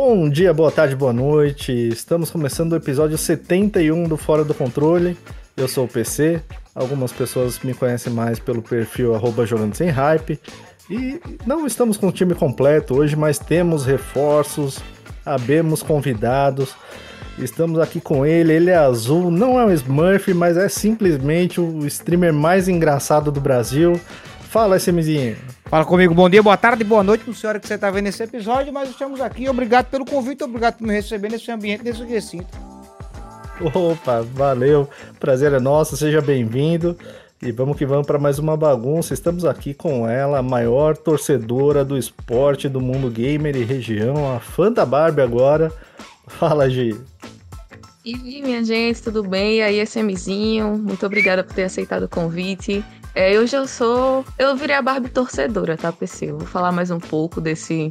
Bom dia, boa tarde, boa noite. Estamos começando o episódio 71 do Fora do Controle. Eu sou o PC. Algumas pessoas me conhecem mais pelo perfil jogando sem hype. E não estamos com o time completo hoje, mas temos reforços, abemos convidados. Estamos aqui com ele, ele é azul, não é um Smurf, mas é simplesmente o streamer mais engraçado do Brasil. Fala, SMzinho. Fala comigo, bom dia, boa tarde, boa noite, com senhora que você está vendo esse episódio, mas estamos aqui, obrigado pelo convite, obrigado por me receber nesse ambiente, nesse recinto. Opa, valeu, prazer é nosso, seja bem-vindo. E vamos que vamos para mais uma bagunça. Estamos aqui com ela, a maior torcedora do esporte do mundo gamer e região, a fã da Barbie agora. Fala, Gi. E minha gente, tudo bem? E aí, SMzinho, muito obrigada por ter aceitado o convite. É, hoje eu sou. Eu virei a Barbie torcedora, tá, PC? Eu vou falar mais um pouco desse,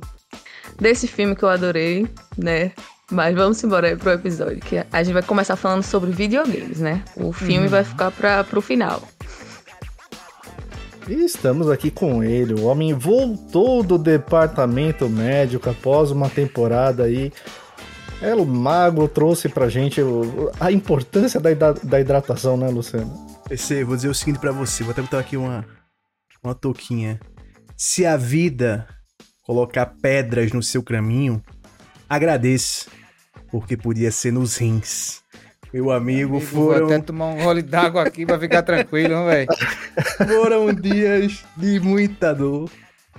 desse filme que eu adorei, né? Mas vamos embora aí pro episódio, que a gente vai começar falando sobre videogames, né? O filme uhum. vai ficar para pro final. E estamos aqui com ele. O homem voltou do departamento médico após uma temporada aí. É, o Mago trouxe pra gente a importância da, da hidratação, né, Luciano? PC, vou dizer o seguinte para você, vou até botar aqui uma, uma touquinha. Se a vida colocar pedras no seu caminho, agradeça, porque podia ser nos rins. Meu amigo, amigo foram. Vou até tomar um gole d'água aqui pra ficar tranquilo, velho. foram dias de muita dor,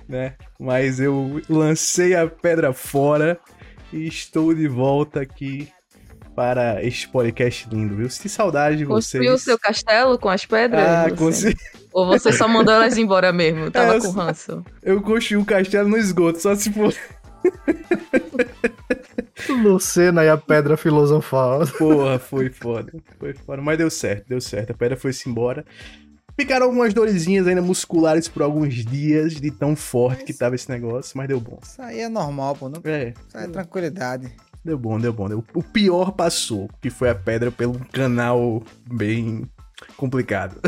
né? Mas eu lancei a pedra fora e estou de volta aqui para este podcast lindo, viu? Sinto saudade de vocês. Construiu o seu castelo com as pedras? Ah, consegui. Ou você só mandou elas embora mesmo? Tava é, com ranço. Eu construí um castelo no esgoto, só se for. Lucena e a pedra filosofal. Porra, foi foda. Foi foda. Mas deu certo, deu certo. A pedra foi-se embora. Ficaram algumas dorezinhas ainda musculares por alguns dias de tão forte mas... que tava esse negócio, mas deu bom. Isso aí é normal, pô. Não... É. Isso aí é tranquilidade. Deu bom, deu bom. Deu... O pior passou, que foi a pedra pelo canal bem complicado.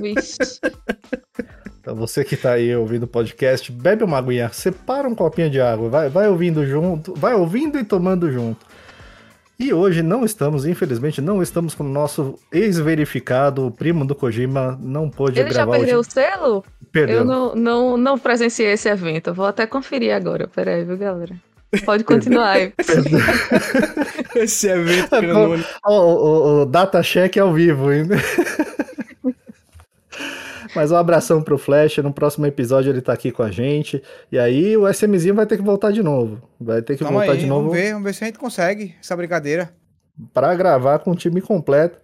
Vixe. Então você que tá aí ouvindo o podcast, bebe uma aguinha, separa um copinho de água, vai, vai ouvindo junto, vai ouvindo e tomando junto. E hoje não estamos, infelizmente, não estamos com o nosso ex-verificado, o primo do Kojima, não pôde Ele gravar Ele já perdeu hoje. o selo? Perdeu. Eu não, não, não presenciei esse evento, eu vou até conferir agora, peraí, viu, galera? Pode continuar. Esse evento canônico. O, o, o data check ao vivo ainda. Mas um abração pro Flash. No próximo episódio ele tá aqui com a gente. E aí o SMzinho vai ter que voltar de novo. Vai ter que Calma voltar aí, de novo. Vamos ver, vamos ver se a gente consegue essa brincadeira. Para gravar com o time completo.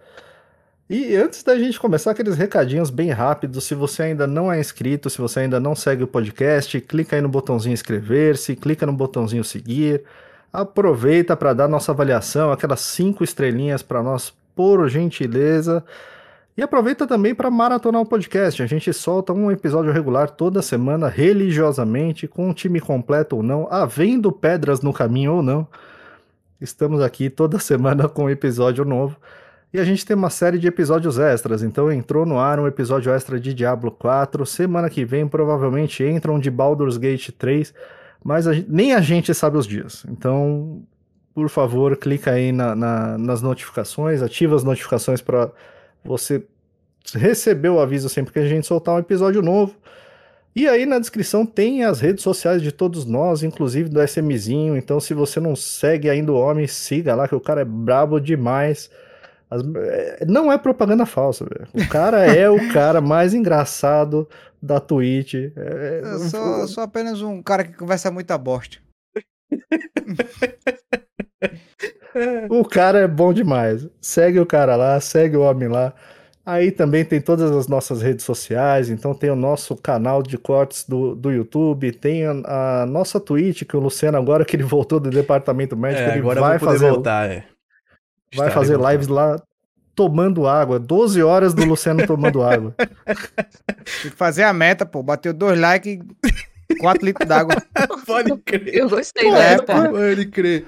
E antes da gente começar, aqueles recadinhos bem rápidos. Se você ainda não é inscrito, se você ainda não segue o podcast, clica aí no botãozinho inscrever-se, clica no botãozinho seguir. Aproveita para dar nossa avaliação, aquelas cinco estrelinhas para nós, por gentileza. E aproveita também para maratonar o podcast. A gente solta um episódio regular toda semana, religiosamente, com um time completo ou não, havendo pedras no caminho ou não. Estamos aqui toda semana com um episódio novo. E a gente tem uma série de episódios extras, então entrou no ar um episódio extra de Diablo 4. Semana que vem provavelmente entram de Baldur's Gate 3, mas a gente, nem a gente sabe os dias. Então, por favor, clica aí na, na, nas notificações, ativa as notificações para você receber o aviso sempre que a gente soltar um episódio novo. E aí na descrição tem as redes sociais de todos nós, inclusive do SMzinho. Então, se você não segue ainda o homem, siga lá, que o cara é brabo demais. As, é, não é propaganda falsa, velho. O cara é o cara mais engraçado da Twitch. É, eu sou, sou, apenas um cara que conversa muita bosta. o cara é bom demais. Segue o cara lá, segue o homem lá. Aí também tem todas as nossas redes sociais, então tem o nosso canal de cortes do, do YouTube, tem a, a nossa Twitch, que o Luciano, agora que ele voltou do departamento médico, é, ele vai fazer. Voltar, é. Vai fazer lives lá tomando água. 12 horas do Luciano tomando água. Tem que fazer a meta, pô. Bateu dois likes e 4 litros d'água. Pode crer. Eu gostei dessa. É, Pode crer.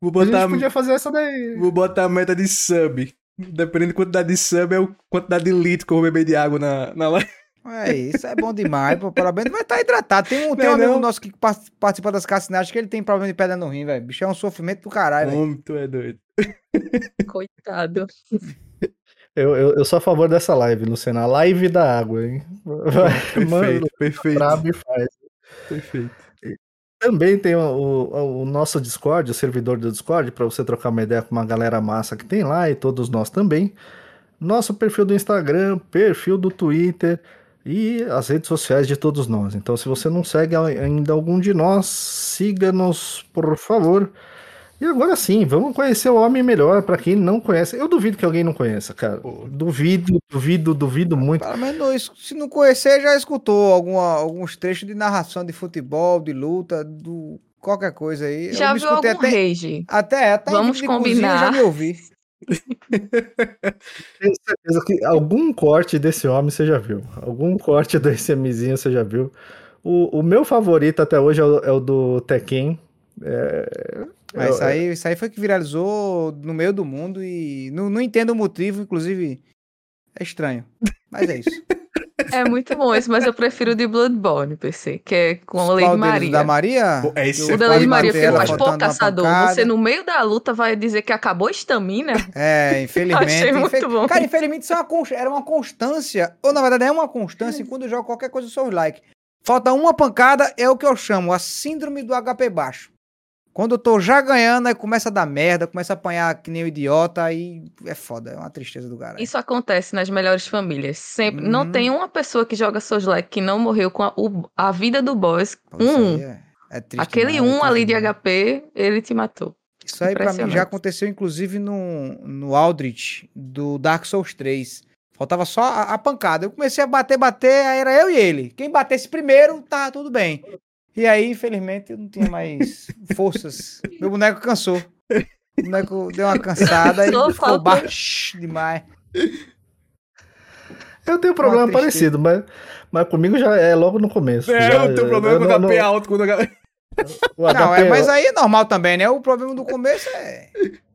Vou botar, a gente podia fazer essa daí. Vou botar a meta de sub. Dependendo da quantidade de sub, é a quantidade de litro que eu vou beber de água na, na live. É isso, é bom demais, pô. Parabéns, vai estar hidratado. Tem um, tem um amigo não? nosso que par- participa das cacinagens que ele tem problema de pedra no rim, velho. Bicho é um sofrimento do caralho, velho. Tu é doido. Coitado. Eu, eu, eu sou a favor dessa live, Luciana. A live da água, hein? Perfeito, perfeito. brabo e faz. Perfeito. Também tem o, o- o nosso Discord, o servidor do Discord, para você trocar uma ideia com uma galera massa que tem lá e todos nós também. Nosso perfil do Instagram, perfil do Twitter e as redes sociais de todos nós. Então, se você não segue ainda algum de nós, siga-nos, por favor. E agora sim, vamos conhecer o homem melhor, para quem não conhece. Eu duvido que alguém não conheça, cara. Duvido, duvido, duvido muito. Pelo menos, se não conhecer, já escutou alguma, alguns trechos de narração de futebol, de luta, do qualquer coisa aí. Já eu me viu algum até, rage? até, até Vamos de cozinha eu já combinar. me ouvi. Tenho certeza que algum corte desse homem você já viu. Algum corte desse MZinho você já viu. O, o meu favorito até hoje é o, é o do Tekken. É, Mas eu- isso aí, isso aí foi que viralizou no meio do mundo e não, não entendo o motivo, inclusive é estranho. Mas é isso. É muito bom esse, mas eu prefiro o de Bloodborne, PC, que é com a Lady? Maria. Da Maria? É você O da Lady Maria, ela faz, pô, caçador, você no meio da luta vai dizer que acabou a estamina? É, infelizmente. Achei muito infe- bom. Cara, infelizmente isso é uma const- era uma constância, ou na verdade é uma constância, e quando eu jogo qualquer coisa eu sou like. Falta uma pancada, é o que eu chamo a síndrome do HP baixo. Quando eu tô já ganhando, aí começa a dar merda, começa a apanhar que nem um idiota, aí é foda, é uma tristeza do cara. Isso acontece nas melhores famílias. Sempre. Uhum. Não tem uma pessoa que joga Like que não morreu com a, o- a vida do boss. Pô, Um. é, é triste Aquele demais, é um ali de. HP, ele te matou. Isso aí pra mim já aconteceu, inclusive, no, no Aldrich do Dark Souls 3. Faltava só a, a pancada. Eu comecei a bater, bater, aí era eu e ele. Quem batesse primeiro, tá tudo bem. E aí, infelizmente, eu não tinha mais forças. Meu boneco cansou. O boneco deu uma cansada e ficou falta- baixo demais. Eu tenho um problema parecido, mas, mas comigo já é logo no começo. É, já, o problema eu é quando não- a HP alto, quando a galera... o Não, é, mas aí é normal também, né? O problema do começo é.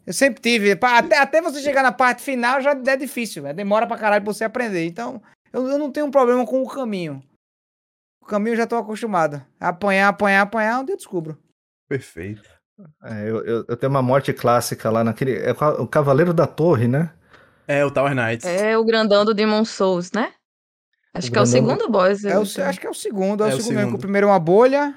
Eu sempre tive. Até, até você chegar na parte final já é difícil. né? Demora pra caralho pra você aprender. Então, eu, eu não tenho um problema com o caminho. O caminho eu já tô acostumado. Apanhar, apanhar, apanhar, onde eu descubro. Perfeito. É, eu, eu- eu tenho uma morte clássica lá naquele. É o Cavaleiro da Torre, né? É, o Tower Knights. É o grandão do Demon Souls, né? Acho O que é o segundo boss. É o, acho que é o segundo. É, É o o segundo mesmo. que segundo. O primeiro é uma bolha.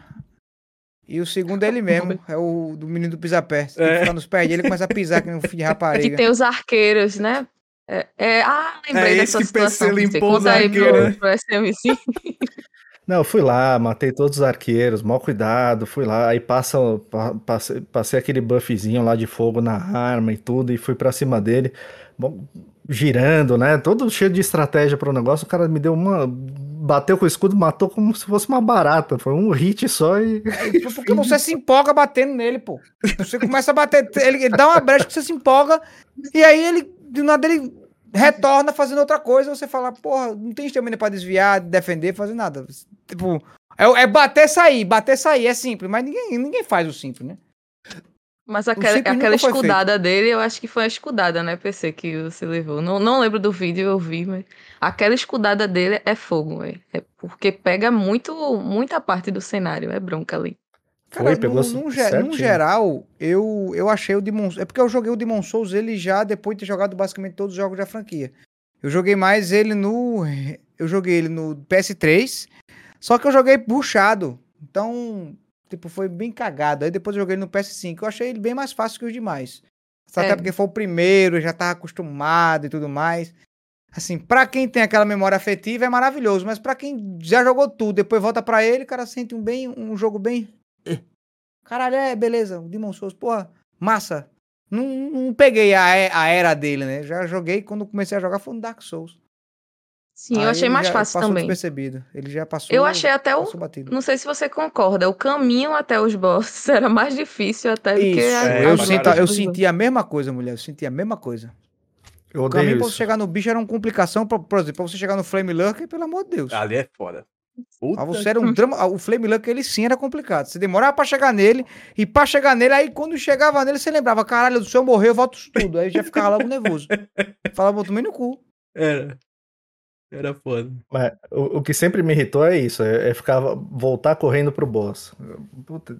E o segundo é ele mesmo. É o do menino do pisapé. Você que É. ficar nos pés dele e começa a pisar que nem um filho de Que rapariga. tem os arqueiros, né? É, é- ah, lembrei É dessa esse que PC situação. PC. limpou os aí pro, arqueiros. pro SMC. Não, eu fui lá, matei todos os arqueiros, mal cuidado, fui lá, aí passa, pa- passei, passei aquele buffzinho lá de fogo na arma e tudo, e fui pra cima dele, bom, girando, né? Todo cheio de estratégia pro negócio, o cara me deu uma. Bateu com o escudo, matou como se fosse uma barata. Foi um hit só e. É, Porque você se empolga batendo nele, pô. Você começa a bater, ele, ele dá uma brecha que você se empolga, e aí ele, do nada, ele retorna fazendo outra coisa, você fala, porra, não tem estamina pra desviar, defender, fazer nada. Tipo, é, é bater, sair, bater, sair, é simples, mas ninguém, ninguém faz o simples, né? Mas aquela, aquela escudada dele, eu acho que foi a escudada, né, PC, que você levou. Não, não lembro do vídeo, eu vi, mas aquela escudada dele é fogo, velho. É porque pega muito, muita parte do cenário, é bronca ali. Cara, Foi, pegou no, num, certinho. geral, eu, eu achei o Demon É porque eu joguei o Demon Souls ele já depois de ter jogado basicamente todos os jogos da franquia. Eu joguei mais ele no. Eu joguei ele no PS3. Só que eu joguei puxado. Então, tipo, foi bem cagado. Aí depois eu joguei ele no PS5. Eu achei ele bem mais fácil que os demais. Até É. porque foi o primeiro, eu já tava acostumado e tudo mais. Assim, pra quem tem aquela memória afetiva é maravilhoso, mas pra quem já jogou tudo, depois volta pra ele, o cara sente um bem um jogo bem Caralho, é, beleza. O Demon Souls, porra, massa. Não, não peguei a, a era dele, né? Já joguei, quando comecei a jogar foi no Dark Souls. Sim, eu Aí achei ele mais já fácil passou também. despercebido. Ele já passou. Eu achei até o. batido. Não sei se você concorda, o caminho até os bosses era mais difícil até do que Isso, a, é, eu, lutas eu senti a mesma coisa, mulher. Eu senti a mesma coisa. Eu O caminho odeio pra isso. você chegar no bicho era uma complicação. Pra, por exemplo, pra você chegar no Flame Lurker, pelo amor de Deus. Ali é foda. Puta Pra você era um drama. O Flame Lurker, ele sim era complicado. Você demorava pra chegar nele. E pra chegar nele, aí quando chegava nele, você lembrava: caralho, se eu morrer, eu volto tudo. Aí já ficava logo nervoso. Falava, tomei no cu. Era. Era foda. Mas o, o que sempre me irritou é isso, é, é ficar voltar correndo pro boss. Puta,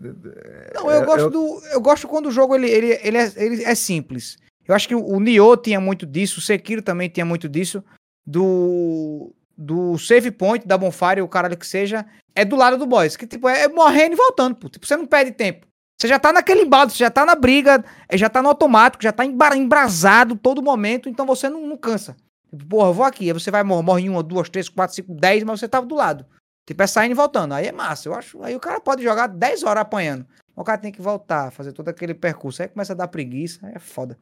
Não, eu é- gosto eu- do. Eu gosto quando o jogo ele, ele, ele, é, ele é simples. Eu acho que o, o Nioh tinha muito disso, o Sekiro também tinha muito disso. Do. Do save point da Bonfire, o caralho que seja, é do lado do boss. Que, tipo, é morrendo e voltando, pô. Tipo, você não perde tempo. Você já tá naquele embalo, você já tá na briga, é, já tá no automático, já tá embra- embrasado todo momento, então você não, não cansa. Tipo, porra, eu vou aqui, aí você vai morrer, morre em uma, duas, três, quatro, cinco, dez, mas você tava do lado. Tipo, é saindo e voltando. Aí é massa, eu acho. Aí o cara pode jogar 10 horas apanhando. O cara tem que voltar, fazer todo aquele percurso. Aí começa a dar preguiça, aí é foda.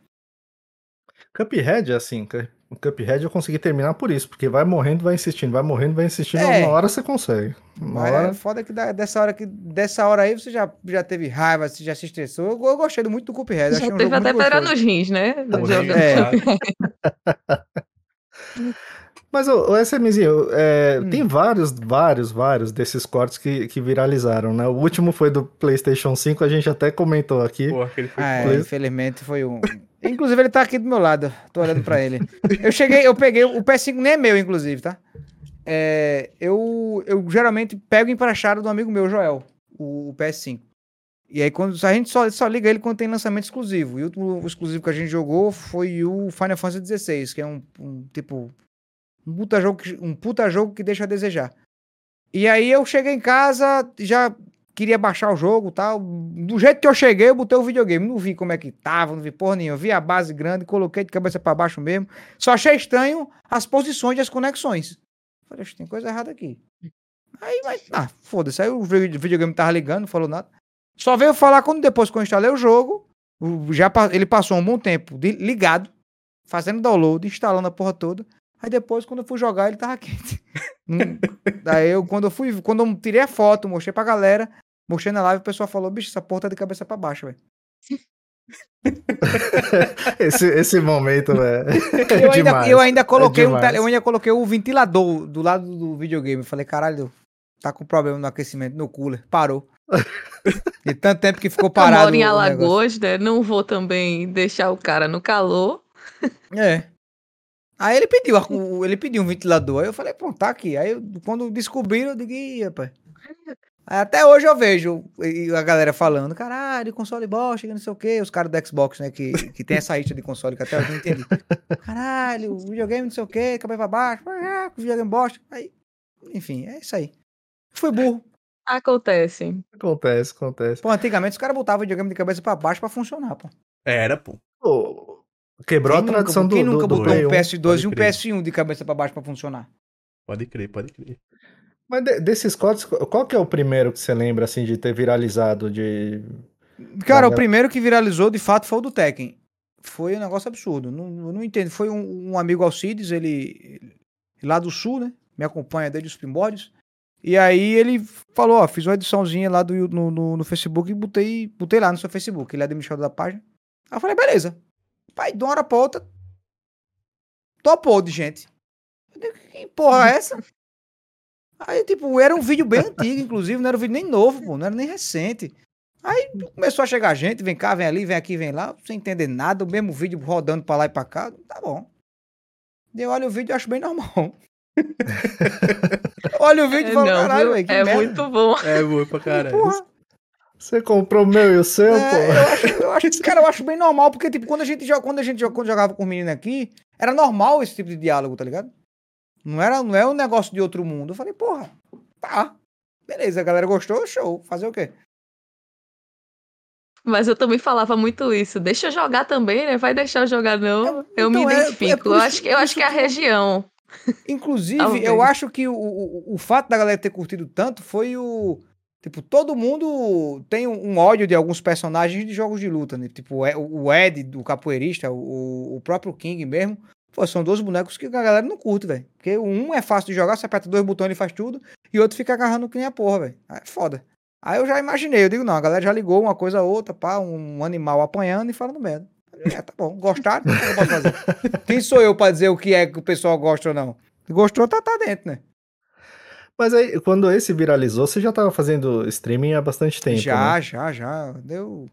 Cuphead é assim, o Cuphead eu consegui terminar por isso, porque vai morrendo, vai insistindo, vai morrendo, vai insistindo, É. uma hora você consegue. Uma Mas hora... é foda que da- dessa hora que dessa hora aí você já, já teve raiva, você já se estressou. Eu, eu gostei muito do Cuphead. Já um teve jogo até pedra nos rins, né? Jogando. É. Mas o, o SMzinho, é, Hum. tem vários, vários, vários desses cortes que, que viralizaram, né? O último foi do PlayStation 5, a gente até comentou aqui. Porra, aquele foi É, foda. infelizmente foi um. Inclusive, ele tá aqui do meu lado. Tô olhando pra ele. Eu cheguei, eu peguei. O PS5 nem é meu, inclusive, tá? É, eu, eu geralmente pego emprestado do amigo meu, Joel, o, o PS5. E aí, quando, a gente só, só liga ele quando tem lançamento exclusivo. E o último exclusivo que a gente jogou foi o Final Fantasy XVI, que é um, um tipo. Um puta, jogo que, um puta jogo que deixa a desejar. E aí eu cheguei em casa, já queria baixar o jogo tal. Do jeito que eu cheguei, eu botei o videogame. Não vi como é que tava, não vi porra nenhuma. Vi a base grande, coloquei de cabeça pra baixo mesmo. Só achei estranho as posições e as conexões. Falei, "Acho que tem coisa errada aqui. Aí, mas, ah, foda-se. Aí o vi- videogame tava ligando, não falou nada. Só veio falar quando depois que eu instalei o jogo, já, ele passou um bom tempo de- ligado, fazendo download, instalando a porra toda. Aí depois, quando eu fui jogar, ele tava quente. Hum, Daí eu, quando eu fui, quando eu tirei a foto, mostrei pra galera, mostrei na live, o pessoal falou, bicho, essa porra tá de cabeça pra baixo, velho. Esse, esse momento, é, Eu, ainda, demais. eu ainda coloquei um demais. tele- eu ainda coloquei o ventilador do lado do videogame. Eu falei, caralho, tá com problema no aquecimento, no cooler. Parou. De tanto tempo que ficou Eu parado. moro em. Alagoas, né? Não vou também deixar o cara no calor. É. Aí ele pediu, ele pediu um ventilador. Aí eu falei, pô, tá aqui. Aí eu- quando descobriram, eu digo, ih, rapaz. Até hoje eu vejo a galera falando, caralho, console bosta, não sei o quê. Os caras do Xbox, né, que, que tem essa rixa de console que até hoje eu não entendi. Caralho, videogame não sei o quê, cabeça pra baixo, ah, videogame bosta. Aí, enfim, é isso aí. Fui burro. Acontece. Acontece, acontece. Pô, antigamente os caras botavam videogame de cabeça pra baixo pra funcionar, pô. Era, pô. Pô, quebrou Quem a tradição nunca, quem do, nunca do, botou um 1. PS2 e um crer. PS1 de cabeça pra baixo pra funcionar? Pode crer, pode crer. Mas de- desses cortes, qual que é o primeiro que você lembra, assim, de ter viralizado, de... Cara, o Galera- primeiro que viralizou de fato foi o do Tekken. Foi um negócio absurdo. Não, eu não entendo. Foi um, um amigo Alcides, ele, ele- lá do sul, né? Me acompanha desde os primórdios. E aí ele falou, ó, fiz uma ediçãozinha lá do, no, no, no Facebook e botei, botei lá no seu Facebook. Ele é administrador da página. Aí eu falei, beleza. Pai, de uma hora pra outra, topou de gente. Eu digo, que porra é essa? Aí, tipo, era um vídeo bem antigo, inclusive, não era um vídeo nem novo, pô, não era nem recente. Aí começou a chegar gente, vem cá, vem ali, vem aqui, vem lá, sem entender nada, o mesmo vídeo rodando pra lá e pra cá, tá bom. Eu olho o vídeo e acho bem normal. Olha o vídeo e É, falo, não, caralho, velho, é merda. muito bom. É, boa pra caralho. Porra. Você comprou o meu e o seu, É, pô? eu acho, eu acho, cara, eu acho bem normal, porque, tipo, quando a gente, joga- quando a gente joga- quando jogava com o menino aqui, era normal esse tipo de diálogo, tá ligado? Não era, não é um negócio de outro mundo. Eu falei, porra, tá. Beleza, a galera gostou, show. Fazer o quê? Mas eu também falava muito isso. Deixa eu jogar também, né? Vai deixar eu jogar, não. É, eu me então, é- é identifico. eu, acho que, eu acho que é a região. Inclusive, eu acho que o, o, o fato da galera ter curtido tanto foi o. Tipo, todo mundo tem um, ódio de alguns personagens de jogos de luta, né? Tipo, o o Ed, do capoeirista, o, o próprio King mesmo. Pô, são dois bonecos que a galera não curte, velho. Porque um é fácil de jogar, você aperta dois botões e faz tudo, e o outro fica agarrando que nem a porra, velho. Aí É foda. Aí eu já imaginei, eu digo, não, a galera já ligou uma coisa a outra, pá, um animal apanhando e falando merda. É, tá bom, gostaram? O que eu posso fazer? Quem sou eu pra dizer o que é que o pessoal gosta ou não? Gostou, tá, tá dentro, né? Mas aí, quando esse viralizou, você já tava fazendo streaming há bastante tempo, já, né? já, já. Deu...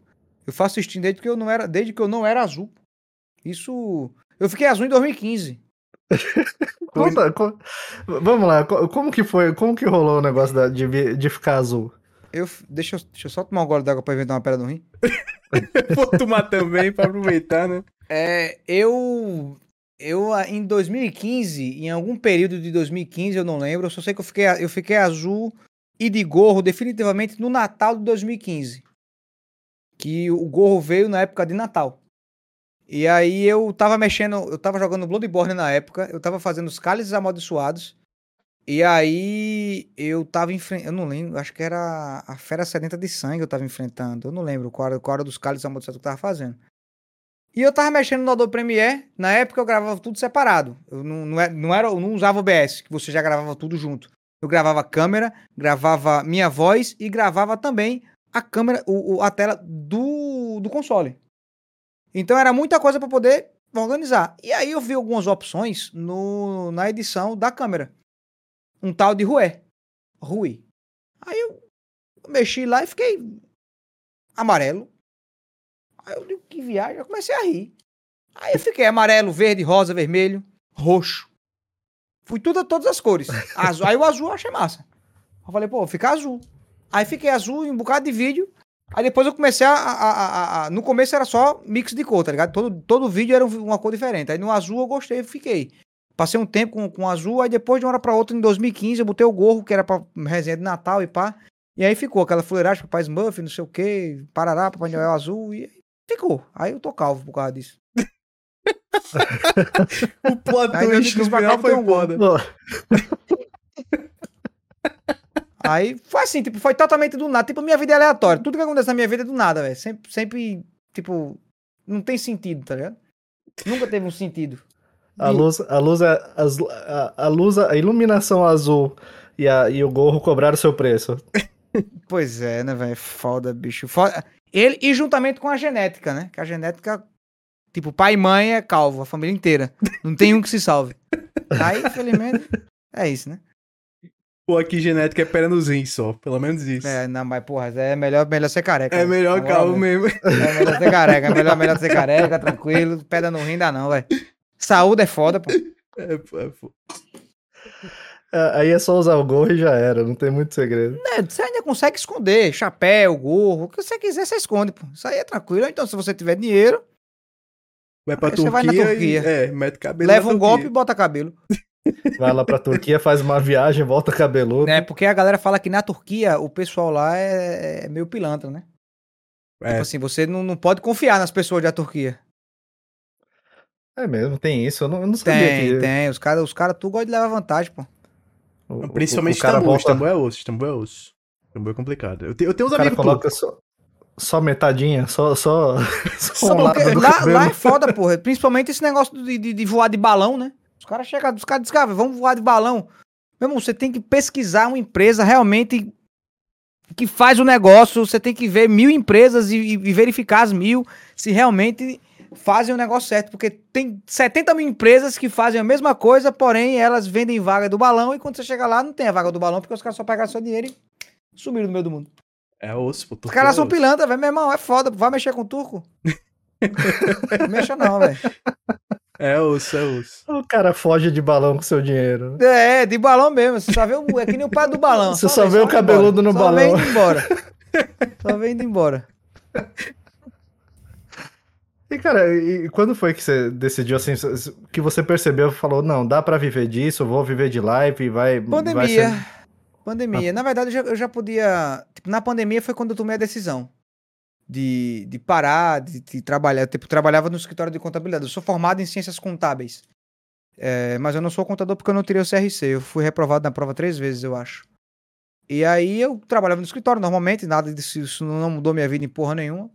Eu faço stream desde que eu não era, desde que eu não era azul. Isso. Eu fiquei azul em 2015. Conta, co- vamos lá, co- como que foi, como que rolou o negócio da- de, de ficar azul? Eu, deixa, eu, deixa eu só tomar um gole d'água pra inventar uma pedra no rim. Vou tomar também pra aproveitar, né? É, eu. Eu, ah, em 2015, em algum período de 2015, eu não lembro, eu só sei que eu fiquei, eu fiquei azul e de gorro definitivamente no Natal de 2015. Que o gorro veio na época de Natal. E aí eu tava mexendo, eu tava jogando Bloodborne na época, eu tava fazendo os cálices amaldiçoados. E aí eu tava enfrentando, eu não lembro, acho que era a Fera Sedenta de Sangue eu tava enfrentando. Eu não lembro qual era, qual era dos cálices amaldiçoados que eu tava fazendo. E eu tava mexendo no Adobe Premiere, na época eu gravava tudo separado. Eu não, não, era, não, era, eu não usava o OBS, que você já gravava tudo junto. Eu gravava câmera, gravava minha voz e gravava também a câmera, o, o- a tela do, do console. Então era muita coisa para poder organizar. E aí eu vi algumas opções no, na edição da câmera. Um tal de Rue. Rui. Aí eu mexi lá e fiquei amarelo. Aí eu digo, que viagem, eu comecei a rir. Aí eu fiquei amarelo, verde, rosa, vermelho, roxo. Fui tudo, todas as cores. Azul. Aí o azul eu achei massa. Eu falei, pô, fica azul. Aí fiquei azul em um bocado de vídeo. Aí depois eu comecei a, a- a- a- a- No começo era só mix de cor, tá ligado? Todo, todo vídeo era um- uma cor diferente. Aí no azul eu gostei e fiquei. Passei um tempo com, com azul, aí depois de uma hora pra outra, em 2015, eu botei o gorro, que era pra resenha de Natal e pá. E aí ficou aquela fuleiragem, papai Smurf, não sei o que, Parará, Papai Noel azul, e aí ficou. Aí eu tô calvo por causa disso. O plot twist cá final foi um foda. Aí foi assim, tipo, foi totalmente do nada. Tipo, minha vida é aleatória. Tudo que acontece na minha vida é do nada, velho. Sempre, sempre, tipo, não tem sentido, tá ligado? Nunca teve um sentido. a luz, a luz, é- as- a, a luz, a iluminação azul e, a, e o gorro cobraram seu preço. Pois é, né, velho? Foda, bicho. Foda. Ele, e juntamente com a genética, né? Que a genética, tipo, pai e mãe é calvo, a família inteira. Não tem um que se salve. Aí, infelizmente, é isso, né? Pô, aqui genética é pera nos rins só. Pelo menos isso. É, não, mas, porra, é melhor, melhor ser careca. É velho. melhor moral calmo mesmo. É melhor ser careca, é melhor, melhor ser careca, tranquilo. Pedra no rim dá não, velho. Saúde é foda, pô. É, pô, é, pô. É, Aí é só usar o gorro e já era, não tem muito segredo. É, você ainda consegue esconder chapéu, gorro, o que você quiser, você esconde, pô. Isso aí é tranquilo. Então, se você tiver dinheiro, Vai pra Aí você Turquia, vai na e Turquia. é, mete cabelo leva na um Turquia. golpe e bota cabelo. Vai lá pra Turquia, faz uma viagem, volta cabeludo. Né? Porque a galera fala que na Turquia o pessoal lá é, é meio pilantra, né? É, Tipo assim, você não, não pode confiar nas pessoas da Turquia. É mesmo, tem isso. Eu não, eu não sabia Tem, que tem. Os caras os cara tudo gostam de levar vantagem, pô. o- o- principalmente o cara Istambul. volta, Istambul é osso. Istambul é osso. Istambul é complicado. Eu, te- eu tenho uns o amigos coloca só, só metadinha, só, só, só um lá, lá é foda, porra. Principalmente esse negócio de, de, de voar de balão, né? Os caras chegam, os caras dizem, cara, vamos voar de balão. Meu irmão, você tem que pesquisar uma empresa realmente que faz o negócio. Você tem que ver mil empresas e, e- verificar as mil se realmente fazem o negócio certo. Porque tem 70 mil empresas que fazem a mesma coisa, porém elas vendem vaga do balão e quando você chega lá não tem a vaga do balão porque os caras só pegaram seu dinheiro e sumiram no meio do mundo. É osso, pô. Os caras são pilantra, velho. Meu irmão, é foda. Vai mexer com turco? não mexa não, velho. É osso, é osso. O cara foge de balão com seu dinheiro. É, de balão mesmo. Você só vê o. É que nem o pai do balão. Você só vê o cabeludo embora. no só balão. Vem indo embora. Só vem indo embora. E, cara, e quando foi que você decidiu assim, que você percebeu, falou, não, dá pra viver disso, vou viver de live, vai... vai Pandemia. ser- Pandemia. Na verdade, eu já, eu já podia. Tipo, na pandemia foi quando eu tomei a decisão de, de parar, de, de trabalhar. Tipo, eu trabalhava no escritório de contabilidade. Eu sou formado em ciências contábeis. É, mas eu não sou contador porque eu não tirei o CRC. Eu fui reprovado na prova três vezes, eu acho. E aí eu trabalhava no escritório normalmente, nada disso isso não mudou minha vida em porra nenhuma.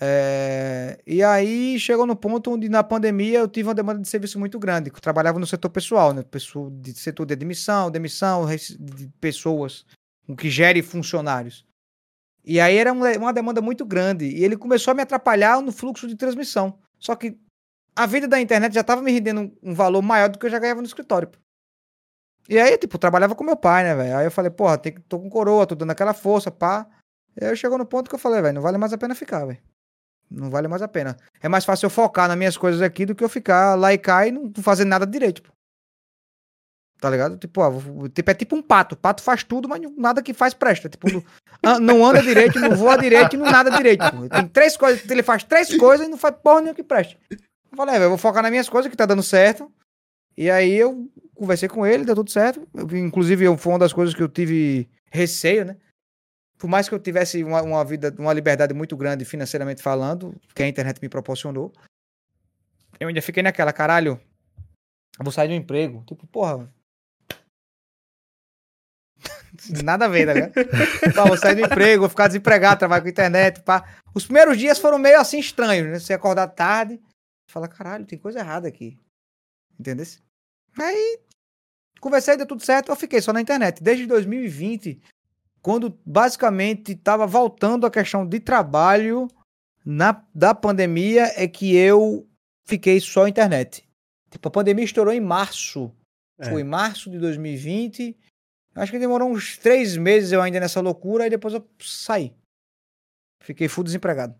É, e aí chegou no ponto onde na pandemia eu tive uma demanda de serviço muito grande. Eu trabalhava no setor pessoal, né? Pessoa de setor de admissão, demissão, de pessoas, o que gere funcionários. E aí era um- uma demanda muito grande. E ele começou a me atrapalhar no fluxo de transmissão. Só que a vida da internet já estava me rendendo um, valor maior do que eu já ganhava no escritório. E aí, tipo, trabalhava com meu pai, né, velho? Aí eu falei, porra, tem que, tô com coroa, tô dando aquela força, pá. E aí chegou no ponto que eu falei, velho, não vale mais a pena ficar, velho. Não vale mais a pena. É mais fácil eu focar nas minhas coisas aqui do que eu ficar lá e cá e não fazer nada direito. pô. Tá ligado? Tipo, vou- tipo, é tipo um pato. Pato faz tudo, mas nada que faz presta. Tipo, não- an- não anda direito, não voa direito não nada direito. pô. Tem três coisas, ele faz três coisas e não faz porra nenhuma que preste. Eu falei, é, eu vou focar nas minhas coisas que tá dando certo. E aí eu conversei com ele, deu tudo certo. Eu inclusive, eu- foi uma das coisas que eu tive receio, né? Por mais que eu tivesse uma, uma vida, uma liberdade muito grande financeiramente falando, que a internet me proporcionou, eu ainda fiquei naquela, caralho, eu vou sair do emprego. Tipo, porra. Nada a ver, tá ligado? Pá, vou sair do emprego, vou ficar desempregado, trabalhar com internet, pá. Os primeiros dias foram meio assim estranhos, né? Você acordar tarde, fala, caralho, tem coisa errada aqui. Entendeu? Aí, conversei, deu tudo certo, eu fiquei só na internet. Desde 2020, quando basicamente tava voltando a questão de trabalho na, da pandemia, é que eu fiquei só na internet. Tipo, a pandemia estourou em março. É. Foi em março de 2020. Acho que demorou uns três meses eu ainda nessa loucura, e depois eu saí. Fiquei full desempregado.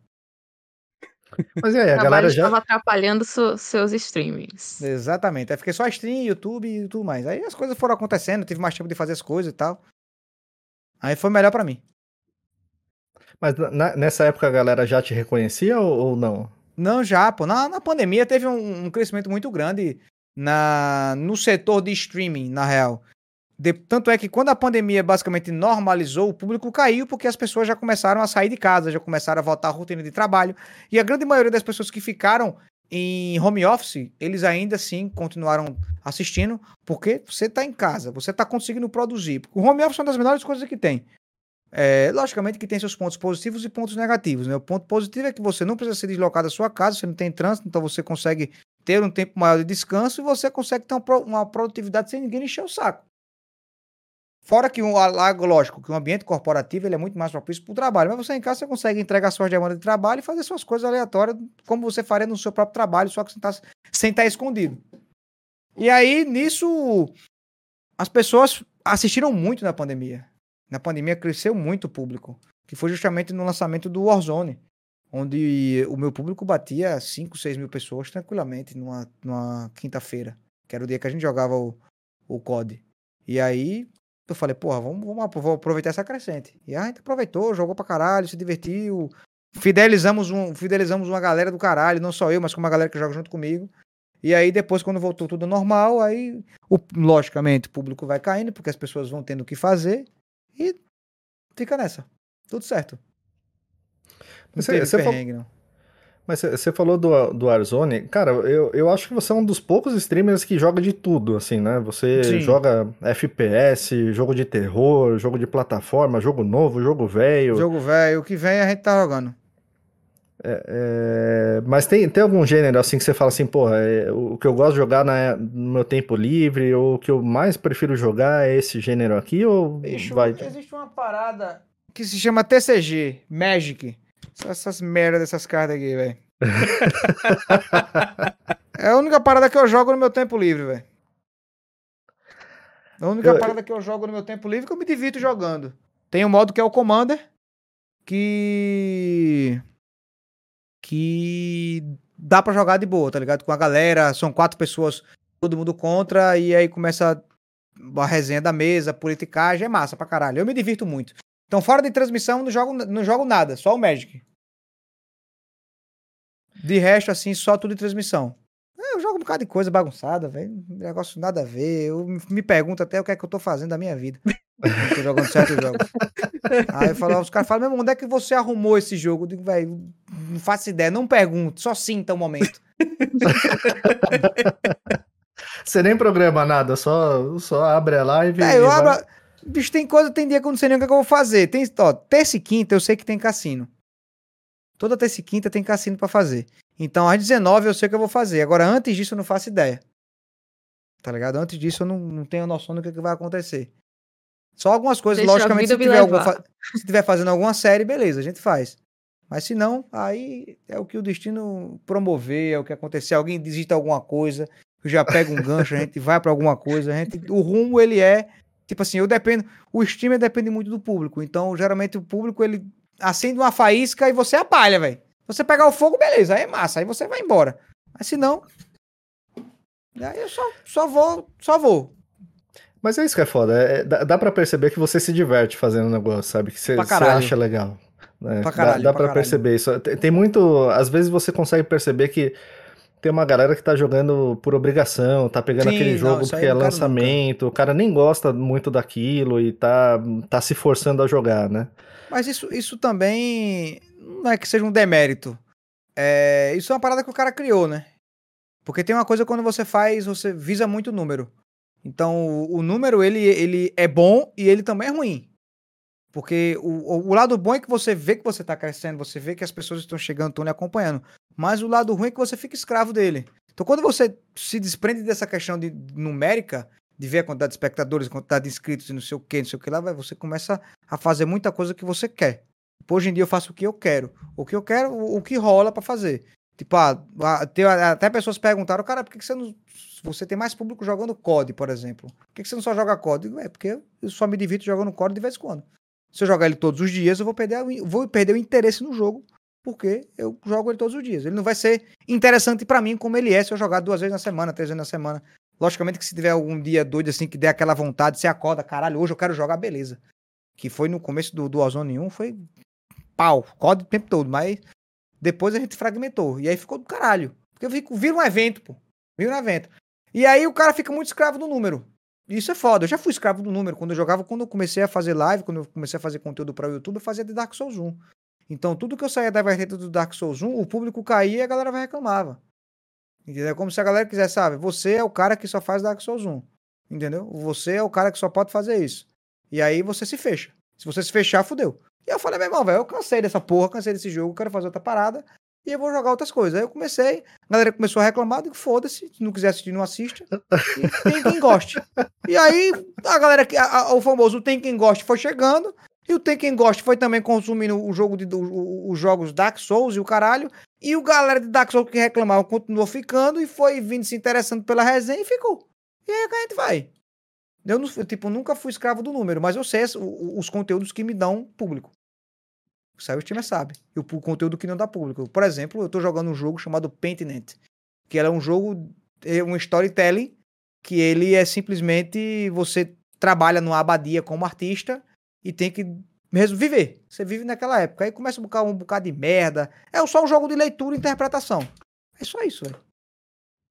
Mas e aí, O a galera já. estava atrapalhando su- seus streamings. Exatamente. Aí fiquei só stream, YouTube e tudo mais. Aí as coisas foram acontecendo, tive mais tempo de fazer as coisas e tal. Aí foi melhor pra mim. Mas na- nessa época a galera já te reconhecia ou, ou não? Não, já, pô. Na, na pandemia teve um, um crescimento muito grande na, no setor de streaming, na real. De- tanto é que quando a pandemia basicamente normalizou, o público caiu porque as pessoas já começaram a sair de casa, já começaram a voltar à rotina de trabalho. E a grande maioria das pessoas que ficaram em home office, eles ainda assim continuaram assistindo, porque você tá em casa, você tá conseguindo produzir. O home office é uma das melhores coisas que tem. É, logicamente que tem seus pontos positivos e pontos negativos, né? O ponto positivo é que você não precisa se deslocar da sua casa, você não tem trânsito, então você consegue ter um tempo maior de descanso e você consegue ter uma produtividade sem ninguém encher o saco. Fora que, um, lógico, que o ambiente corporativo ele é muito mais propício para o trabalho, mas você em casa você consegue entregar suas demandas de trabalho e fazer suas coisas aleatórias, como você faria no seu próprio trabalho, só que sem estar sem estar escondido. E aí, nisso, as pessoas assistiram muito na pandemia. Na pandemia cresceu muito o público, que foi justamente no lançamento do Warzone, onde o meu público batia 5, 6 mil pessoas tranquilamente numa, numa quinta-feira, que era o dia que a gente jogava o, o COD. E aí eu falei, porra, vamos, vamos aproveitar essa crescente. E a gente aproveitou, jogou pra caralho, se divertiu. Fidelizamos, um, fidelizamos uma galera do caralho, não só eu, mas com uma galera que joga junto comigo. E aí, depois, quando voltou tudo normal, aí, o- logicamente, o público vai caindo, porque as pessoas vão tendo o que fazer. E fica nessa. Tudo certo. Não Você- você falou- perrengue, não. Mas você- falou do, do Warzone, cara, eu, eu acho que você é um dos poucos streamers que joga de tudo, assim, né? Você Sim. joga FPS, jogo de terror, jogo de plataforma, jogo novo, jogo velho. Jogo velho, o que vem a gente tá jogando. É, mas tem, tem algum gênero assim que você fala assim, porra, é, o que eu gosto de jogar na- no meu tempo livre, ou o que eu mais prefiro jogar é esse gênero aqui, ou Bicho, vai... existe uma parada que se chama TCG, Magic. Só essas merda dessas cartas aqui, velho. é a única parada que eu jogo no meu tempo livre, velho. É a única Eu- parada que eu jogo no meu tempo livre que eu me divirto jogando. Tem um modo que é o Commander, que. que dá pra jogar de boa, tá ligado? Com a galera, são quatro pessoas, todo mundo contra, e aí começa a resenha da mesa, politicagem, é massa pra caralho. Eu me divirto muito. Então, fora de transmissão, não jogo, não jogo nada, só o Magic. De resto, assim, só tudo de transmissão. É, Eu jogo um bocado de coisa bagunçada, velho. Negócio nada a ver. Eu me pergunto até o que é que eu tô fazendo da minha vida. Quando tô jogando certos jogos. Aí eu falo, os caras falam, meu irmão, onde é que você arrumou esse jogo? Eu digo, velho, não faço ideia, não pergunto, só sinta o momento. Você nem programa nada, só, só abre a live É, e eu vai- abro. Bicho, tem coisa, tem dia que eu não sei nem o que, é que eu vou fazer. Tem, ó, terça e quinta eu sei que tem cassino. Toda terça e quinta tem cassino pra fazer. Então, às 19 eu sei o que eu vou fazer. Agora, antes disso, eu não faço ideia. Tá ligado? Antes disso, eu não, não tenho noção do que, que vai acontecer. Só algumas coisas, Deixa logicamente, se tiver, algum se tiver fazendo alguma série, beleza, a gente faz. Mas se não, aí é o que o destino promover, é o que acontecer. Alguém digita alguma coisa, já pego um gancho, a gente vai pra alguma coisa. A gente, o rumo, ele é. Tipo assim, eu dependo. O streamer depende muito do público. Então, geralmente, o público, ele acende uma faísca e você apalha, velho. Você pegar o fogo, beleza, aí é massa, aí você vai embora. Mas se não. Aí eu só, só vou, só vou. Mas é isso que é foda. É, dá, dá pra perceber que você se diverte fazendo o negócio, sabe? Que você, Pra acha legal. né? Pra Dá- caralho, dá pra pra caralho. perceber isso. Tem, tem muito. Às vezes você consegue perceber que tem uma galera que tá jogando por obrigação, tá pegando Sim, aquele jogo porque é lançamento, o cara nem gosta muito daquilo e tá, tá se forçando a jogar, né? Mas isso, isso também não é que seja um demérito. É, isso é uma parada que o cara criou, né? Porque tem uma coisa quando você faz, você visa muito número. Então, o, o número, ele, ele é bom e ele também é ruim. Porque o, o, o lado bom é que você vê que você tá crescendo, você vê que as pessoas estão chegando, estão lhe acompanhando. Mas o lado ruim é que você fica escravo dele. Então, quando você se desprende dessa questão de numérica, de ver a quantidade de espectadores, a quantidade de inscritos e não sei o que, não sei o que lá, você começa a fazer muita coisa que você quer. Tipo, Hoje em dia eu faço o que eu quero. O que eu quero, o, que rola pra fazer. Tipo, ah, ah, tem- até pessoas perguntaram, cara, por que, você não. Você tem mais público jogando COD, por exemplo. Por que, você não só joga COD? É, porque eu só me divirto jogando COD de vez em quando. Se eu jogar ele todos os dias, eu vou perder, vou perder o interesse no jogo, porque eu jogo ele todos os dias. Ele não vai ser interessante pra mim como ele é se eu jogar duas vezes na semana, três vezes na semana. Logicamente que se tiver algum dia doido assim, que der aquela vontade, você acorda, caralho, hoje eu quero jogar, beleza. Que foi no começo do, do Warzone 1, foi pau, COD o tempo todo, mas depois a gente fragmentou. E aí ficou do caralho. Porque vi- vira um evento, pô. Vira um evento. E aí o cara fica muito escravo do número. Isso é foda. Eu já fui escravo do número. Quando eu jogava, quando eu comecei a fazer live, quando eu comecei a fazer conteúdo para o YouTube, eu fazia de Dark Souls 1. Então, tudo que eu saía da vertente do Dark Souls 1, o público caía e a galera reclamava. Entendeu? É como se a galera quisesse, sabe? Você é o cara que só faz Dark Souls 1. Entendeu? Você é o cara que só pode fazer isso. E aí você se fecha. Se você se fechar, fudeu. E eu falei, meu irmão, velho, eu cansei dessa porra, cansei desse jogo, quero fazer outra parada e eu vou jogar outras coisas. Aí eu comecei, a galera começou a reclamar, digo, foda-se, se não quiser assistir, não assista. E tem quem goste. E aí a galera, a- a- o famoso tem quem goste foi chegando, e o tem quem goste foi também consumindo o jogo de, o- os jogos Dark Souls e o caralho. E o galera de Dark Souls que reclamava continuou ficando e foi vindo se interessando pela resenha e ficou. E aí a gente vai. Eu, não, tipo, nunca fui escravo do número, mas eu sei os conteúdos que me dão público. O Cyber Steamer sabe. E o conteúdo que não dá público. Por exemplo, eu tô jogando um jogo chamado Paintnet, que é um jogo, é um storytelling, que ele é simplesmente você trabalha numa abadia como artista e tem que mesmo viver. Você vive naquela época. Aí começa a buscar um bocado de merda. É só um jogo de leitura e interpretação. É só isso, velho.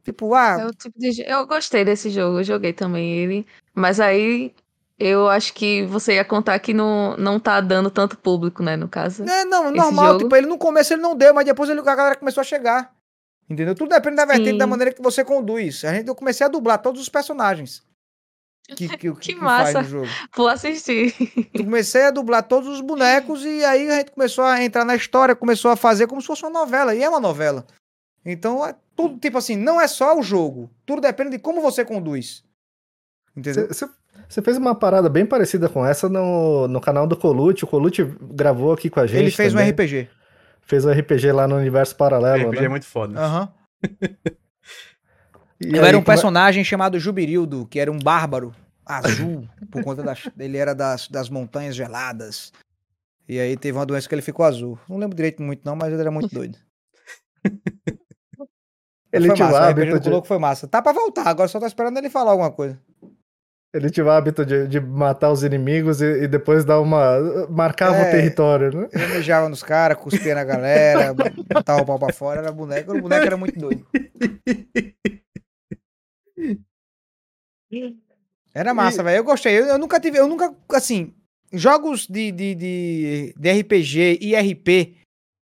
Tipo, ah, É tipo de... Eu gostei desse jogo, eu joguei também ele. Mas aí eu acho que você ia contar que não, não tá dando tanto público, né, no caso. É, não, normal. jogo? Tipo, ele no começo ele não deu, mas depois ele, a galera começou a chegar. Entendeu? Tudo depende da vertente Sim. da maneira que você conduz. A gente, eu comecei a dublar todos os personagens. Que, que, que, que faz massa. no jogo. Vou assistir. Eu comecei a dublar todos os bonecos e aí a gente começou a entrar na história, começou a fazer como se fosse uma novela. E é uma novela. Então, é tudo, tipo assim, não é só o jogo. Tudo depende de como você conduz. Entendeu? Você- fez uma parada bem parecida com essa no, no canal do Colute. O Colute gravou aqui com a gente. Ele fez também. um RPG. Fez um RPG lá no universo paralelo. RPG né? é muito foda. Aham. E Eu aí, era um é- personagem chamado Jubirildo, que era um bárbaro azul, por conta das. Ele era das, das montanhas geladas. E aí teve uma doença que ele ficou azul. Não lembro direito muito, não, mas ele era muito doido. Ele foi tinha massa, o RPG hábito de, Coloco foi massa. Tá pra voltar, agora só tô esperando ele falar alguma coisa. ele tinha o hábito de, de matar os inimigos e, e depois dar uma. marcava É. o território, né? Mijava nos caras, cuspia na galera, botava o pau pra fora, era boneco. O boneco era muito doido. Era massa, velho. Eu gostei. Eu, eu nunca tive. Eu nunca. Assim, jogos de, de, de, de RPG e RP,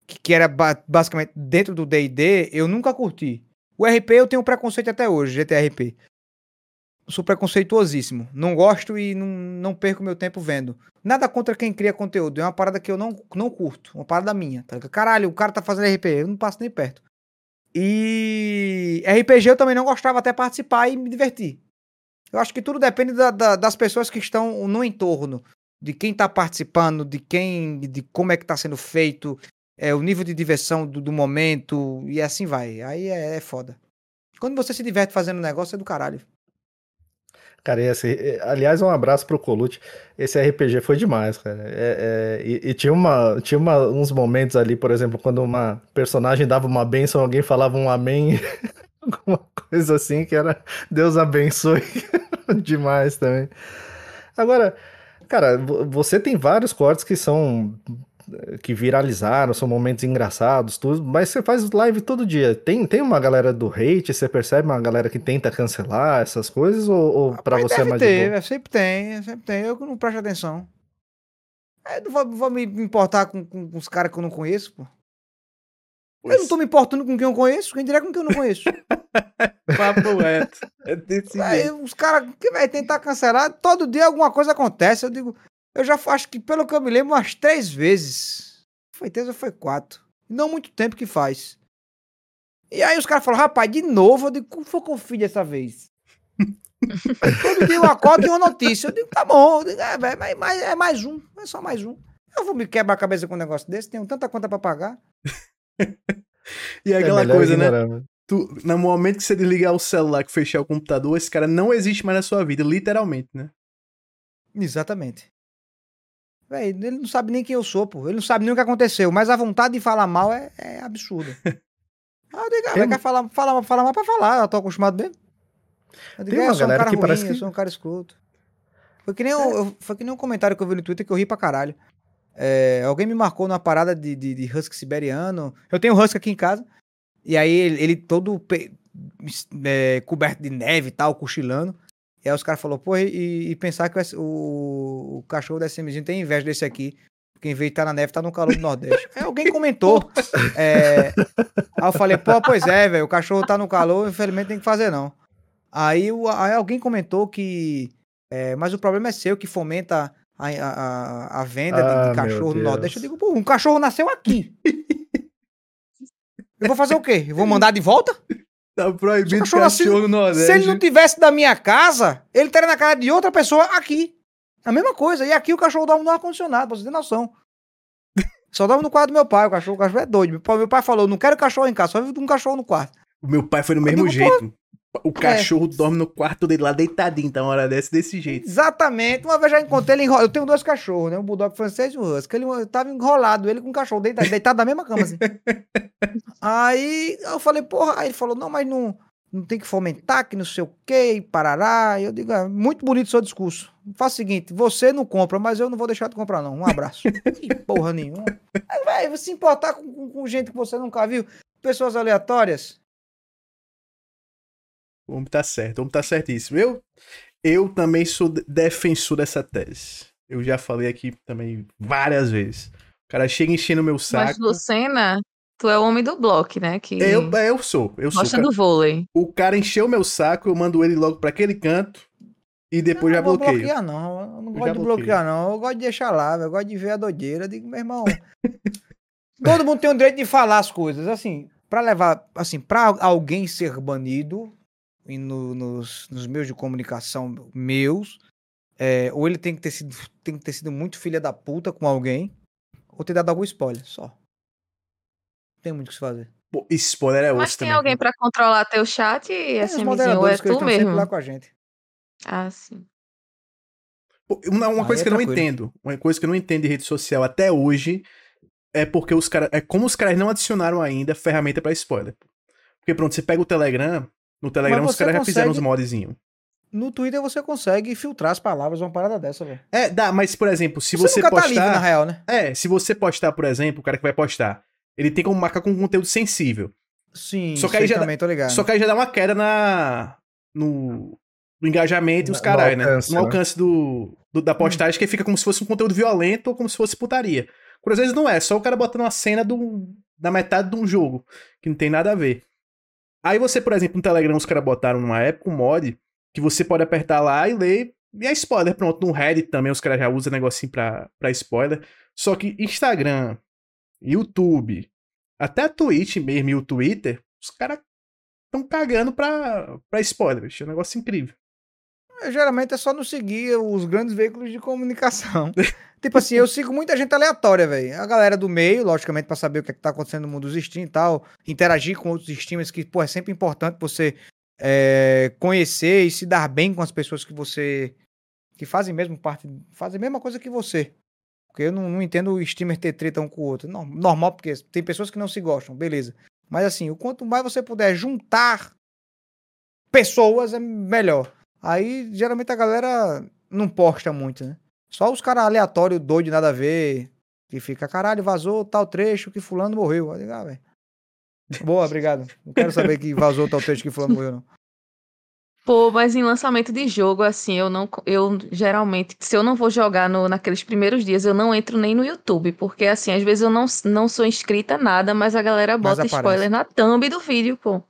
que, que era ba- basicamente dentro do DD, eu nunca curti. O RP eu tenho preconceito até hoje, GTRP. Sou preconceituosíssimo. Não gosto e não, não perco meu tempo vendo. Nada contra quem cria conteúdo. É uma parada que eu não, não curto. Uma parada minha. Tá? Caralho, o cara tá fazendo RP. Eu não passo nem perto. E RPG eu também não gostava até participar e me divertir. Eu acho que tudo depende da- da- das pessoas que estão no entorno. De quem tá participando, de quem. de como é que tá sendo feito. É, o nível de diversão do, do momento. E assim vai. Aí é, é foda. Quando você se diverte fazendo negócio, é do caralho. Cara, esse, aliás, um abraço pro Colute. Esse RPG foi demais, cara. É, é, e, e tinha, uma, tinha uma- uns momentos ali, por exemplo, quando uma personagem dava uma benção, alguém falava um amém alguma coisa assim que era Deus abençoe demais também. Agora, cara, você tem vários cortes que são que viralizaram, são momentos engraçados, tudo, mas você faz live todo dia. Tem, tem uma galera do hate, você percebe uma galera que tenta cancelar essas coisas, ou, ou para você é mais ter, de sempre tem, sempre tem. Eu não presto atenção. Eu não vou, vou me importar com, com, com os caras que eu não conheço, pô. Pois. Eu não tô me importando com quem eu conheço, quem dirá com quem eu não conheço. Papo reto. É desse Aí, os caras que vai tentar cancelar, todo dia alguma coisa acontece. Eu digo, eu já acho que, pelo que eu me lembro, umas três vezes. Foi três ou foi quatro. Não muito tempo que faz. E aí os caras falam, rapaz, de novo, eu digo, como foi que eu fiz dessa vez? Todo dia eu acordo e uma notícia. Eu digo, tá bom, digo, é, é, mais, é mais um, é só mais um. Eu vou me quebrar a cabeça com um negócio desse, tenho tanta conta pra pagar. E é aquela coisa, né? Tu, no momento que você desligar o celular, que fechar o computador, esse cara não existe mais na sua vida, literalmente, né? Exatamente. Véi, ele não sabe nem quem eu sou, pô. Ele não sabe nem o que aconteceu, mas a vontade de falar mal é, é absurda. ah, eu digo, ah, Tem... quer falar, falar, falar mal pra falar, eu tô acostumado mesmo. Eu digo, Tem é, uma eu sou um cara que ruim, parece que... eu sou um cara escroto. Foi que, nem um, eu, foi que nem um comentário que eu vi no Twitter que eu ri pra caralho. É, alguém me marcou numa parada de, de, de, husky siberiano. Eu tenho husky aqui em casa. E aí ele, ele todo é, coberto de neve e tal, cochilando. E aí os caras falaram, pô, e, e, pensar que o, o cachorro da SMzinho tem inveja desse aqui. Porque em vez de estar tá na neve, tá no calor do Nordeste. Aí alguém comentou. é, aí eu falei, pô, pois é, velho, o cachorro tá no calor, infelizmente tem que fazer não. Aí, o, aí alguém comentou que. É, mas o problema é seu que fomenta a, a, a venda ah, de, cachorro no Nordeste. Eu digo, pô, um cachorro nasceu aqui. eu vou fazer o quê? Eu vou mandar de volta? Tá proibido cachorro, cachorro no Nordeste. Se ele não tivesse da minha casa, ele estaria na casa de outra pessoa aqui. A mesma coisa. E aqui o cachorro dorme no ar-condicionado, pra você ter noção. Só dorme no quarto do meu pai. O cachorro, o cachorro é doido. Meu pai, meu pai falou: não quero cachorro em casa, só vivo com um cachorro no quarto. O meu pai foi do mesmo digo, jeito. O cachorro é. dorme no quarto dele lá deitadinho, então, uma hora dessa, desse jeito. Exatamente. Uma vez já encontrei ele enrolado. Eu tenho dois cachorros, né? Um bulldog francês e um husky. Ele tava enrolado, ele com o cachorro deitado, deitado na mesma cama, assim. aí eu falei, porra. Aí ele falou, não, mas não não tem que fomentar, que não sei o quê, parará. Eu digo, é muito bonito o seu discurso. Faz o seguinte, você não compra, mas eu não vou deixar de comprar, não. Um abraço. que porra nenhuma. Vai se importar com, com, com, gente que você nunca viu, pessoas aleatórias. O homem tá certo, o homem tá certíssimo. Eu, eu também sou defensor dessa tese. Eu já falei aqui também várias vezes. O cara chega enchendo o meu saco. Mas Lucena, Tu é o homem do bloco, né? Que eu, eu sou. Eu gosta sou. do vôlei. O cara encheu meu saco, eu mando ele logo para aquele canto e depois já bloqueio. Não bloquear, não. Eu não eu gosto de bloquear, não. Eu gosto de deixar lá, eu gosto de ver a doideira. Eu digo, meu irmão. todo mundo tem o direito de falar as coisas. Assim, para levar. Assim, para alguém ser banido no, nos, nos meios de comunicação meus, é, ou ele tem que ter sido tem que ter sido muito filha da puta com alguém, ou ter dado algum spoiler, só tem muito o que se fazer. Pô, spoiler é Mas tem também. alguém pra controlar teu chat e assim, ou é tu mesmo? lá com a gente. Ah, sim. Pô, uma, uma coisa é que eu não entendo, uma coisa que eu não entendo de rede social até hoje é porque os caras, é como os caras não adicionaram ainda ferramenta para spoiler. Porque pronto, você pega o Telegram, no Telegram os caras consegue... já fizeram uns modzinhos. No Twitter você consegue filtrar as palavras uma parada dessa, velho. É, dá, mas por exemplo, se você, você postar, tá livre, na real, né? É, se você postar, por exemplo, o cara que vai postar, ele tem como marcar com conteúdo sensível. Sim, só que aí já também, dá, tô ligado. Só que aí já dá uma queda na, no, no engajamento e os caras, né? No né? alcance do, do, da postagem, hum. que fica como se fosse um conteúdo violento ou como se fosse putaria. Por às vezes não é, só o cara botando uma cena do, da metade de um jogo, que não tem nada a ver. Aí você, por exemplo, no Telegram, os caras botaram numa época um mod que você pode apertar lá e ler. E é spoiler, pronto. No Reddit também os caras já usam negocinho pra, pra spoiler. Só que Instagram, YouTube, até a Twitch mesmo e o Twitter, os caras estão cagando pra, pra spoiler, bicho. É um negócio incrível. É, geralmente é só não seguir os grandes veículos de comunicação. tipo assim, eu sigo muita gente aleatória, velho. A galera do meio, logicamente, para saber o que, é que tá acontecendo no mundo dos streams e tal. Interagir com outros streamers, que, pô, é sempre importante você é, conhecer e se dar bem com as pessoas que você. que fazem mesmo parte. fazem a mesma coisa que você. Porque eu não, não entendo o streamer ter treta um com o outro. Não, normal, porque tem pessoas que não se gostam, beleza. Mas assim, o quanto mais você puder juntar pessoas é melhor. Aí, geralmente, a galera não posta muito, né? Só os caras aleatórios, doido, nada a ver, que fica, caralho, vazou tal trecho que fulano morreu. Aí, ah. Boa, obrigado. Não quero saber que vazou tal trecho que fulano morreu, não. Pô, mas em lançamento de jogo, assim, eu não. Eu geralmente, se eu não vou jogar no, naqueles primeiros dias, eu não entro nem no YouTube. Porque, assim, às vezes eu não, não sou inscrita nada, mas a galera bota spoiler na thumb do vídeo, pô.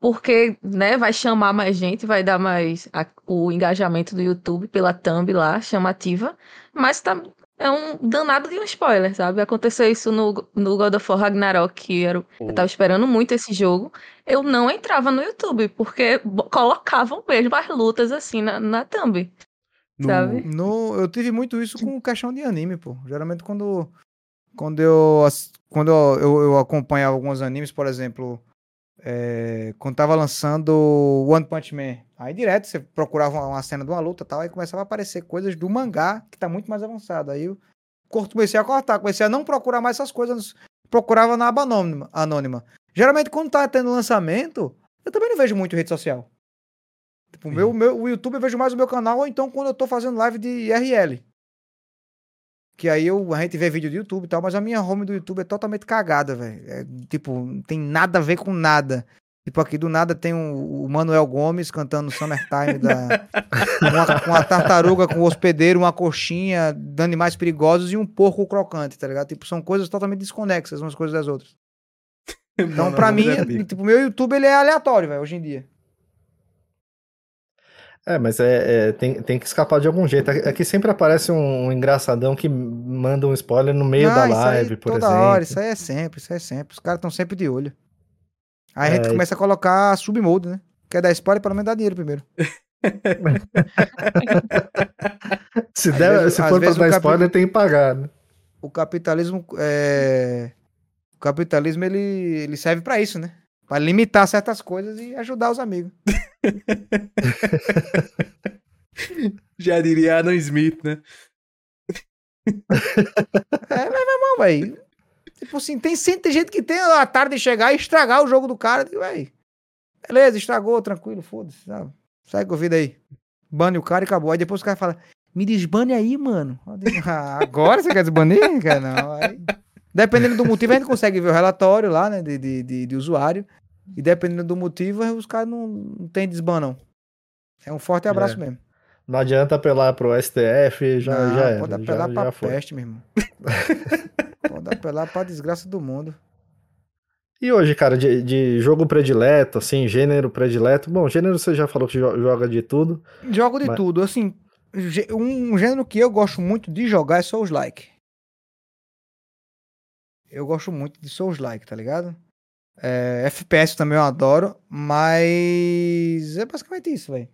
Porque, né, vai chamar mais gente, vai dar mais a- o engajamento do YouTube pela thumb lá, chamativa. Mas tá, é um danado de um spoiler, sabe? Aconteceu isso no, no God of War Ragnarok, que era, o- eu tava esperando muito esse jogo. Eu não entrava no YouTube, porque colocavam mesmo as lutas assim na, na thumb. No- Sabe? No, eu tive muito isso com questão de anime, pô. Geralmente quando, quando eu, quando eu, eu, eu acompanhava alguns animes, por exemplo, é, quando tava lançando One Punch Man, aí direto você procurava uma, uma cena de uma luta e tal, aí começava a aparecer coisas do mangá que tá muito mais avançado. Aí eu comecei a cortar, comecei a não procurar mais essas coisas, procurava na aba anônima. anônima. Geralmente quando tá tendo lançamento, eu também não vejo muito rede social. Tipo, o meu, meu, o YouTube eu vejo mais o meu canal, ou então quando eu tô fazendo live de IRL. Que aí eu, a gente vê vídeo do YouTube e tal, mas a minha home do YouTube é totalmente cagada, velho. É, tipo, não tem nada a ver com nada. Tipo, aqui do nada tem o, o Manuel Gomes cantando Summertime da, uma, com a tartaruga com o hospedeiro, uma coxinha de animais perigosos e um porco crocante, tá ligado? Tipo, são coisas totalmente desconexas umas coisas das outras. Então, Mano, pra mim, amigo. tipo, meu YouTube ele é aleatório, velho, hoje em dia. É, mas é, é, tem, tem que escapar de algum jeito. Aqui sempre aparece um, engraçadão que manda um spoiler no meio Ah, da isso aí live, por toda exemplo. hora, isso aí é sempre, isso aí é sempre. Os caras estão sempre de olho. Aí a gente É, começa a colocar submode, né? Quer dar spoiler, pelo menos dá dinheiro primeiro. Se, der, vezes- se for pra dar spoiler, tem que pagar, né? O capitalismo é... O capitalismo, ele, ele serve pra isso, né? Pra limitar certas coisas e ajudar os amigos. Já diria Adam Smith, né? É, mas, meu irmão, velho. Tipo assim, tem sempre tem gente que tem a tarde de chegar e estragar o jogo do cara. Véi, beleza, estragou, tranquilo, foda-se. sabe? Segue com a vida aí. Bane o cara e acabou. Aí depois o cara fala, me desbane aí, mano. "Ah, Agora você quer desbanir? Cara, não. Aí, dependendo do motivo, a gente consegue ver o relatório lá, né, de, de, de, de usuário. E dependendo do motivo, os caras não, não tem desban, não. É um forte abraço É. mesmo. Não adianta apelar pro STF, já, Não, já era. pode já- apelar já, pra foi. peste, meu irmão. pode apelar pra desgraça do mundo. E hoje, cara, de, de jogo predileto, assim, gênero predileto. Bom, gênero você já falou que jo- joga de tudo. Jogo de Mas- tudo, assim, um gênero que eu gosto muito de jogar é Souls-like. Eu gosto muito de Souls-like, tá ligado? É, FPS também eu adoro, mas é basicamente isso, velho.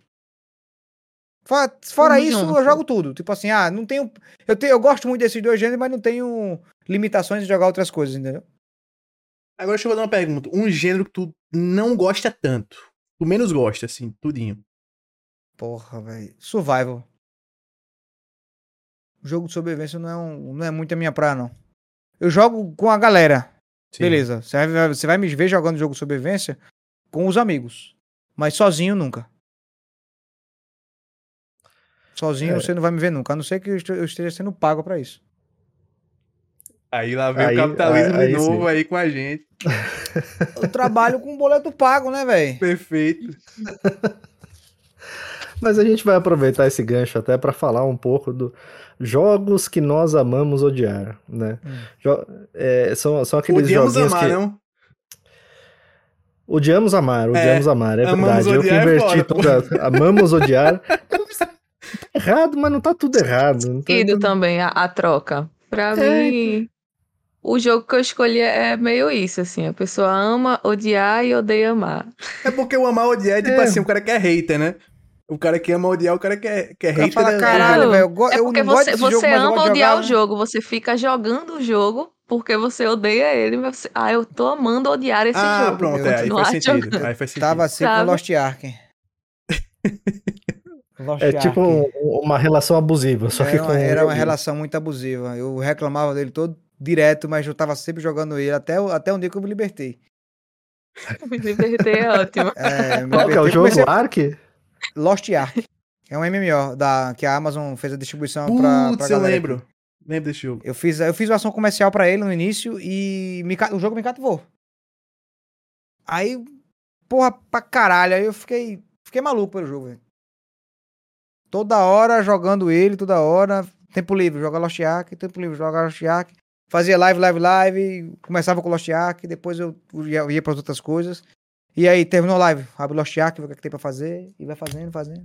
Fora, fora isso, junto. eu jogo tudo. Tipo assim, ah, não tenho. Eu, tenho, eu gosto muito desses dois gêneros, mas não tenho limitações de jogar outras coisas, entendeu? Agora deixa eu fazer uma pergunta. Um gênero que tu não gosta tanto. Tu menos gosta, assim, tudinho. Porra, velho. Survival. Jogo de sobrevivência não é, um, não é muito a minha praia, não. Eu jogo com a galera. Sim. Beleza. Você vai, você vai me ver jogando jogo de sobrevivência com os amigos. Mas sozinho nunca. Sozinho É. você não vai me ver nunca. A não ser que eu este- eu esteja sendo pago pra isso. Aí lá vem Aí- o capitalismo aí- de aí novo sim. aí com a gente. Eu trabalho com boleto pago, né, velho? Perfeito. Mas a gente vai aproveitar esse gancho até para falar um pouco dos jogos que nós amamos odiar, né? Hum. Jo- é, são, são aqueles Podíamos joguinhos amar, que... não? Odiamos amar, odiamos amar, é amamos verdade. Eu que odiar é inverti toda... Amamos odiar. Tá errado, mas não tá tudo errado. Não tá- Ido também a, a troca. Pra É, mim, o jogo que eu escolhi é meio isso, assim. A pessoa ama odiar e odeia amar. É porque o amar odiar é tipo É. assim, o cara que é hater, né? O cara que ama odiar, o cara que é, que é O cara hater. fala, é- caralho, Não, velho. É eu porque você, você jogo, ama odiar jogar, o né? jogo, você fica jogando o jogo porque você odeia ele, mas você, ah, eu tô amando odiar esse Ah, jogo. pronto, vou é, aí faz sentido. jogando. Aí faz sentido. Tava assim com? Lost Ark. Lost É tipo Ark. um- uma relação abusiva, só que Era com uma, era uma relação muito abusiva. Eu reclamava dele todo direto, mas eu tava sempre jogando ele até, o- até um dia que eu me libertei. Me libertei é ótimo. É, me Qual que é o jogo? comecei- Ark? Lost Ark. É um MMO da, que a Amazon fez a distribuição pra, pra Putz, eu lembro. aqui. Lembro desse jogo. Eu fiz, eu fiz uma ação comercial pra ele no início e me o jogo me cativou. Aí, porra, pra caralho, aí eu fiquei, fiquei maluco pelo jogo, velho. Toda hora jogando ele, toda hora. Tempo livre, joga Lost Ark, tempo livre, joga Lost Ark. Fazia live, live, live, começava com Lost Ark, depois eu ia, ia pras outras coisas. E aí, terminou a live, abre Lost Ark, vê o que, é que tem pra fazer, e vai fazendo, fazendo.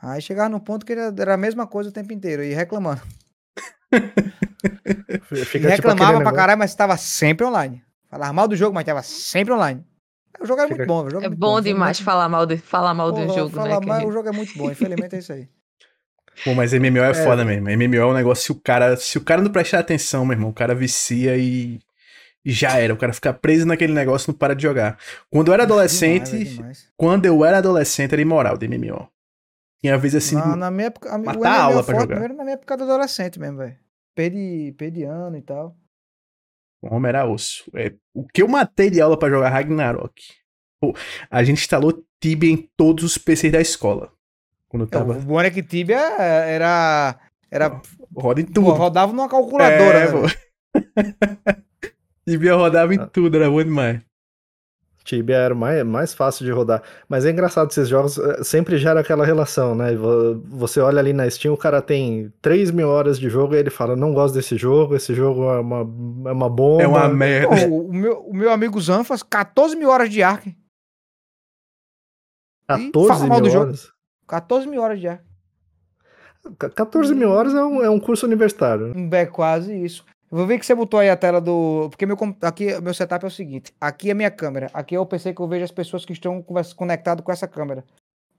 Aí chegava num ponto que era, a mesma coisa o tempo inteiro, e reclamando. Fica E tipo reclamava aquele pra negócio- caralho, mas estava sempre online. Falava mal do jogo, mas estava sempre online. O jogo é Fica- muito bom. O jogo É muito bom demais Infelizmente- falar mal, de, falar mal do jogo, falar né? mal, que- O jogo é muito bom, infelizmente é isso aí. Pô, mas MMO é, foda mesmo. MMO é um negócio se o cara, se o cara não prestar atenção, meu irmão, o cara vicia e já era. O cara fica preso naquele negócio e não para de jogar. Quando eu era adolescente, Demais, velho, demais. quando eu era adolescente era imoral de MMO. Tinha vez assim, na, na minha época, a, matar o a aula pra forte jogar. na minha época do adolescente mesmo, velho. Perdi, perdi ano e tal. o homem era osso. É, o que eu matei de aula pra jogar Ragnarok? Pô, a gente instalou Tibia em todos os PCs da escola. Quando eu O tava. bom era que Tibia era. era Roda em pô, tudo. rodava numa calculadora. É, né, pô. Tibia rodava em Ah. tudo, era bom demais. Tibia era mais, mais fácil de rodar. Mas é engraçado, esses jogos eh, sempre gera aquela relação, né? Vo- Você olha ali na Steam, o cara tem 3 mil horas de jogo e ele fala: Não gosto desse jogo, esse jogo é uma, é uma bomba. É uma Pô, merda. o, o meu, o meu amigo Zanfas, 14 mil horas de Ark. 14 fala mal mil do jogo. horas. 14 mil horas de Ark. Ca- 14 mil horas é um, é um curso universitário. né? Um É quase isso. Eu vou ver que você botou aí a tela do. Porque meu, aqui, meu setup é o seguinte: aqui é minha câmera, aqui é o PC que eu vejo as pessoas que estão conectadas com essa câmera.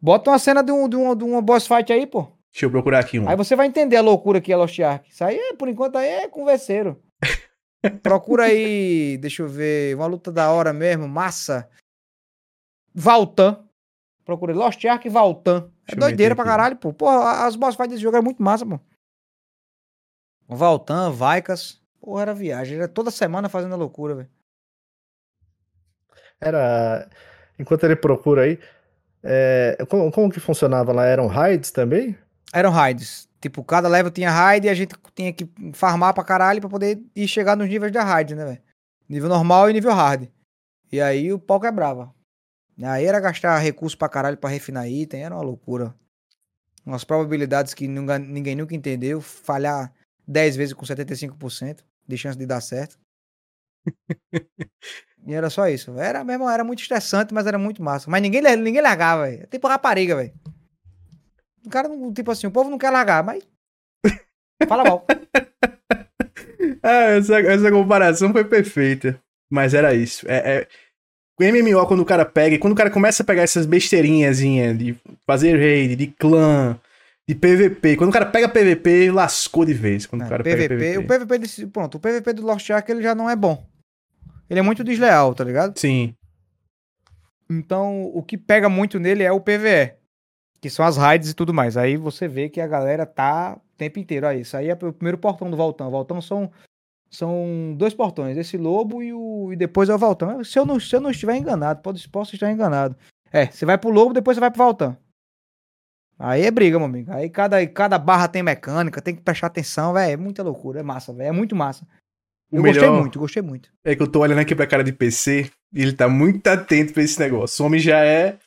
Bota uma cena de, um, de, uma, de uma boss fight aí, pô. Deixa eu procurar aqui um. Aí você vai entender a loucura que é Lost Ark. Isso aí, é, por enquanto, aí é converseiro. Procura aí, deixa eu ver, uma luta da hora mesmo, massa. Valtan. Procura Lost Ark e Valtan. É doideira pra caralho, pô. Porra, as boss fights desse jogo é muito massa, pô. Valtan, Vaikas. Porra, era viagem. Era toda semana fazendo a loucura, velho. Era. Enquanto ele procura aí. é, como, como que funcionava lá? Eram raids também? Eram raids. Tipo, cada level tinha raid e a gente tinha que farmar pra caralho pra poder ir chegar nos níveis da raid, né, velho? Nível normal e nível hard. E aí o pau quebrava. Aí era gastar recurso pra caralho pra refinar item, era uma loucura. Umas probabilidades que ninguém nunca entendeu. Falhar 10 vezes com 75% de chance de dar certo. e era só isso. Era mesmo, era muito estressante, mas era muito massa. Mas ninguém, ninguém largava, velho. Tipo rapariga, velho. O cara, tipo assim, o povo não quer largar, mas. Fala mal. Ah, essa, essa comparação foi perfeita. Mas era isso. É, é... O MMO, quando o cara pega, quando o cara começa a pegar essas besteirinhas de fazer raid, de clã, de PVP, quando o cara pega PVP, lascou de vez. Quando o É, cara PVP, pega PVP. O PVP desse. Pronto, o PVP do Lost Ark ele já não é bom. Ele é muito desleal, tá ligado? Sim. Então, o que pega muito nele é o PVE. Que são as raids e tudo mais. Aí você vê que a galera tá o tempo inteiro. Aí, isso aí é o primeiro portão do Voltão. O Voltão são, são dois portões. Esse lobo e, o, e depois é o Voltão. Se eu não, se eu não estiver enganado, pode, posso estar enganado. É, você vai pro lobo, depois você vai pro Voltão. Aí é briga, meu amigo. Aí cada, cada barra tem mecânica, tem que prestar atenção, velho. É muita loucura, é massa, velho. É muito massa. O Eu gostei muito, gostei muito. É que eu tô olhando aqui pra cara de PC e ele tá muito atento pra esse negócio. O homem já é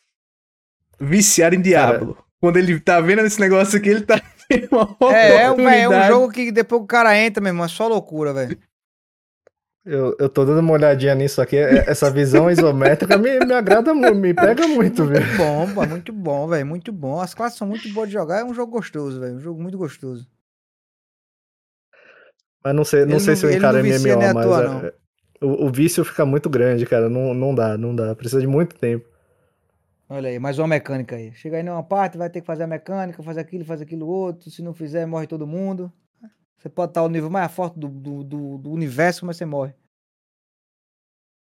viciado em Diablo. Quando ele tá vendo esse negócio aqui, ele tá vendo uma É, é, um- é um jogo que depois o cara entra, meu irmão, é só loucura, velho. Eu, eu tô dando uma olhadinha nisso aqui. é- Essa visão isométrica me, me agrada muito, me pega muito, velho. Muito bom, pô, muito bom, velho, muito bom. As classes são muito boas de jogar, é um jogo gostoso, velho, um jogo muito gostoso. Mas não sei, não Ele sei não- se eu encaro MMO, à mas é- é- o, o vício fica muito grande, cara. Não, não dá, não dá. Precisa de muito tempo. Olha aí, mais uma mecânica aí. Chega aí numa parte, vai ter que fazer a mecânica, fazer aquilo, fazer aquilo outro. Se não fizer, morre todo mundo. Você pode estar o nível mais forte do, do, do, do universo, mas você morre.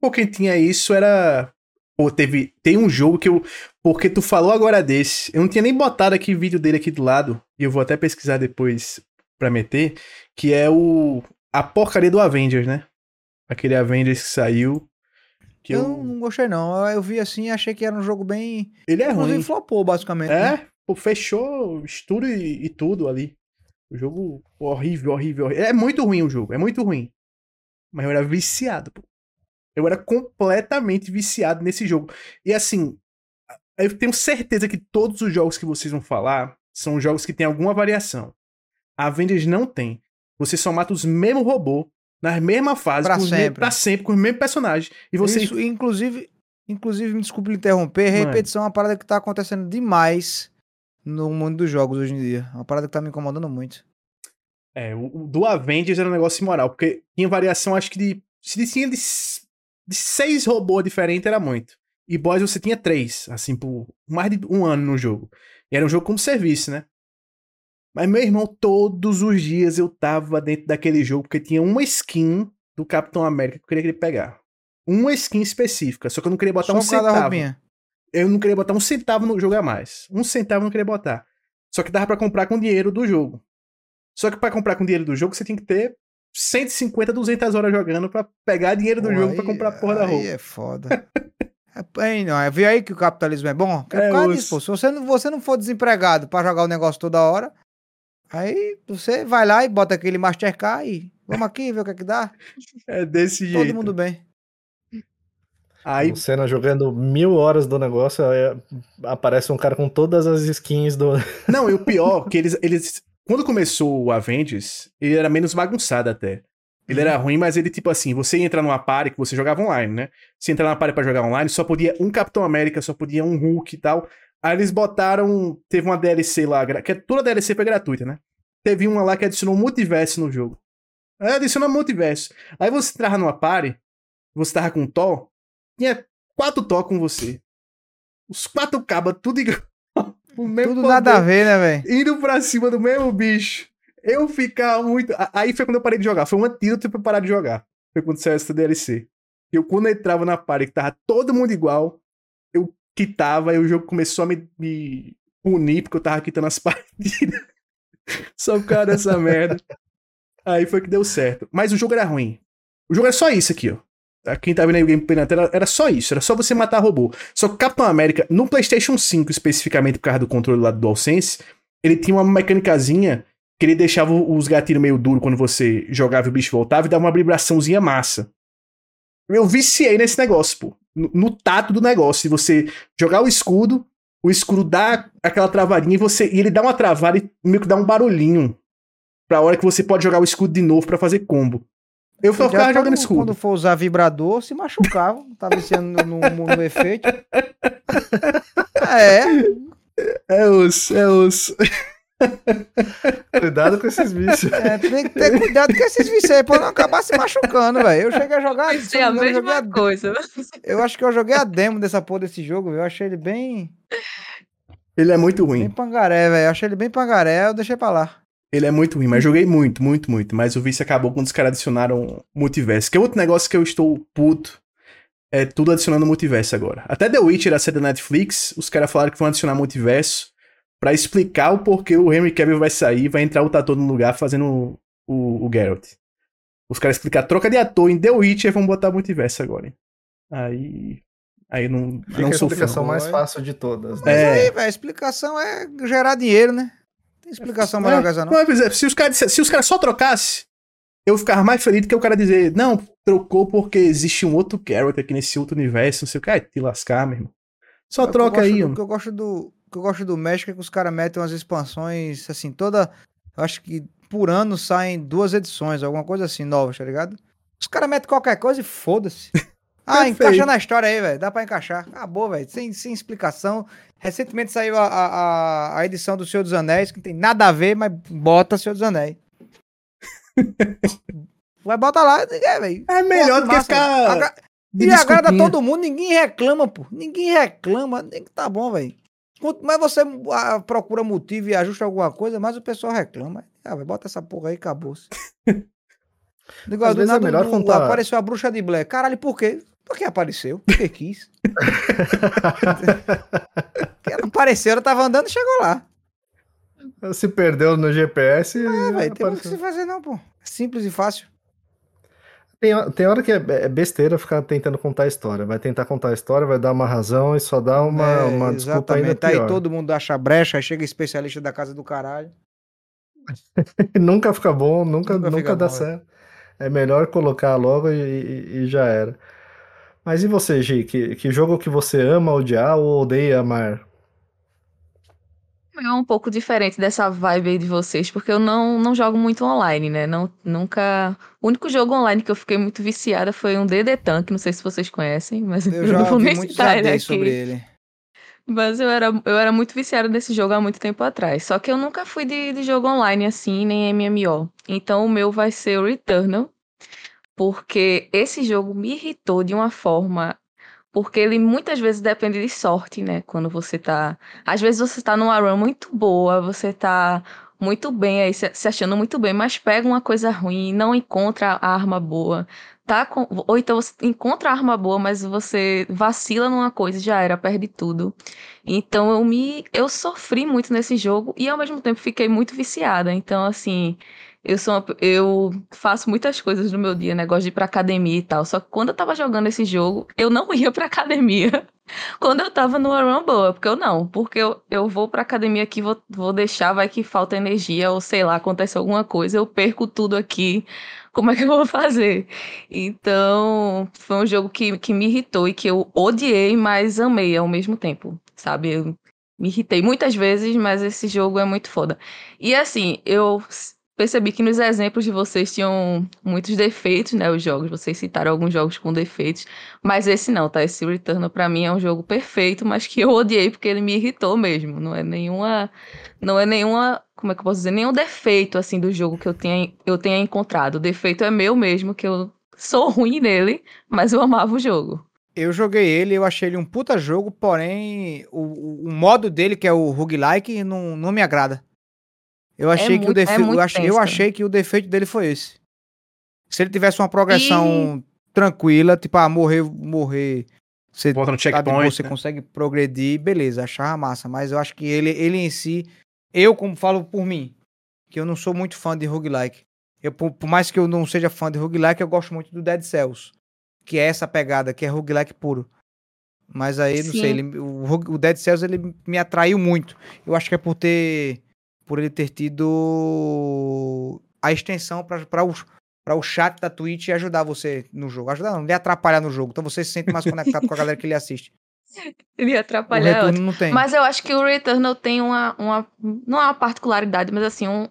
Pô, quem tinha isso era. Pô, teve. Tem um jogo que eu. Porque tu falou agora desse. Eu não tinha nem botado aqui o vídeo dele aqui do lado. E eu vou até pesquisar depois pra meter. Que é o. A porcaria do Avengers, né? Aquele Avengers que saiu. Que eu eu... não, gostei, não. Eu vi assim e achei que era um jogo bem. Ele é Inclusive ruim. flopou, basicamente. né? É, pô, fechou estudo e, e tudo ali. O jogo horrível, horrível, horrível. É muito ruim o jogo, é muito ruim. Mas eu era viciado, pô. Eu era completamente viciado nesse jogo. E assim, eu tenho certeza que todos os jogos que vocês vão falar são jogos que tem alguma variação. A Avengers não tem. Você só mata os mesmos robôs, nas mesmas fases, Pra os mesmos- sempre. pra sempre, com os mesmos personagens. E você. Isso, inclusive, inclusive, me desculpe interromper, repetição é uma parada que tá acontecendo demais no mundo dos jogos hoje em dia. Uma parada que tá me incomodando muito. É, o, o do Avengers era um negócio imoral, porque tinha variação, acho que de. Se tinha de, de seis robôs diferentes, era muito. E boss você tinha três, assim, por mais de um ano no jogo. E era um jogo como serviço, né? Mas, meu irmão, todos os dias eu tava dentro daquele jogo, porque tinha uma skin do Capitão América que eu queria pegar. Uma skin específica, só que eu não queria botar Só um centavo. roupinha. Eu não queria botar um centavo no jogo a mais. Um centavo eu não queria botar. Só que dava pra comprar com dinheiro do jogo. Só que pra comprar com dinheiro do jogo, você tinha que ter 150, 200 horas jogando pra pegar dinheiro do Pô, jogo aí- pra comprar a porra da aí roupa. é foda. É, hein, não, é, viu aí que o capitalismo é bom? É, É por causa disso, pô. Se você não, você não for desempregado pra jogar o negócio toda hora, aí você vai lá e bota aquele Mastercard e vamos aqui ver o que é que dá. É desse Todo jeito. mundo bem. Aí, O Senna jogando mil horas do negócio, aí aparece um cara com todas as skins do. não, e o pior, que eles, eles. Quando começou o Avengers, ele era menos bagunçado até. Ele Uhum. era ruim, mas ele, tipo assim, você entra numa party que você jogava online, né? Você entra numa party pra jogar online, só podia um Capitão América, só podia um Hulk e tal. Aí eles botaram. Teve uma DLC lá, que toda DLC foi gratuita, né? Teve uma lá que adicionou multiverso no jogo. Aí adicionou multiverso. Aí você entrava numa party, você tava com Thor, tinha quatro Thor com você. Os quatro cabas, tudo igual. O mesmo Tudo poder nada a ver, né, velho? indo pra cima do mesmo bicho. Eu ficava muito. Aí foi quando eu parei de jogar. Foi um antídoto pra eu parar de jogar. Foi quando saiu essa DLC. Eu, quando eu entrava na party que tava todo mundo igual, eu quitava e o jogo começou a me, me punir porque eu tava quitando as partidas. Só por causa dessa merda. Aí foi que deu certo. Mas o jogo era ruim. O jogo era só isso aqui, ó. Quem tá vendo aí o gameplay na tela, era só isso, era só você matar robô. Só que Capitão América, no PlayStation 5 especificamente por causa do controle lá do DualSense, ele tinha uma mecânicazinha que ele deixava os gatilhos meio duros quando você jogava e o bicho voltava e dava uma vibraçãozinha massa. Eu viciei nesse negócio, pô. No, no tato do negócio. Se você jogar o escudo, o escudo dá aquela travadinha e, você, e ele dá uma travada e meio que dá um barulhinho. Pra hora que você pode jogar o escudo de novo pra fazer combo. Eu só ficava jogando escudo. Quando for usar vibrador, se machucava. Tá viciando no, no- no efeito. É, É osso, é osso. Cuidado com esses bichos. é, tem que ter cuidado com esses vícios aí pra não acabar se machucando, velho. Eu cheguei a jogar. Isso é a eu, mesma joguei coisa. a- eu acho que eu joguei a demo dessa porra desse jogo, velho. Eu achei ele bem, Ele é muito bem ruim. pangaré, velho. Eu achei ele bem pangaré, eu deixei pra lá. Ele é muito ruim, mas joguei muito, muito, muito. Mas o vício acabou quando os caras adicionaram multiverso. Que é outro negócio que eu estou puto. É tudo adicionando multiverso agora. Até The Witcher, a série da Netflix, os caras falaram que vão adicionar multiverso pra explicar o porquê o Henry Cavill vai sair e vai entrar o ator no lugar fazendo o, o, o Geralt. Os caras explicar troca de ator em The Witcher vão botar multiverso agora. hein? Aí. Aí não, Fica não a explicação mais fácil de todas. Mas Né? É. aí, velho, a explicação é gerar dinheiro, né? Tem explicação melhor que essa, não. Por exemplo, se os caras caras só trocassem, eu ficava mais feliz do que o cara dizer, não, trocou porque existe um outro Geralt aqui nesse outro universo, não sei o que, ah, te lascar, meu irmão. Só eu troca aí, ó. O que eu gosto do, que eu gosto do México é que os caras metem umas expansões, assim, toda. Eu acho que por ano saem duas edições, alguma coisa assim, novas, tá ligado? Os caras metem qualquer coisa e foda-se. Ah, Perfeito. encaixa na história aí, velho. Dá pra encaixar. Acabou, velho. Sem, sem explicação. Recentemente saiu a, a, a- edição do Senhor dos Anéis, que não tem nada a ver, mas bota Senhor dos Anéis. Vai botar lá, é, velho. É melhor do que ficar. Agra- de e agrada todo mundo, ninguém reclama, pô. Ninguém reclama, nem que tá bom, velho. Quanto mais você ah, procura motivo e ajusta alguma coisa, mais o pessoal reclama. Ah, vai, bota essa porra aí acabou-se. Igual, do é nada melhor do- contar- apareceu a bruxa de Blair. Caralho, por quê? Porque apareceu, porque quis. Ela apareceu, ela tava andando e chegou lá. Se perdeu no GPS. É, velho, tem muito o que se fazer não, pô. É simples e fácil. Tem, tem hora que é, é besteira ficar tentando contar a história. Vai tentar contar a história, vai dar uma razão e só dá uma, É, uma desculpa ainda exatamente. Aí pior. todo mundo acha brecha, aí chega especialista da casa do caralho. nunca fica bom, nunca, Nunca nunca, dá bom, é. certo. É melhor colocar logo e, e- e já era. Mas e você, Gi? Que, que jogo que você ama odiar ou odeia amar? É um pouco diferente dessa vibe aí de vocês, porque eu não, não jogo muito online, né? Não, nunca. O único jogo online que eu fiquei muito viciada foi um DD Tank, não sei se vocês conhecem, mas Eu eu já não vou nem muitos citar ele aqui. sobre ele. Mas eu era, eu era muito viciada nesse jogo há muito tempo atrás. Só que eu nunca fui de, de jogo online assim, nem MMO. Então o meu vai ser o Returnal. Porque esse jogo me irritou de uma forma. Porque ele muitas vezes depende de sorte, né? Quando você tá. Às vezes você tá numa run muito boa, você tá muito bem aí, se achando muito bem, mas pega uma coisa ruim, não encontra a arma boa. Tá com... Ou então você encontra a arma boa, mas você vacila numa coisa já era, perde tudo. Então eu me eu sofri muito nesse jogo e ao mesmo tempo fiquei muito viciada. Então assim, eu sou uma eu faço muitas coisas no meu dia, né? De ir pra academia e tal. Só que quando eu tava jogando esse jogo, eu não ia pra academia. Quando eu tava numa run boa, porque eu não, porque eu, eu vou pra academia aqui, vou, vou deixar, vai que falta energia, ou sei lá, acontece alguma coisa, eu perco tudo aqui, como é que eu vou fazer? Então, foi um jogo que, que me irritou e que eu odiei, mas amei ao mesmo tempo, sabe? Eu me irritei muitas vezes, mas esse jogo é muito foda. E assim, eu percebi que nos exemplos de vocês tinham muitos defeitos, né? Os jogos, vocês citaram alguns jogos com defeitos, mas esse não, tá? Esse Returnal pra mim é um jogo perfeito, mas que eu odiei porque ele me irritou mesmo. Não é nenhuma. Não é nenhuma. Como é que eu posso dizer? Nenhum defeito, assim, do jogo que eu tenha, eu tenha encontrado. O defeito é meu mesmo, que eu sou ruim nele, mas eu amava o jogo. Eu joguei ele, eu achei ele um puta jogo, porém o- o modo dele, que é o roguelike, não, não me agrada. Eu achei que o é defeito. eu, muito achei, eu achei que o defeito dele foi esse. Se ele tivesse uma progressão tranquila, tipo, ah, morrer, morrer. Você Volta no tá checkpoint. você né? consegue progredir, beleza, achava massa. Mas eu acho que ele, ele em si, eu como falo por mim, que eu não sou muito fã de roguelike. Eu, por, por mais que eu não seja fã de roguelike, eu gosto muito do Dead Cells. Que é essa pegada, que é roguelike puro. Mas aí, não Sim. sei, ele, o, o Dead Cells ele me atraiu muito. Eu acho que é por ter. Por ele ter tido a extensão para o, pra o chat da Twitch ajudar você no jogo. Ajudar não, lhe atrapalhar no jogo. Então você se sente mais conectado com a galera que ele assiste. Ele ia O atrapalhar. é não tem. Mas eu acho que o Returnal tem uma, uma. Não é uma particularidade, mas assim, um,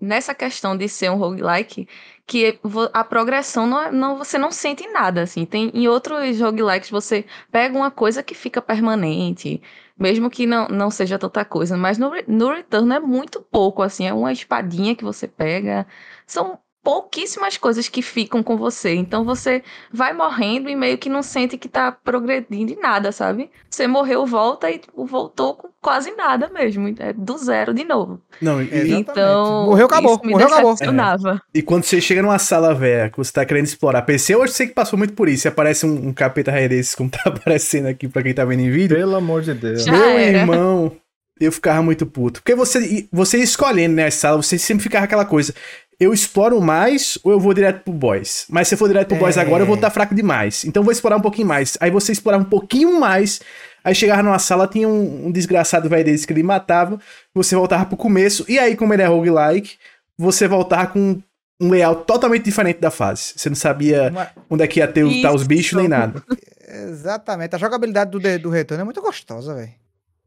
nessa questão de ser um roguelike, que a progressão não, é- não você não sente nada, assim. Tem em outros roguelikes você pega uma coisa que fica permanente, mesmo que não, não seja tanta coisa, mas no, no Return é muito pouco, assim, é uma espadinha que você pega, são pouquíssimas coisas que ficam com você, então você vai morrendo e meio que não sente que tá progredindo em nada, sabe? Você morreu, volta e tipo, voltou com quase nada mesmo, é do zero de novo. Não, Exatamente. Então, Morreu, acabou. isso me Morreu, acabou. decepcionava. e quando você chega numa sala velha que você tá querendo explorar PC, eu sei que passou muito por isso. E aparece um, um capeta rei desses, como tá aparecendo aqui pra quem tá vendo em vídeo. Pelo amor de Deus. Já Meu era. irmão, eu ficava muito puto. Porque você, você escolhendo, né, a sala, você sempre ficava aquela coisa. Eu exploro mais ou eu vou direto pro boss? Mas se eu for direto pro boss É. agora, eu vou estar fraco demais. Então eu vou explorar um pouquinho mais. Aí você explorava um pouquinho mais. Aí chegava numa sala, tinha um, um desgraçado velho desse que ele matava. Você voltava pro começo. E aí, como ele é roguelike, você voltava com um layout totalmente diferente da fase. Você não sabia Uma- onde é que ia ter o- tá os bichos nem nada. Exatamente. A jogabilidade do, do retorno é muito gostosa, velho.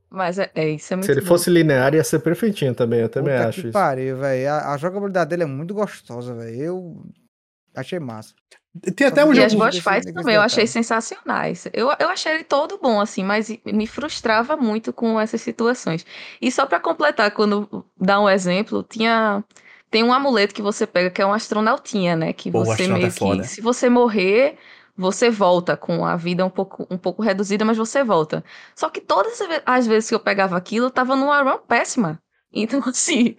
Mas é, é isso, é muito Se ele bom. fosse linear, ia ser perfeitinho também. Eu também Puta acho que isso. pariu, velho. A, a jogabilidade dele é muito gostosa, velho. Eu achei massa. Tem até um E Jogo as jogo. boss fights também eu achei sensacionais. Eu, eu achei ele todo bom, assim, mas me frustrava muito com essas situações. E só pra completar, quando dá um exemplo, tinha. Tem um amuleto que você pega que é um astronautinha, né? Que Pô, você meio é foda. que. Se você morrer, você volta com a vida um pouco, um pouco reduzida, mas você volta. Só que todas as ve- as vezes que eu pegava aquilo, eu tava numa run péssima. Então, assim.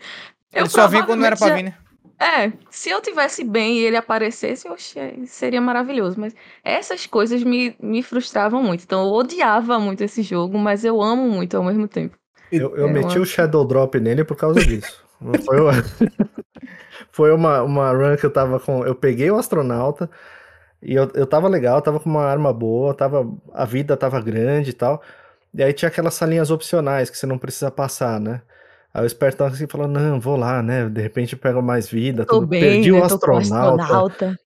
eu Ele só vinha quando não era pra vir, né? é, se eu tivesse bem e ele aparecesse, eu achei, seria maravilhoso. Mas essas coisas me, me frustravam muito. Então eu odiava muito esse jogo, mas eu amo muito ao mesmo tempo. Eu, eu É, meti eu o Shadow Drop nele por causa disso. Foi, uma- Foi uma, uma run que eu tava com. Eu peguei o astronauta, E eu, eu tava legal, tava com uma arma boa, tava, a vida tava grande e tal. E aí tinha aquelas salinhas opcionais que você não precisa passar, né? Aí o espertão assim falou, não, vou lá, né? De repente pega mais vida, Tô tudo. bem, perdi né? o Tô com astronauta. astronauta.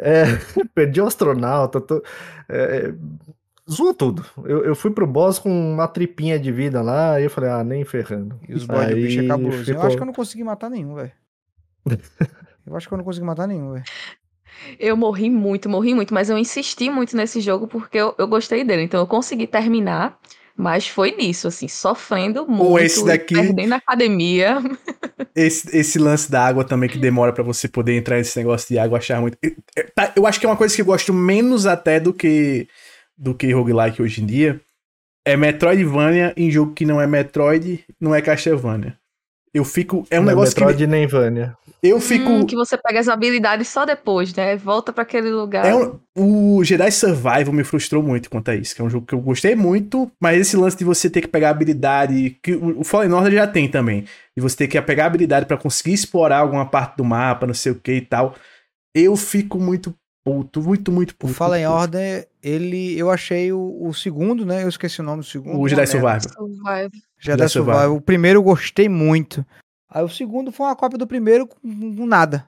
É, perdi o astronauta. Tô, é, zoou tudo. Eu, eu fui pro boss com uma tripinha de vida lá, aí eu falei, ah, nem ferrando. E os boys do bicho é cabuloso. Eu ficou- acho que eu não consegui matar nenhum, velho. Eu acho que eu não consegui matar nenhum, velho. Eu morri muito, morri muito, mas eu insisti muito nesse jogo porque eu, eu gostei dele. Então eu consegui terminar, mas foi nisso, assim, sofrendo muito, esse daqui- perdendo a academia. Esse, esse lance da água também que demora pra você poder entrar nesse negócio de água, achar muito. Eu, tá, eu acho que é uma coisa que eu gosto menos até do que do que roguelike hoje em dia. É Metroidvania em jogo que não é Metroid, não é Castlevania. Eu fico. É um Não, negócio Metroid que. nem Vânia. Eu fico. Hum, que você pega as habilidades só depois, né? Volta pra aquele lugar. É um- o Jedi Survival me frustrou muito quanto a isso, que é um jogo que eu gostei muito, mas esse lance de você ter que pegar habilidade, que o o Fallen Order já tem também, de você ter que pegar habilidade pra conseguir explorar alguma parte do mapa, não sei o que e tal, eu fico muito puto, muito, muito O puto. Fallen puto. Order, ele. Eu achei o, o segundo, né? Eu esqueci o nome do segundo. O Jedi. Survival. Jedi Jedi Survival. Survival. O primeiro eu gostei muito. Aí o segundo foi uma cópia do primeiro com, com nada.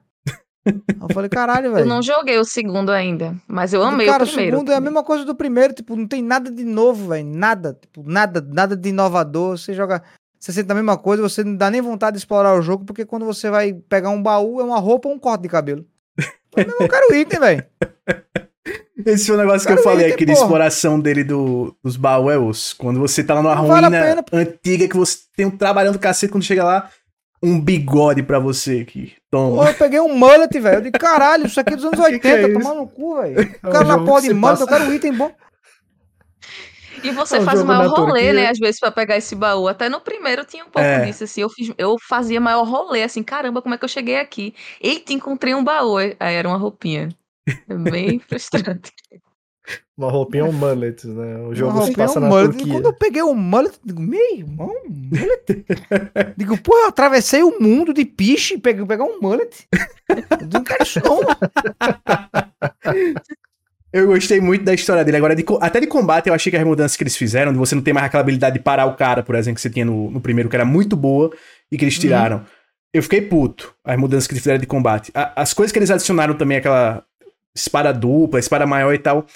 Eu falei, caralho, Eu velho. não joguei o segundo ainda, mas eu amei Cara, o primeiro. segundo é a também. mesma coisa do primeiro, tipo, não tem nada de novo, velho. Nada, tipo, nada, nada de inovador. Você joga. Você sente a mesma coisa, você não dá nem vontade de explorar o jogo, porque quando você vai pegar um baú, é uma roupa ou um corte de cabelo. Eu não quero o item, velho. Esse foi o negócio que eu Cara, falei item, aqui de porra. exploração dele do, dos baús, quando você tá lá numa Não vale a ruína pena, pô. antiga que você tem um trabalhando do cacete, quando chega lá, um bigode pra você aqui. Toma. Pô, eu peguei um mullet, velho. Eu de caralho, isso aqui é dos anos Que que é 80, isso? tomar no cu, velho. É O cara na porra de mullet, eu quero um item bom. E você É um faz o maior rolê, Turquia. né? Às vezes, pra pegar esse baú. Até no primeiro tinha um pouco É. disso, assim. Eu, fiz, eu fazia maior rolê, assim, caramba, como é que eu cheguei aqui? Eita, encontrei um baú. Aí era uma roupinha. É bem frustrante. Uma roupinha um mullet, né? O jogo Uma se passa um na mullet. Turquia. Quando eu peguei o mullet, eu digo, meu irmão, mullet? digo, pô, eu atravessei o mundo de piche e peguei pegar um mullet. Eu não quero isso não. Eu gostei muito da história dele. Agora, de até de combate, eu achei que as mudanças que eles fizeram, de você não ter mais aquela habilidade de parar o cara, por exemplo, que você tinha no, no primeiro, que era muito boa, e que eles tiraram. Eu fiquei puto, as mudanças que eles fizeram de combate. A- as coisas que eles adicionaram também, aquela espada dupla, espada maior e tal,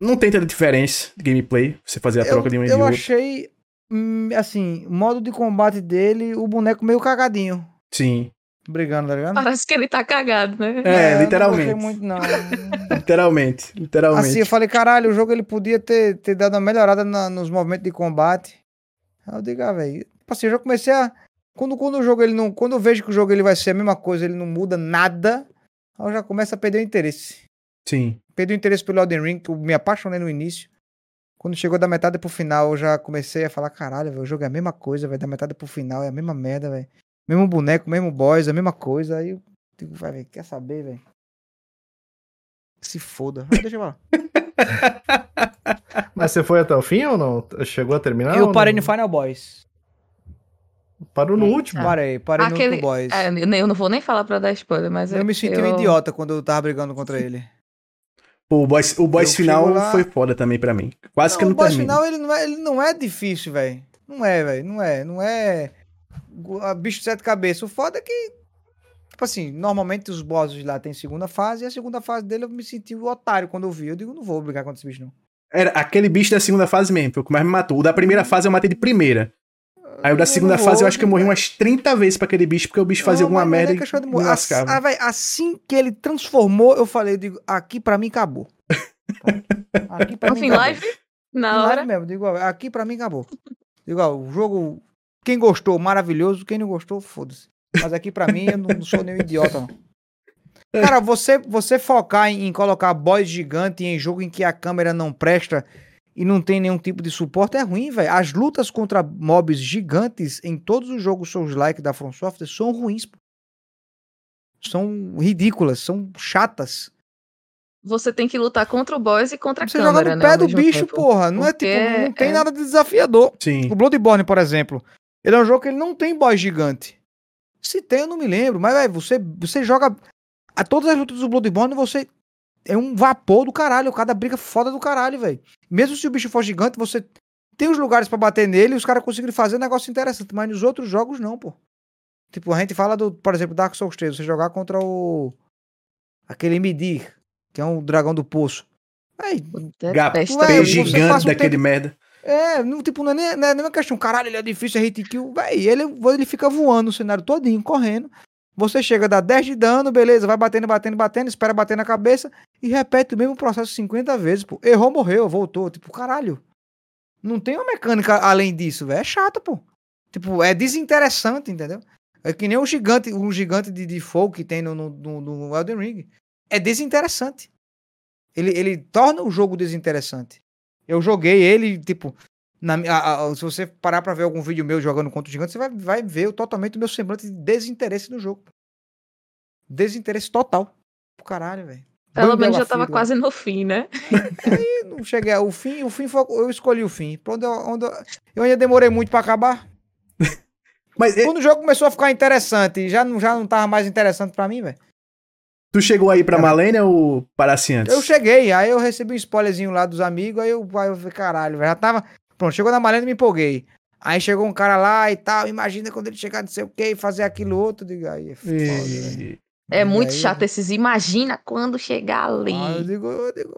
não tem tanta diferença de gameplay, você fazer a Eu, troca de um e de eu outro. achei, hum, assim, o modo de combate dele, o boneco meio cagadinho. Sim, Brigando, tá ligado? Parece que ele tá cagado, né? É, eu literalmente. Não gostei muito, não. literalmente, literalmente. Assim, eu falei, caralho, o jogo ele podia ter, ter dado uma melhorada na- nos movimentos de combate. Aí eu digo, ah, velho. Tipo assim, eu já comecei a. Quando, quando o jogo ele não. Quando eu vejo que o jogo ele vai ser a mesma coisa, ele não muda nada, aí eu já começo a perder o interesse. Sim. Perdi o interesse pelo Elden Ring, que eu me apaixonei no início. Quando chegou da metade pro final, eu já comecei a falar, caralho, velho, o jogo é a mesma coisa, velho. Da metade pro final é a mesma merda, velho. Mesmo boneco, mesmo boss, a mesma coisa. Aí eu digo, vai, velho, quer saber, velho? Se foda. Aí deixa eu lá. Mas você foi até o fim ou não? Chegou a terminar? eu parei no Final Boss. Parou no último. Parei, parei no Aquele- último boss. É, eu não vou nem falar pra dar spoiler, mas eu me senti um idiota quando eu tava brigando contra ele. O boss, o boss Eu final lá- foi foda também pra mim. Quase que eu o não boss termino. final ele não é, ele não é difícil, velho. Não é, velho. Não é. Não é. Bicho de sete cabeças. O foda é que. Tipo assim, normalmente os bosses lá tem segunda fase e a segunda fase dele eu me senti um otário quando eu vi. Eu digo, não vou brigar contra esse bicho, não. Era aquele bicho da segunda fase mesmo, foi o que mais me matou. O da primeira fase eu matei de primeira. Aí o da segunda fase eu acho que eu morri umas 30 vezes pra aquele bicho, porque o bicho fazia Não, alguma é merda nem e me morrer. Ass- lascava. ah, véi, assim que ele transformou, eu falei, eu digo, aqui pra mim acabou. Aqui pra No mim acabou. live, Em na live hora. mesmo, digo, aqui pra mim acabou. Digo, ó, o jogo, quem gostou, maravilhoso, quem não gostou, foda-se. Mas aqui pra mim, eu não, não sou nenhum idiota, não. Cara, você, você focar em, em colocar boss gigante em jogo em que a câmera não presta e não tem nenhum tipo de suporte é ruim, velho. As lutas contra mobs gigantes em todos os jogos Souls-like da From Software são ruins. pô. São ridículas, são chatas. Você tem que lutar contra o boss e contra a Você câmera, joga no né? pé do bicho, tempo. porra. Não é Porque tipo, não tem é- nada de desafiador. Sim. O Bloodborne, por exemplo, ele é um jogo que ele não tem boss gigante. Se tem, eu não me lembro. Mas, velho, você, você joga. A todas as lutas do Bloodborne, você é um vapor do caralho, cada briga foda do caralho, velho. Mesmo se o bicho for gigante, você tem os lugares pra bater nele e os caras conseguem fazer um negócio interessante, mas nos outros jogos não, pô. Tipo, a gente fala do, por exemplo, Dark Souls 3, você jogar contra o aquele Midir, que é um dragão do poço. Aí, você gigante um daquele tempo- merda. é, não, tipo, não é, nem, não é nem uma questão, caralho, ele é difícil, é hit kill, véi, ele, ele fica voando o cenário todinho, correndo. Você chega, dá 10 de dano, beleza, vai batendo, batendo, batendo, espera bater na cabeça e repete o mesmo processo 50 vezes, pô. Errou, morreu, voltou, tipo, caralho. Não tem uma mecânica além disso, velho, é chato, pô. Tipo, é desinteressante, entendeu? É que nem o gigante, um gigante de, de fogo que tem no, no, no- no Elden Ring. É desinteressante. Ele, ele torna o jogo desinteressante. Eu joguei ele, tipo, na, a- a- se você parar pra ver algum vídeo meu jogando contra o gigante, você vai, vai ver o- totalmente o meu semblante de desinteresse no jogo. Desinteresse total. Pro caralho, velho. Pelo menos já tava quase no fim, né? E não cheguei ao fim, o fim foi, eu escolhi o fim. Pra onde eu, onde eu, eu ainda demorei muito pra acabar. Mas Quando o jogo começou a ficar interessante, já não, já não tava mais interessante pra mim, velho. tu chegou aí pra Malênia ou parasse antes? Eu cheguei, aí eu recebi um spoilerzinho lá dos amigos, aí eu, aí eu falei, caralho, velho, já tava. Pronto, chegou na Malena e me empolguei. Aí chegou um cara lá e tal, imagina quando ele chegar não sei o que e fazer aquilo outro, digo, aí é foda, velho. E- É E muito aí, chato esses. Imagina quando chegar ali. Ah, eu digo, eu digo,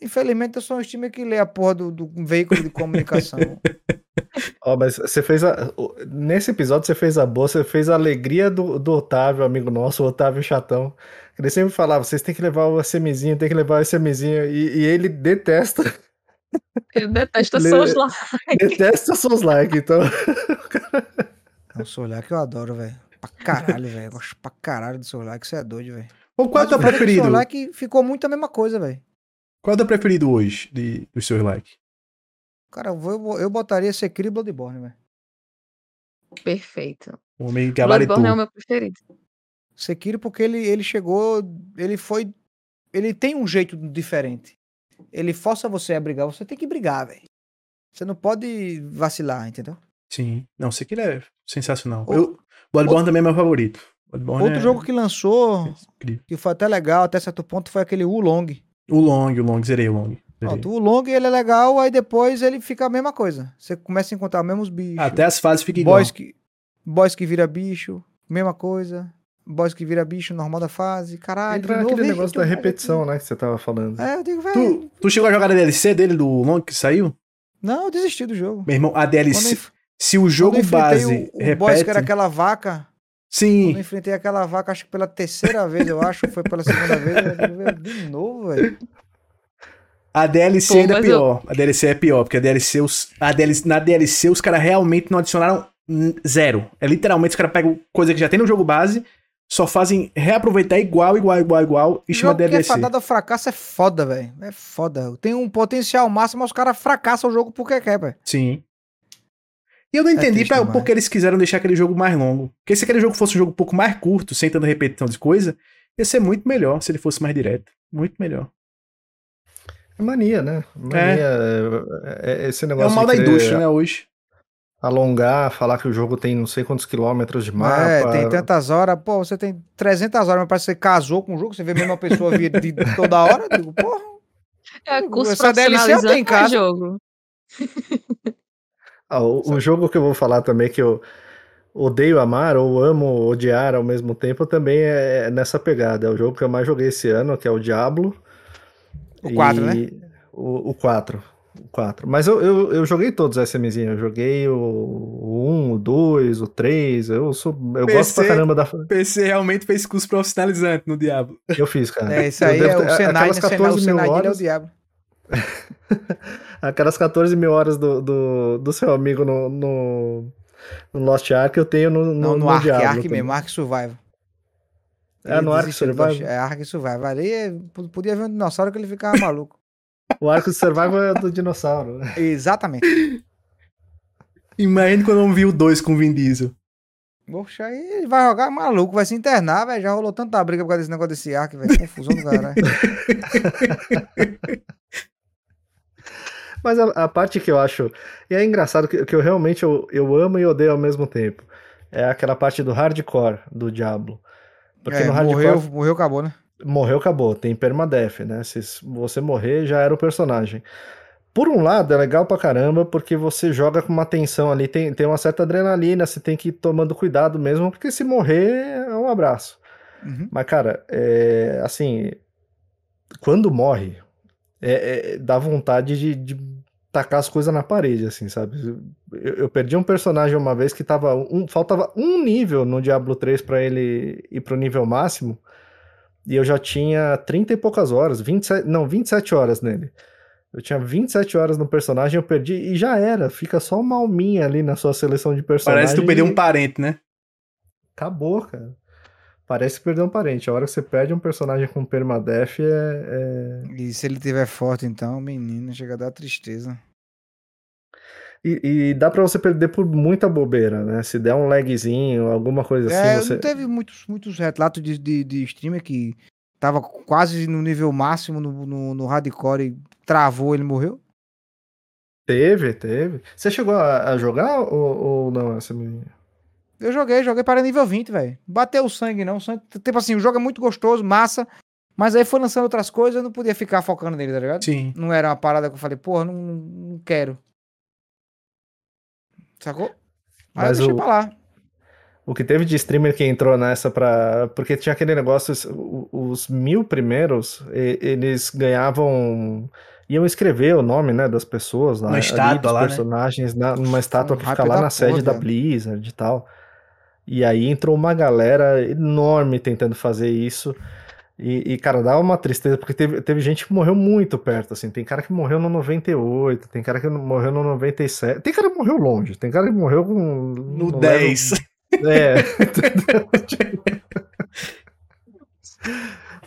infelizmente eu sou um time que lê a porra do, do veículo de comunicação. Ó, mas você fez a. Nesse episódio você fez a boa, você fez a alegria do, do Otávio, amigo nosso, o Otávio Chatão. Ele sempre falava, vocês têm que levar o SMzinho, tem que levar o SMzinho. E, e ele detesta, Eu detesto Le- Souls lá. detesta seus likes, então. É um Solar que eu adoro, velho. Pra caralho, velho. Eu gosto pra caralho do Solar, que você é doido, velho. Qual é o teu preferido? O Solar que ficou muito a mesma coisa, velho. Qual é o teu preferido hoje de, dos seus likes? Cara, eu, vou, eu botaria Sekiro e Bloodborne, velho. Perfeito. O homem gabaritou. Bloodborne é o meu preferido. Sekiro porque ele, ele chegou, ele foi, ele tem um jeito diferente. Ele força você a brigar, você tem que brigar, velho. Você não pode vacilar, entendeu? Sim. Não, sei que ele é sensacional. O- Eu, Bloodborne também é meu favorito. Bloodborne Outro é jogo que lançou, incrível. que foi até legal, até certo ponto, foi aquele Wulong. O Long, o Long, zerei o Long. Zerei. Pronto, o Wulong ele é legal, aí depois ele fica a mesma coisa. Você começa a encontrar os mesmos bichos. Até as fases ficam igual. que, boys que vira bicho, mesma coisa. Boys que vira bicho, normal da fase. Caralho, Entra de novo, naquele eita, negócio da repetição, aqui. né, que você tava falando. É, eu digo, velho. Tu, tu chegou a jogar a DLC dele do Long que saiu? Não, eu desisti do jogo. Meu irmão, a Quando eu, DLC. enf- Se o quando jogo eu base o, o repete. boss que era aquela vaca, quando Sim. eu enfrentei aquela vaca, acho que pela terceira vez, eu acho, foi pela segunda vez, eu de novo, velho. A DLC Pô, ainda é mas eu- pior. A DLC é pior, porque a DLC, os, a DLC, na DLC os caras realmente não adicionaram zero. É literalmente os caras pegam coisa que já tem no jogo base, só fazem reaproveitar igual, igual, igual, igual e chama jogo que é DLC. fadado ao fracasso é foda, velho. É foda. Tem um potencial máximo, mas os caras fracassam o jogo porque quer, velho. Sim. E eu não entendi triste pra, porque eles quiseram deixar aquele jogo mais longo. Porque se aquele jogo fosse um jogo um pouco mais curto, sem tanta repetição de coisa, ia ser muito melhor se ele fosse mais direto. Muito melhor. É mania, né? Mania. É, é esse É negócio o mal da indústria, né, hoje. Alongar, falar que o jogo tem não sei quantos quilômetros de mapa. É, tem tantas horas. Pô, você tem 300 horas, mas parece que você casou com o jogo, você vê a mesma pessoa vir de toda hora. Eu digo, porra. É curso Essa DLC eu tenho em casa. jogo. Ah, o, o jogo que eu vou falar também que eu odeio amar ou amo odiar ao mesmo tempo também é nessa pegada. É o jogo que eu mais joguei esse ano, que é o Diablo. O 4, né? E- O, o 4. O 4. Mas eu, eu, eu joguei todos os SMzinhos. Eu joguei o, o 1, o 2, o 3. Eu, sou, eu gosto pra PC. caramba da. PC realmente fez curso profissionalizante no Diabo. Eu fiz, cara. É, isso Eu aí devo é o Senai, né? aquelas Senai, o 14 mil Senai dele é o horas, diabo. aquelas 14 mil horas do, do, do seu amigo no, no, no Lost Ark eu tenho no, no, Não, no, no Ark, Diablo é Ark também. mesmo, Ark Survival. É, no Ele Ark desistiu do Survival? É Ark Survival. Ali p- podia ver um dinossauro que ele ficava maluco. O arco de survival é do dinossauro. Exatamente. Imagina quando eu vi o 2 com o Vin Diesel. Poxa, aí ele vai jogar maluco, vai se internar, velho. Já rolou tanta briga por causa desse negócio desse Ark, velho. Confusão do caralho. Mas a, a parte que eu acho. E é engraçado que, que eu realmente eu, eu amo e odeio ao mesmo tempo. É aquela parte do hardcore do Diablo. Porque É, no hardcore. morreu, morreu, acabou, né? Morreu, acabou. Tem permadeath, né? Se você morrer, já era o personagem. Por um lado, é legal pra caramba, porque você joga com uma tensão ali, tem, tem uma certa adrenalina, você tem que ir tomando cuidado mesmo, porque se morrer, é um abraço. Uhum. Mas, cara, é, assim, quando morre, é, é- dá vontade de, de tacar as coisas na parede, assim, sabe? Eu, eu perdi um personagem uma vez que tava um, faltava um nível no Diablo 3 pra ele ir pro nível máximo, e eu já tinha 30 e poucas horas, 27, não, 27 horas nele. Eu tinha 27 horas no personagem, eu perdi e já era. Fica só uma alminha ali na sua seleção de personagem. Parece que tu perdeu um parente, né? Acabou, cara. Parece perder um parente. A hora que você perde um personagem com permadeath é, é... E se ele tiver forte, então, menino, chega a dar tristeza. E, e dá pra você perder por muita bobeira, né? Se der um lagzinho, alguma coisa é, assim, você... não teve muitos, muitos relatos de, de, de streamer que tava quase no nível máximo no, no, no hardcore e travou, ele morreu? Teve, teve. Você chegou a, a jogar ou, ou não, essa menina? Eu joguei, joguei para nível 20, velho. Bateu o sangue, não. O sangue, tipo assim, o jogo é muito gostoso, massa. Mas aí foi lançando outras coisas, eu não podia ficar focando nele, tá ligado? Sim. Não era uma parada que eu falei, porra, não, não quero. Sacou? Aí Mas eu deixei o- pra lá. O que teve de streamer que entrou nessa pra. Porque tinha aquele negócio, os mil primeiros, e- eles ganhavam. Iam escrever o nome, né, das pessoas lá. Uma ali, estátua dos lá, né? personagens, na- numa estátua um que fica lá da na sede porra, da velho. Blizzard e tal. E aí entrou uma galera enorme tentando fazer isso. E, e, cara, dá uma tristeza, porque teve, teve gente que morreu muito perto, assim. Tem cara que morreu no 98, tem cara que morreu no 97. Tem cara que morreu longe, tem cara que morreu com. No level 10. é,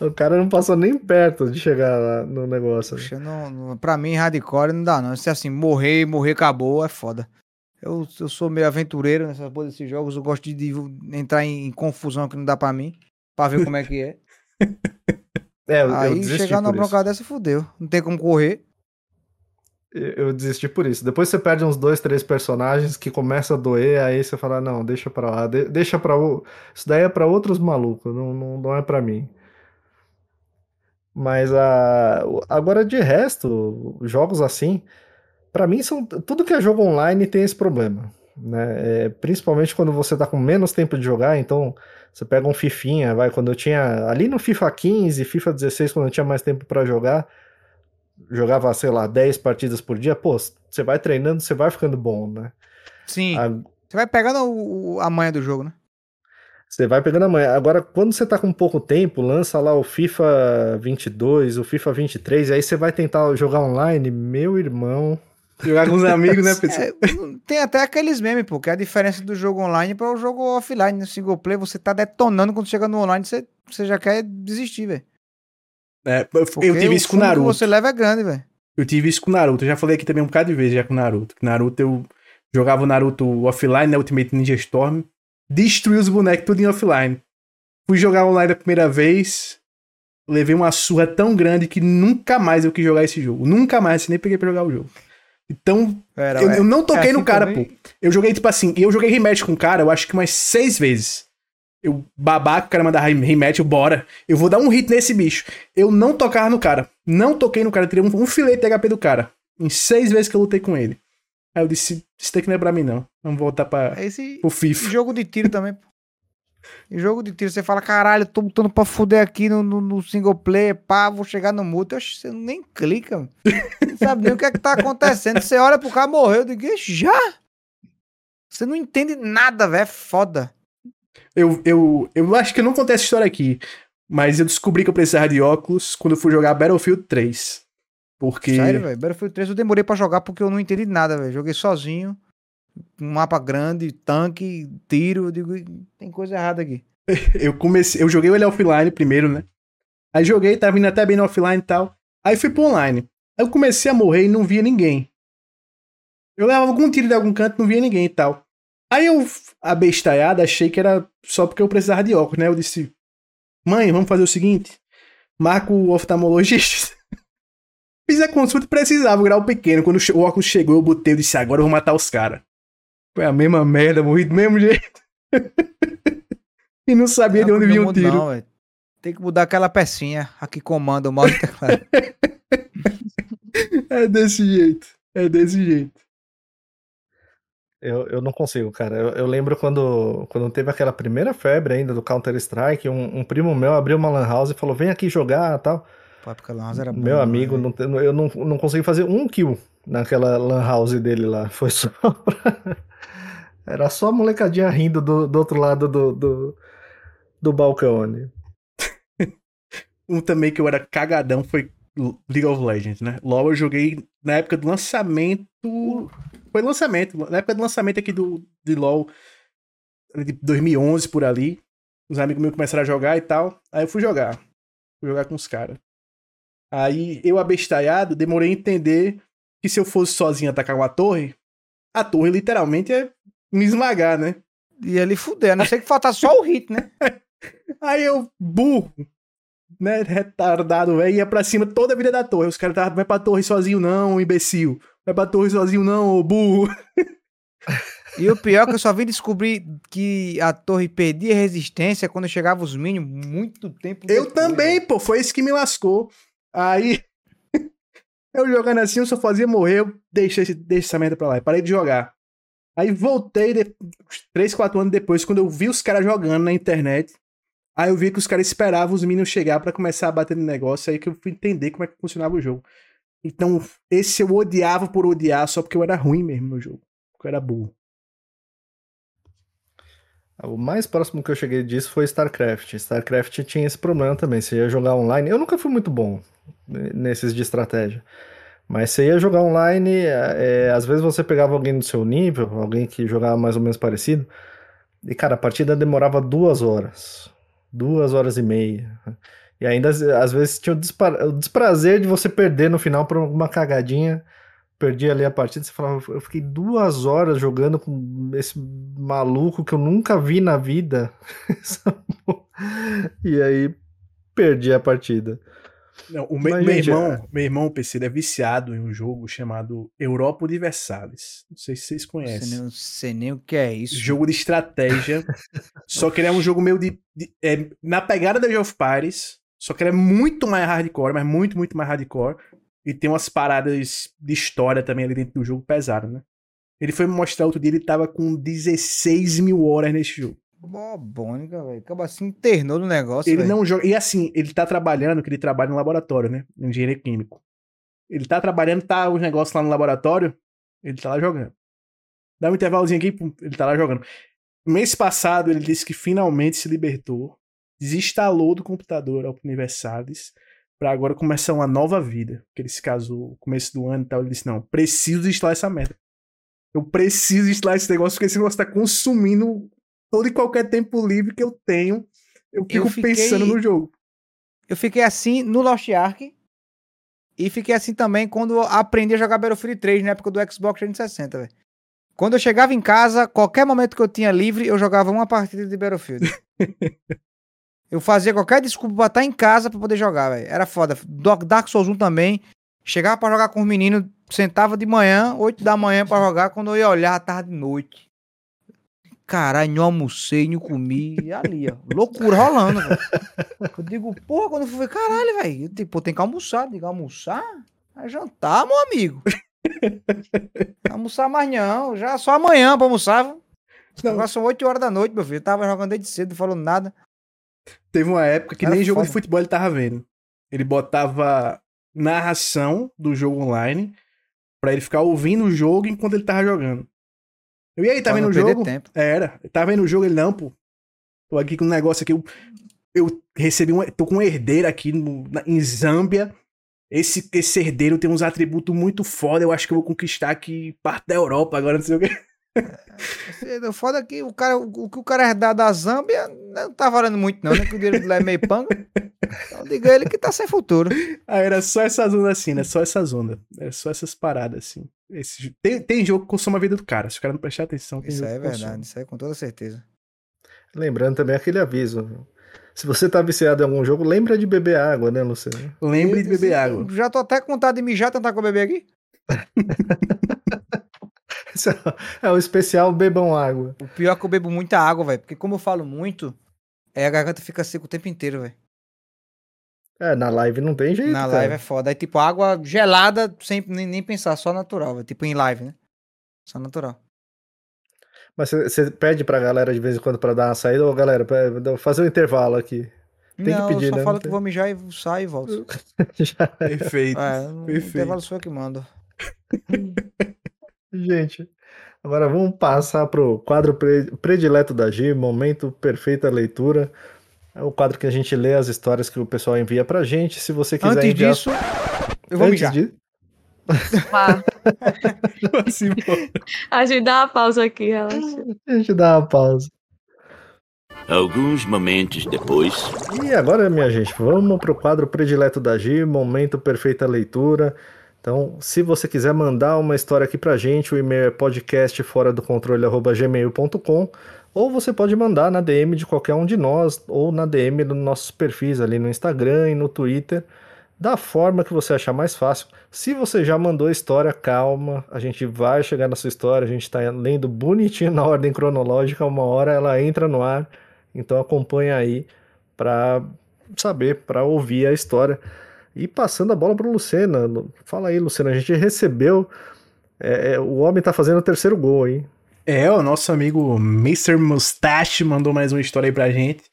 o cara não passou nem perto de chegar lá no negócio. né? Poxa, não, não- pra mim, hardcore não dá, não. Se assim, morrer, morrer, acabou, é foda. Eu, eu sou meio aventureiro nessa porra desses jogos, eu gosto de, de entrar em, em confusão que não dá pra mim, pra ver como é que é. É, eu, eu Aí desisti chegar numa bronca dessa, fudeu. Não tem como correr. Eu, eu desisti por isso. Depois você perde uns dois, três personagens que começa a doer, aí você fala, não, deixa pra lá, de- deixa pra... o- Isso daí é pra outros malucos, não, não, não é pra mim. Mas a... agora, de resto, jogos assim, pra mim, são tudo que é jogo online tem esse problema. Né? É, principalmente quando você tá com menos tempo de jogar, então você pega um Fifinha, vai, quando eu tinha ali no FIFA 15, FIFA 16, quando eu tinha mais tempo pra jogar, jogava, sei lá, 10 partidas por dia, pô, você vai treinando, você vai ficando bom, né? Sim. A- Você vai pegando o- a manha do jogo, né? Você vai pegando a manha. Agora, quando você tá com pouco tempo, lança lá o FIFA 22, o FIFA 23, e aí você vai tentar jogar online, meu irmão. Jogar com os amigos, né, pessoal? É, tem até aqueles memes, pô, que é a diferença do jogo online para o jogo offline. No single player, você tá detonando quando chega no online, você, você já quer desistir, velho. É, eu, tive o isso com que Naruto. você leva é grande, velho. Eu tive isso com Naruto. Eu já falei aqui também um bocado de vezes já com Naruto. Que Naruto eu jogava o Naruto offline, né? Ultimate Ninja Storm. Destruí os bonecos tudo em offline. Fui jogar online a primeira vez. Levei uma surra tão grande que nunca mais eu quis jogar esse jogo. Nunca mais, assim, nem peguei pra jogar o jogo. Então, Era, eu, é- eu não toquei é no assim cara, também? pô. Eu joguei, tipo assim, eu joguei rematch com o cara, eu acho que umas seis vezes. Eu babaca, o cara mandar rem- rematch, eu bora. Eu vou dar um hit nesse bicho. Eu não tocava no cara. Não toquei no cara, eu tirei um, um filete de HP do cara. Em seis vezes que eu lutei com ele. Aí eu disse, isso daqui não é pra mim, não. Vamos voltar pra, É esse pro FIFA. jogo de tiro também, pô. E jogo de tiro, você fala, caralho, tô lutando pra fuder aqui no, no, no single player, pá, vou chegar no multi. Você nem clica, mano. Não sabe nem o que é que tá acontecendo. Você olha pro cara, morreu, eu digo, "Ixi, já? Você não entende nada, velho, é foda. Eu, eu, eu acho que eu não contei essa história aqui. Mas eu descobri que eu precisava de óculos quando eu fui jogar Battlefield 3. Porque. Sério, velho, Battlefield 3 eu demorei pra jogar porque eu não entendi nada, velho. Joguei sozinho, um mapa grande, tanque, tiro, eu digo, tem coisa errada aqui. Eu comecei, eu joguei ele offline primeiro, né? Aí joguei, tava indo até bem no offline e tal. Aí fui pro online. Aí eu comecei a morrer e não via ninguém. Eu levava algum tiro de algum canto, não via ninguém e tal. Aí eu, abestalhado, achei que era só porque eu precisava de óculos, né? Eu disse, mãe, vamos fazer o seguinte: marca o oftalmologista. Fiz a consulta e precisava, o grau pequeno. Quando o óculos chegou, eu botei, eu disse, agora eu vou matar os caras. Foi a mesma merda, morri do mesmo jeito. e não sabia de Não, onde não vinha o tiro. Não. Tem que mudar aquela pecinha a que comanda o mouse teclado. É desse jeito. É desse jeito. Eu, eu não consigo, cara. Eu, eu lembro quando, quando teve aquela primeira febre ainda do Counter-Strike, um, um primo meu abriu uma lan house e falou, vem aqui jogar tal. Pô, porque a Lan House era bom, Meu amigo, né? não eu não, não consegui fazer um kill naquela lan house dele lá. Foi só pra... Era só a molecadinha rindo do, do outro lado do, do, do balcão ali. Um também que eu era cagadão foi League of Legends, né? LoL eu joguei na época do lançamento. Foi lançamento, na época do lançamento aqui do de LoL, de 2011 por ali. Os amigos meus começaram a jogar e tal. Aí eu fui jogar. Fui jogar com os caras. Aí eu, abestalhado, demorei a entender que se eu fosse sozinho atacar uma torre, a torre literalmente é me esmagar, né? E ali fuder, a não ser que faltasse só o hit, né? Aí eu, burro, né, retardado, velho, ia pra cima toda a vida da torre. Os caras estavam, vai pra torre sozinho não, imbecil. Vai pra torre sozinho não, ô burro. E o pior é que eu só vim descobrir que a torre perdia resistência quando chegava os minions muito tempo Eu depois, também, velho. pô, foi isso que me lascou. Aí, eu jogando assim, eu só fazia morrer, eu deixei, deixei essa merda pra lá, parei de jogar. Aí voltei, de, 3, 4 anos depois, quando eu vi os caras jogando na internet, aí eu vi que os caras esperavam os minions chegar pra começar a bater no negócio, aí que eu fui entender como é que funcionava o jogo. Então, esse eu odiava por odiar, só porque eu era ruim mesmo no jogo. Porque eu era burro. O mais próximo que eu cheguei disso foi StarCraft. StarCraft tinha esse problema também. Você ia jogar online. Eu nunca fui muito bom nesses de estratégia. Mas você ia jogar online, é, às vezes você pegava alguém do seu nível, alguém que jogava mais ou menos parecido, e cara, a partida demorava duas horas. Duas horas e meia. E ainda às- vezes tinha o desprazer de você perder no final por alguma cagadinha. Perdi ali a partida, você falava, eu fiquei duas horas jogando com esse maluco que eu nunca vi na vida. e aí perdi a partida. Não, o meu, Mas, meu gente, irmão, meu irmão, o PC, ele é viciado em um jogo chamado Europa Universalis. Não sei se vocês conhecem. não sei nem o que é isso. Jogo de estratégia. só que ele é um jogo meio de. de- é, na pegada da Age of Pirates. Só que ele é muito mais hardcore, mas muito, muito mais hardcore. E tem umas paradas de história também ali dentro do jogo pesado, né? Ele foi me mostrar outro dia, ele tava com 16 mil horas nesse jogo. Bobônica, velho. Acaba assim, internou no negócio, Ele velho. não joga. E assim, ele tá trabalhando, que ele trabalha no laboratório, né? Engenharia químico. Ele tá trabalhando, tá os negócios lá no laboratório, ele tá lá jogando. Dá um intervalozinho aqui, pum, ele tá lá jogando. Mês passado, ele disse que finalmente se libertou, desinstalou do computador a Universalis, pra agora começar uma nova vida. Que ele se casou no começo do ano e tal. Ele disse: Não, preciso instalar essa merda. Eu preciso instalar esse negócio, porque esse negócio tá consumindo todo e qualquer tempo livre que eu tenho. Eu fico fiquei- pensando no jogo. Eu fiquei assim no Lost Ark. E fiquei assim também quando eu aprendi a jogar Battlefield 3 na época do Xbox 360, velho. Quando eu chegava em casa, qualquer momento que eu tinha livre, eu jogava uma partida de Battlefield. eu fazia qualquer desculpa pra estar em casa pra poder jogar, velho. Era foda. Dark Souls 1 também. Chegava pra jogar com os meninos, sentava de manhã, 8 da manhã pra jogar. Quando eu ia olhar, tava de noite. Caralho, não almocei, não comi. E ali, ó. Loucura rolando, velho. Eu digo, porra, quando eu fui, caralho, velho. Eu pô, tem que almoçar. Digo, almoçar? É jantar, meu amigo. almoçar mais não. Já só amanhã pra almoçar. viu? Agora são 8 horas da noite, meu filho. Eu tava jogando desde cedo, não falou nada. Teve uma época que Era nem jogo de foda. futebol ele tava vendo. Ele botava narração do jogo online pra ele ficar ouvindo o jogo enquanto ele tava jogando. Eu, e aí, tá Pra vendo o jogo? tempo. Era. Tá vendo o jogo? Ele, não, pô. Tô aqui com um negócio aqui. Eu, eu recebi um. Tô com um herdeiro aqui no- na- em Zâmbia. Esse, esse herdeiro tem uns atributos muito foda. Eu acho que eu vou conquistar aqui parte da Europa agora, não sei o quê. O foda é que o cara, o que o cara herdar da Zâmbia não tá valendo muito, não, né? Que o dinheiro lá é meio panga. Então diga ele que tá sem futuro. Ah, era só essa zona assim, né? Só essa zona. Era só essas paradas assim. Esse- tem, tem jogo que consome a vida do cara. Se o cara não prestar atenção, tem Isso aí é que consome. verdade, isso aí com toda certeza. Lembrando também aquele aviso. Se você tá viciado em algum jogo, lembra de beber água, né, Luciano? Lembre de beber água. Já tô até com vontade de mijar, tentar com beber aqui. Esse é o- é o especial Bebam Água. O pior é que eu bebo muita água, velho. Porque como eu falo muito, é, a garganta fica seca o tempo inteiro, velho. É, na live não tem jeito. Na cara. live é foda. Aí, tipo, água gelada, sem nem, nem pensar, só natural. Tipo, em live, né? Só natural. Mas você pede pra galera de vez em quando pra dar uma saída, ô galera, fazer um intervalo aqui. Tem que não, pedir, eu só né? falo Não que tem- vou mijar e saio e volto. Já- Perfeito. É, Perfeito. intervalo sou eu que mando. Gente, agora vamos passar pro quadro pre- predileto da G, Momento Perfeita Leitura. É o quadro que a gente lê as histórias que o pessoal envia pra gente. Se você quiser Antes enviar... disso, eu vou Antes mijar. de- Vá. Assim. A gente dá uma pausa aqui, relaxa. A gente dá uma pausa. Alguns momentos depois. E agora, minha gente, vamos pro quadro predileto da G, Momento Perfeita Leitura. Então, se você quiser mandar uma história aqui pra gente, o e-mail é podcastforadocontrole.gmail.com ou você pode mandar na DM de qualquer um de nós ou na DM dos nossos perfis ali no Instagram e no Twitter, da forma que você achar mais fácil. Se você já mandou a história, calma, a gente vai chegar na sua história, a gente está lendo bonitinho na ordem cronológica, uma hora ela entra no ar, então acompanha aí para saber, para ouvir a história. E passando a bola para o Lucena. Lu- Fala aí, Lucena, a gente recebeu. é, é, o homem tá fazendo o terceiro gol, hein? É, o nosso amigo Mr. Mustache mandou mais uma história aí pra gente.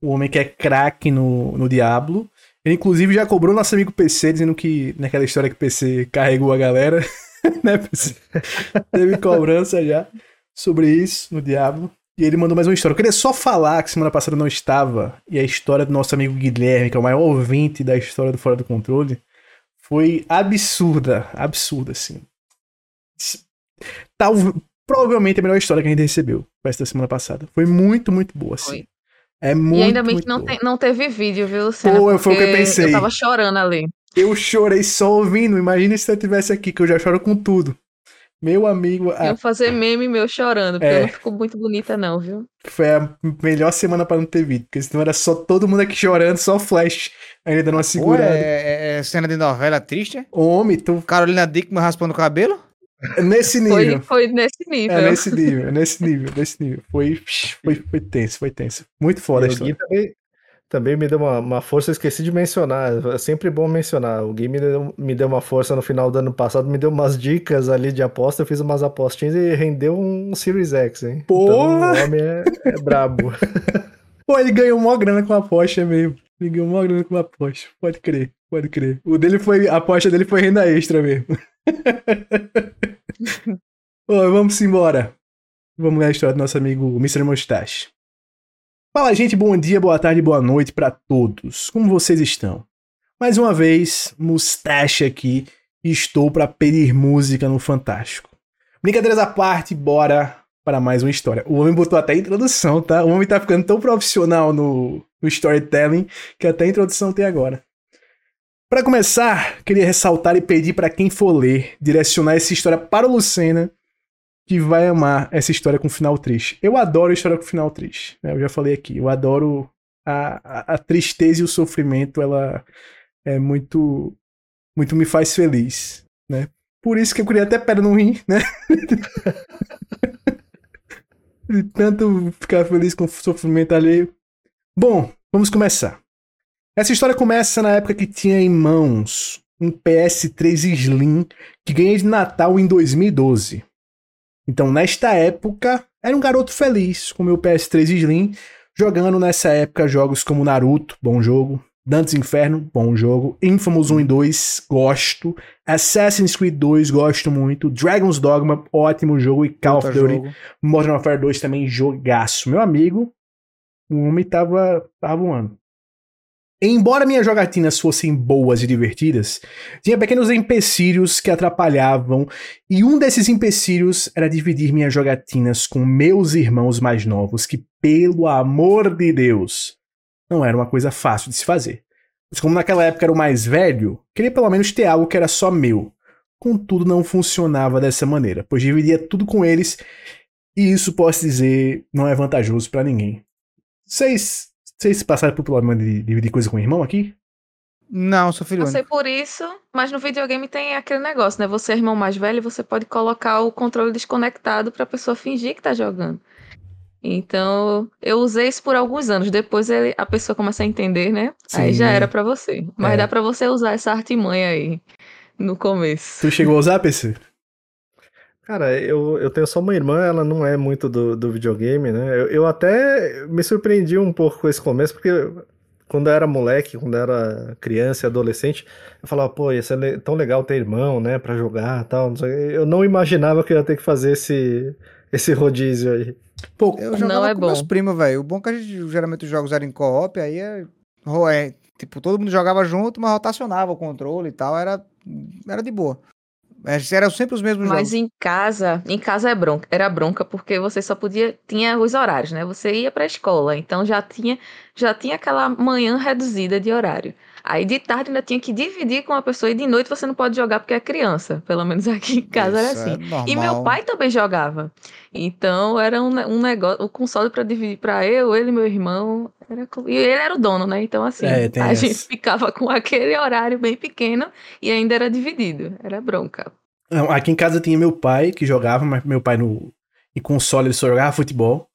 O homem que é craque no, no Diablo. Ele, inclusive, já cobrou nosso amigo PC, dizendo que naquela história que o PC carregou a galera, né, PC? Teve cobrança já sobre isso no Diablo. E ele mandou mais uma história. Eu queria só falar que semana passada não estava, e a história do nosso amigo Guilherme, que é o maior ouvinte da história do Fora do Controle, foi absurda. Absurda, assim. Tal, provavelmente a melhor história que a gente recebeu essa semana passada. Foi muito, muito boa, assim. Foi. É muito, e ainda bem que não, boa. tem, não teve vídeo, viu, Luciana? Pô, foi o que eu pensei. Eu tava chorando ali. Eu chorei só ouvindo. Imagina se eu tivesse aqui, que eu já choro com tudo. Meu amigo, a- Iam fazer meme meu chorando, porque É. não ficou muito bonita, não, viu? foi a melhor semana pra não ter vídeo. Porque senão era só todo mundo aqui chorando, só flash. Ainda dando uma Pô, segurada. é, é- é cena de novela triste, é? Homem, tu. Carolina Dickman raspando o cabelo? Nesse Foi, nível. foi nesse nível. É nesse nível, é nesse nível, nesse nível. Foi, foi, foi tenso, foi tenso. Muito foda a E o Gui história. também, também me deu uma, uma força, eu esqueci de mencionar. É sempre bom mencionar. O Gui me deu, me deu uma força no final do ano passado, me deu umas dicas ali de aposta. Eu fiz umas apostinhas e rendeu um Series X, hein? Então, Porra! o homem é, é brabo. Pô, ele ganhou mó grana com a aposta mesmo. Ele ganhou mó grana com a aposta. Pode crer, pode crer. O dele foi. A aposta dele foi renda extra mesmo. Vamos embora. Vamos ler a história do nosso amigo Mr. Mustache. Fala, gente. Bom dia, boa tarde, boa noite pra todos. Como vocês estão? Mais uma vez, Mustache aqui. e Estou pra pedir música no Fantástico. Brincadeiras à parte, bora para mais uma história. O homem botou até a introdução, tá? O homem tá ficando tão profissional no, no storytelling que até a introdução tem agora. Para começar, queria ressaltar e pedir para quem for ler direcionar essa história para o Lucena, que vai amar essa história com final triste. Eu adoro história com final triste, né? Eu já falei aqui. Eu adoro a, a, a tristeza e o sofrimento, ela é muito muito me faz feliz, né? Por isso que eu queria até pedra no rim, né? De tanto ficar feliz com o sofrimento alheio. Bom, vamos começar. Essa história começa na época que tinha em mãos um PS3 Slim que ganhei de Natal em 2012. Então, nesta época, era um garoto feliz com meu PS3 Slim, jogando nessa época jogos como Naruto, bom jogo, Dantes Inferno, bom jogo, Infamous 1 e 2, gosto, Assassin's Creed 2, gosto muito, Dragon's Dogma, ótimo jogo, e Call of Puta um Duty jogo. Modern Warfare 2 também, jogaço. Meu amigo, o homem tava, tava voando. Embora minhas jogatinas fossem boas e divertidas, tinha pequenos empecilhos que atrapalhavam, e um desses empecilhos era dividir minhas jogatinas com meus irmãos mais novos, que, pelo amor de Deus, não era uma coisa fácil de se fazer. Mas como naquela época era o mais velho, queria pelo menos ter algo que era só meu. Contudo, não funcionava dessa maneira, pois dividia tudo com eles e isso, posso dizer, não é vantajoso pra ninguém. Vocês, vocês passaram por problema de dividir coisa com o irmão aqui? Não, sou filho único. Passei por isso, mas no videogame tem aquele negócio, né? Você é irmão mais velho, você pode colocar o controle desconectado pra pessoa fingir que tá jogando. Então, eu usei isso por alguns anos. Depois ele- a pessoa começa a entender, né? Aí já Sim. era pra você. Mas É. dá pra você usar essa artimanha aí no começo. Tu chegou a usar, PC? Cara, eu, eu tenho só uma irmã, ela não é muito do, do videogame, né? Eu, eu até me surpreendi um pouco com esse começo, porque quando eu era moleque, quando eu era criança e adolescente, eu falava, pô, ia ser tão legal ter irmão, né, pra jogar e tal. não sei. Eu não imaginava que eu ia ter que fazer esse, esse rodízio aí. Pô, Eu Não jogava é com meus bom. primos, velho. O bom é que a gente, geralmente os jogos eram em co-op, aí é, é, Tipo, todo mundo jogava junto, mas rotacionava o controle e tal. Era, era de boa. Mas Eram sempre os mesmos Mas jogos. em casa, em casa é bronca, era bronca porque você só podia, tinha os horários, né? Você ia pra escola, então já tinha, já tinha aquela manhã reduzida de horário. Aí de tarde ainda tinha que dividir com a pessoa e de noite você não pode jogar porque é criança. Pelo menos aqui em casa era Isso é assim. E normal. meu pai também jogava. Então era um, um negócio, o console pra dividir pra eu, ele e meu irmão. Era, e ele era o dono, né? Então assim, É, a essa. gente ficava com aquele horário bem pequeno e ainda era dividido. Era bronca. Aqui em casa tinha meu pai que jogava, mas meu pai no em console ele só jogava futebol.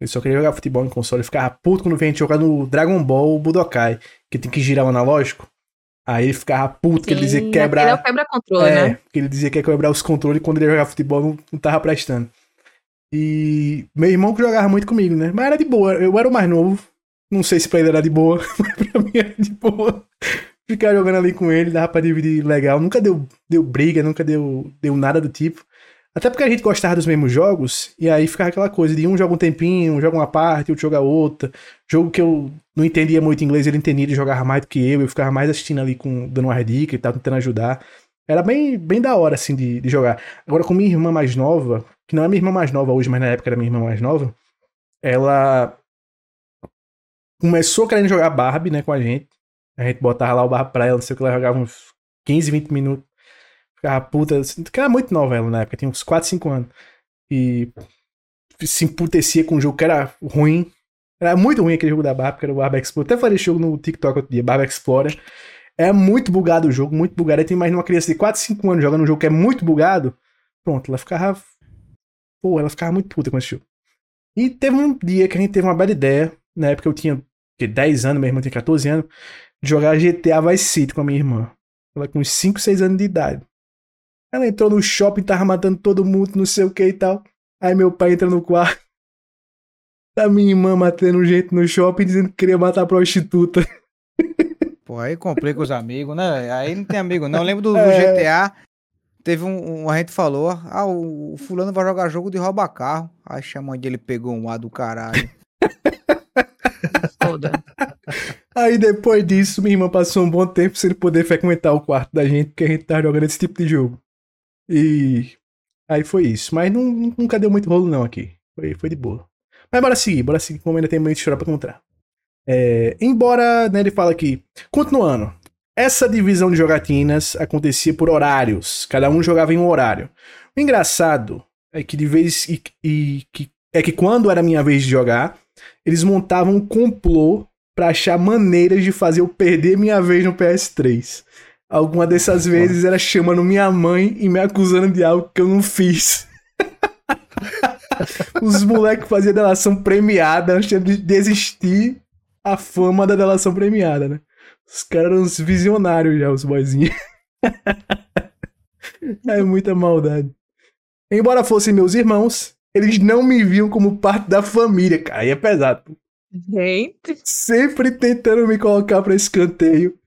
Ele só queria jogar futebol em console. Ele ficava puto quando vem a gente jogar no Dragon Ball Budokai, que tem que girar o analógico. Aí ele ficava puto, que ele dizia que Sim, aquele é quebrar. o quebra-controle, É, né? que ele dizia que ia quebrar os controles quando ele ia jogar futebol não, não tava prestando. E meu irmão que jogava muito comigo, né? Mas era de boa. Eu era o mais novo. Não sei se pra ele era de boa, mas pra mim era de boa. Ficar jogando ali com ele, dava pra dividir legal. Nunca deu, deu briga, nunca deu, deu nada do tipo. Até porque a gente gostava dos mesmos jogos, e aí ficava aquela coisa de um joga um tempinho, um joga uma parte, outro joga outra. Jogo que eu não entendia muito inglês, ele entendia, ele jogava mais do que eu, eu ficava mais assistindo ali, com, dando uma dica e tal, tentando ajudar. Era bem, bem da hora, assim, de, de jogar. Agora, com minha irmã mais nova, que não é minha irmã mais nova hoje, mas na época era minha irmã mais nova, ela começou querendo jogar Barbie, né, com a gente. A gente botava lá o Barbie pra ela, não sei o que, ela jogava uns 15, 20 minutos. Ficava puta, assim, que era muito nova ela na época, tinha uns 4, 5 anos. E se emputecia com um jogo que era ruim. Era muito ruim aquele jogo da Barbie, que era o Barbie Explorer. Até falei esse jogo no TikTok outro dia, Barbie Explorer. É muito bugado o jogo, muito bugado. Aí tu imagina uma criança de 4, 5 anos jogando um jogo que é muito bugado. Pronto, ela ficava. Pô, ela ficava muito puta com esse jogo. E teve um dia que a gente teve uma bela ideia. Na época eu tinha que, 10 anos, minha irmã tinha 14 anos. De jogar GTA Vice City com a minha irmã. Ela com uns 5, 6 anos de idade. Ela entrou no shopping, tava matando todo mundo, não sei o que e tal. Aí meu pai entra no quarto. Da minha irmã matando gente no shopping, dizendo que queria matar a prostituta. Pô, aí complica os amigos, né? Aí não tem amigo, não. Eu lembro do, do É. GTA. Teve um, um- A gente falou, ah, o, o fulano vai jogar jogo de roubar carro. Aí chamou de ele pegou um A do caralho. Foda. Aí depois disso, minha irmã passou um bom tempo sem poder frequentar o quarto da gente, porque a gente tava jogando esse tipo de jogo. E aí foi isso. Mas não, nunca deu muito rolo não aqui. Foi, foi de boa. Mas bora seguir, bora seguir, como ainda tem muita história pra contar. É, embora, né, ele fala aqui, continuando, essa divisão de jogatinas acontecia por horários, cada um jogava em um horário. O engraçado é que de vez e, e que é que quando era minha vez de jogar, eles montavam um complô pra achar maneiras de fazer eu perder minha vez no PS3. Alguma dessas vezes era chamando minha mãe e me acusando de algo que eu não fiz. Os moleques faziam delação premiada antes de desistir a fama da delação premiada, né? Os caras eram uns visionários já, os boyzinhos. é muita maldade. Embora fossem meus irmãos, eles não me viam como parte da família, cara. Aí é pesado. Gente, Sempre tentando me colocar pra escanteio,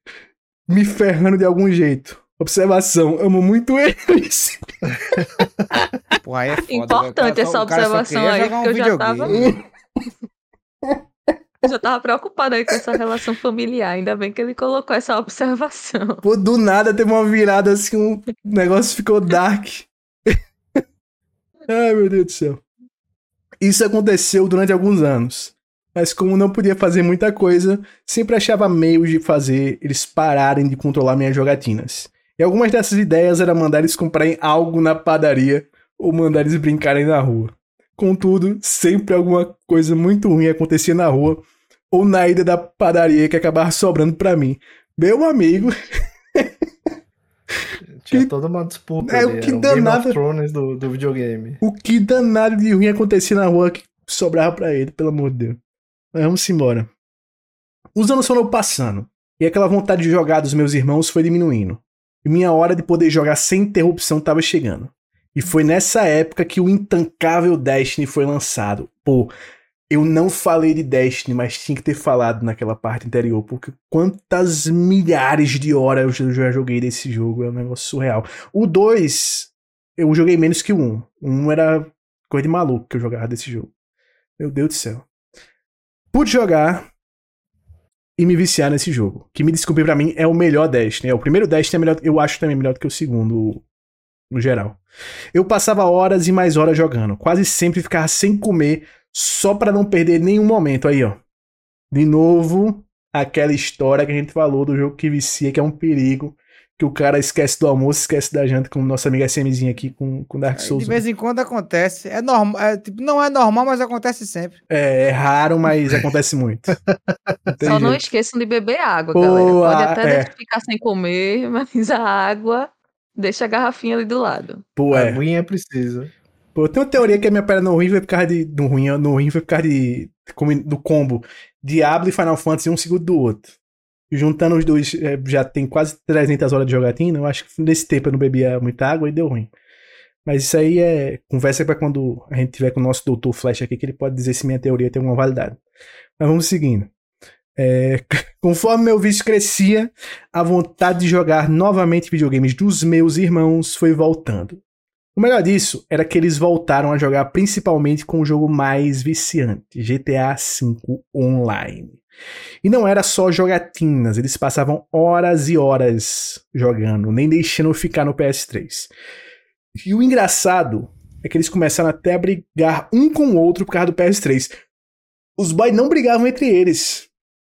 me ferrando de algum jeito. Observação, amo muito eles. Pô, aí é foda. Importante velho. O cara essa observação aí, jogar um porque eu já tava- eu já tava preocupada aí com essa relação familiar. Ainda bem que ele colocou essa observação. Pô, do nada teve uma virada assim, um negócio ficou dark. Ai, meu Deus do céu. Isso aconteceu durante alguns anos. Mas como não podia fazer muita coisa, sempre achava meios de fazer eles pararem de controlar minhas jogatinas. E algumas dessas ideias era mandar eles comprarem algo na padaria ou mandar eles brincarem na rua. Contudo, sempre alguma coisa muito ruim acontecia na rua ou na ida da padaria que acabava sobrando pra mim. Meu amigo, Tinha Que- toda uma disputa É, o ali, que o Game danado- do, do videogame. o que danado de ruim acontecia na rua que sobrava pra ele, pelo amor de Deus. Vamos embora. Os anos foram passando, e aquela vontade de jogar dos meus irmãos foi diminuindo. E minha hora de poder jogar sem interrupção estava chegando. E foi nessa época que o intancável Destiny foi lançado. Pô, eu não falei de Destiny, mas tinha que ter falado naquela parte anterior, porque quantas milhares de horas eu já joguei desse jogo, é um negócio surreal. O 2, eu joguei menos que o 1. Um. O 1 um era coisa de maluco que eu jogava desse jogo. Meu Deus do céu. Pude jogar e me viciar nesse jogo. Que me desculpe para mim é o melhor Destiny. É o primeiro Destiny é melhor, eu acho também melhor do que o segundo no geral. Eu passava horas e mais horas jogando, quase sempre ficava sem comer só para não perder nenhum momento. Aí, ó. De novo, aquela história que a gente falou do jogo que vicia, que é um perigo. Que o cara esquece do almoço, esquece da janta, como nossa amiga SMzinha aqui com, com Dark Souls. De vez em quando acontece. É normal, é, tipo, não é normal, mas acontece sempre. É, é raro, mas acontece muito. Só não esqueçam de beber água, Pô, galera. Pode até é. ficar sem comer, mas a água deixa a garrafinha ali do lado. Pô, é. A aguinha precisa. Pô, eu tenho uma teoria que a minha perna no ruim vai por causa de. No ruim, no ruim vai por causa de. Do combo Diablo e Final Fantasy um segundo do outro. Juntando os dois, é, já tem quase 300 horas de jogatina. Eu acho que nesse tempo eu não bebia muita água e deu ruim. Mas isso aí é conversa para quando a gente tiver com o nosso doutor Flash aqui, que ele pode dizer se minha teoria tem alguma validade. Mas vamos seguindo. É, conforme meu vício crescia, a vontade de jogar novamente videogames dos meus irmãos foi voltando. O melhor disso era que eles voltaram a jogar principalmente com o jogo mais viciante, GTA V Online. E não era só jogatinas, eles passavam horas e horas jogando, nem deixando ficar no PS3. E o engraçado é que eles começaram até a brigar um com o outro por causa do PS3. Os boys não brigavam entre eles.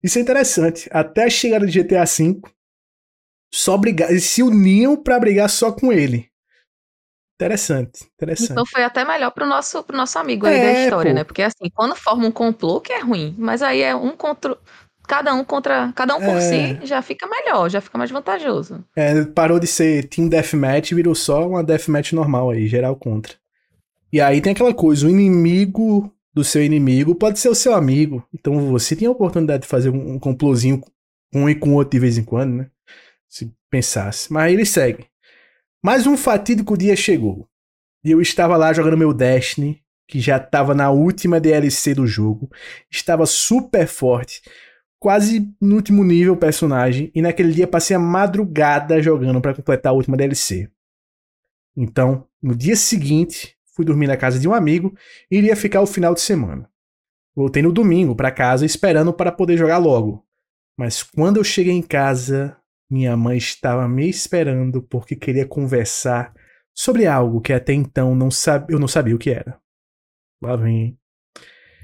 Isso é interessante. Até a chegada de GTA V, só brigar, eles se uniam para brigar só com ele. Interessante, interessante. Então foi até melhor pro nosso, pro nosso amigo aí é, da história, pô. né? Porque assim, quando forma um complô, que é ruim, mas aí é um contra. Cada um contra. Cada um por é. si já fica melhor, já fica mais vantajoso. É, parou de ser Team Deathmatch e virou só uma Deathmatch normal aí, geral contra. E aí tem aquela coisa, o inimigo do seu inimigo pode ser o seu amigo. Então você tem a oportunidade de fazer um, um complôzinho com um e com outro de vez em quando, né? Se pensasse. Mas ele segue. Mas um fatídico dia chegou. E eu estava lá jogando meu Destiny, que já estava na última DLC do jogo. Estava super forte, quase no último nível personagem. E naquele dia passei a madrugada jogando para completar a última DLC. Então, no dia seguinte, fui dormir na casa de um amigo e iria ficar o final de semana. Voltei no domingo para casa esperando para poder jogar logo. Mas quando eu cheguei em casa, minha mãe estava me esperando porque queria conversar sobre algo que até então não sabe, eu não sabia o que era. Lá vem.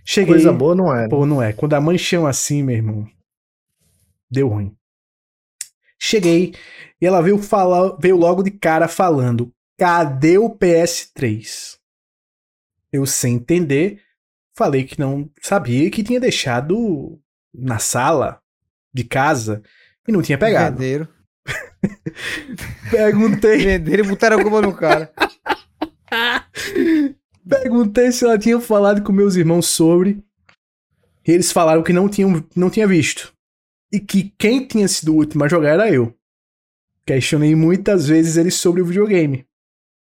Cheguei. Coisa boa não é. Né? Pô, não é. Quando a mãe chama assim, meu irmão, deu ruim. Cheguei e ela veio falar, veio logo de cara falando: "Cadê o PS3?" Eu sem entender, falei que não sabia que tinha deixado na sala de casa e não tinha pegado. Venderam. Perguntei. Venderam e botaram a culpa no cara. Perguntei se ela tinha falado com meus irmãos sobre. E eles falaram que não tinham não tinha visto. E que quem tinha sido o último a jogar era eu. Questionei muitas vezes eles sobre o videogame.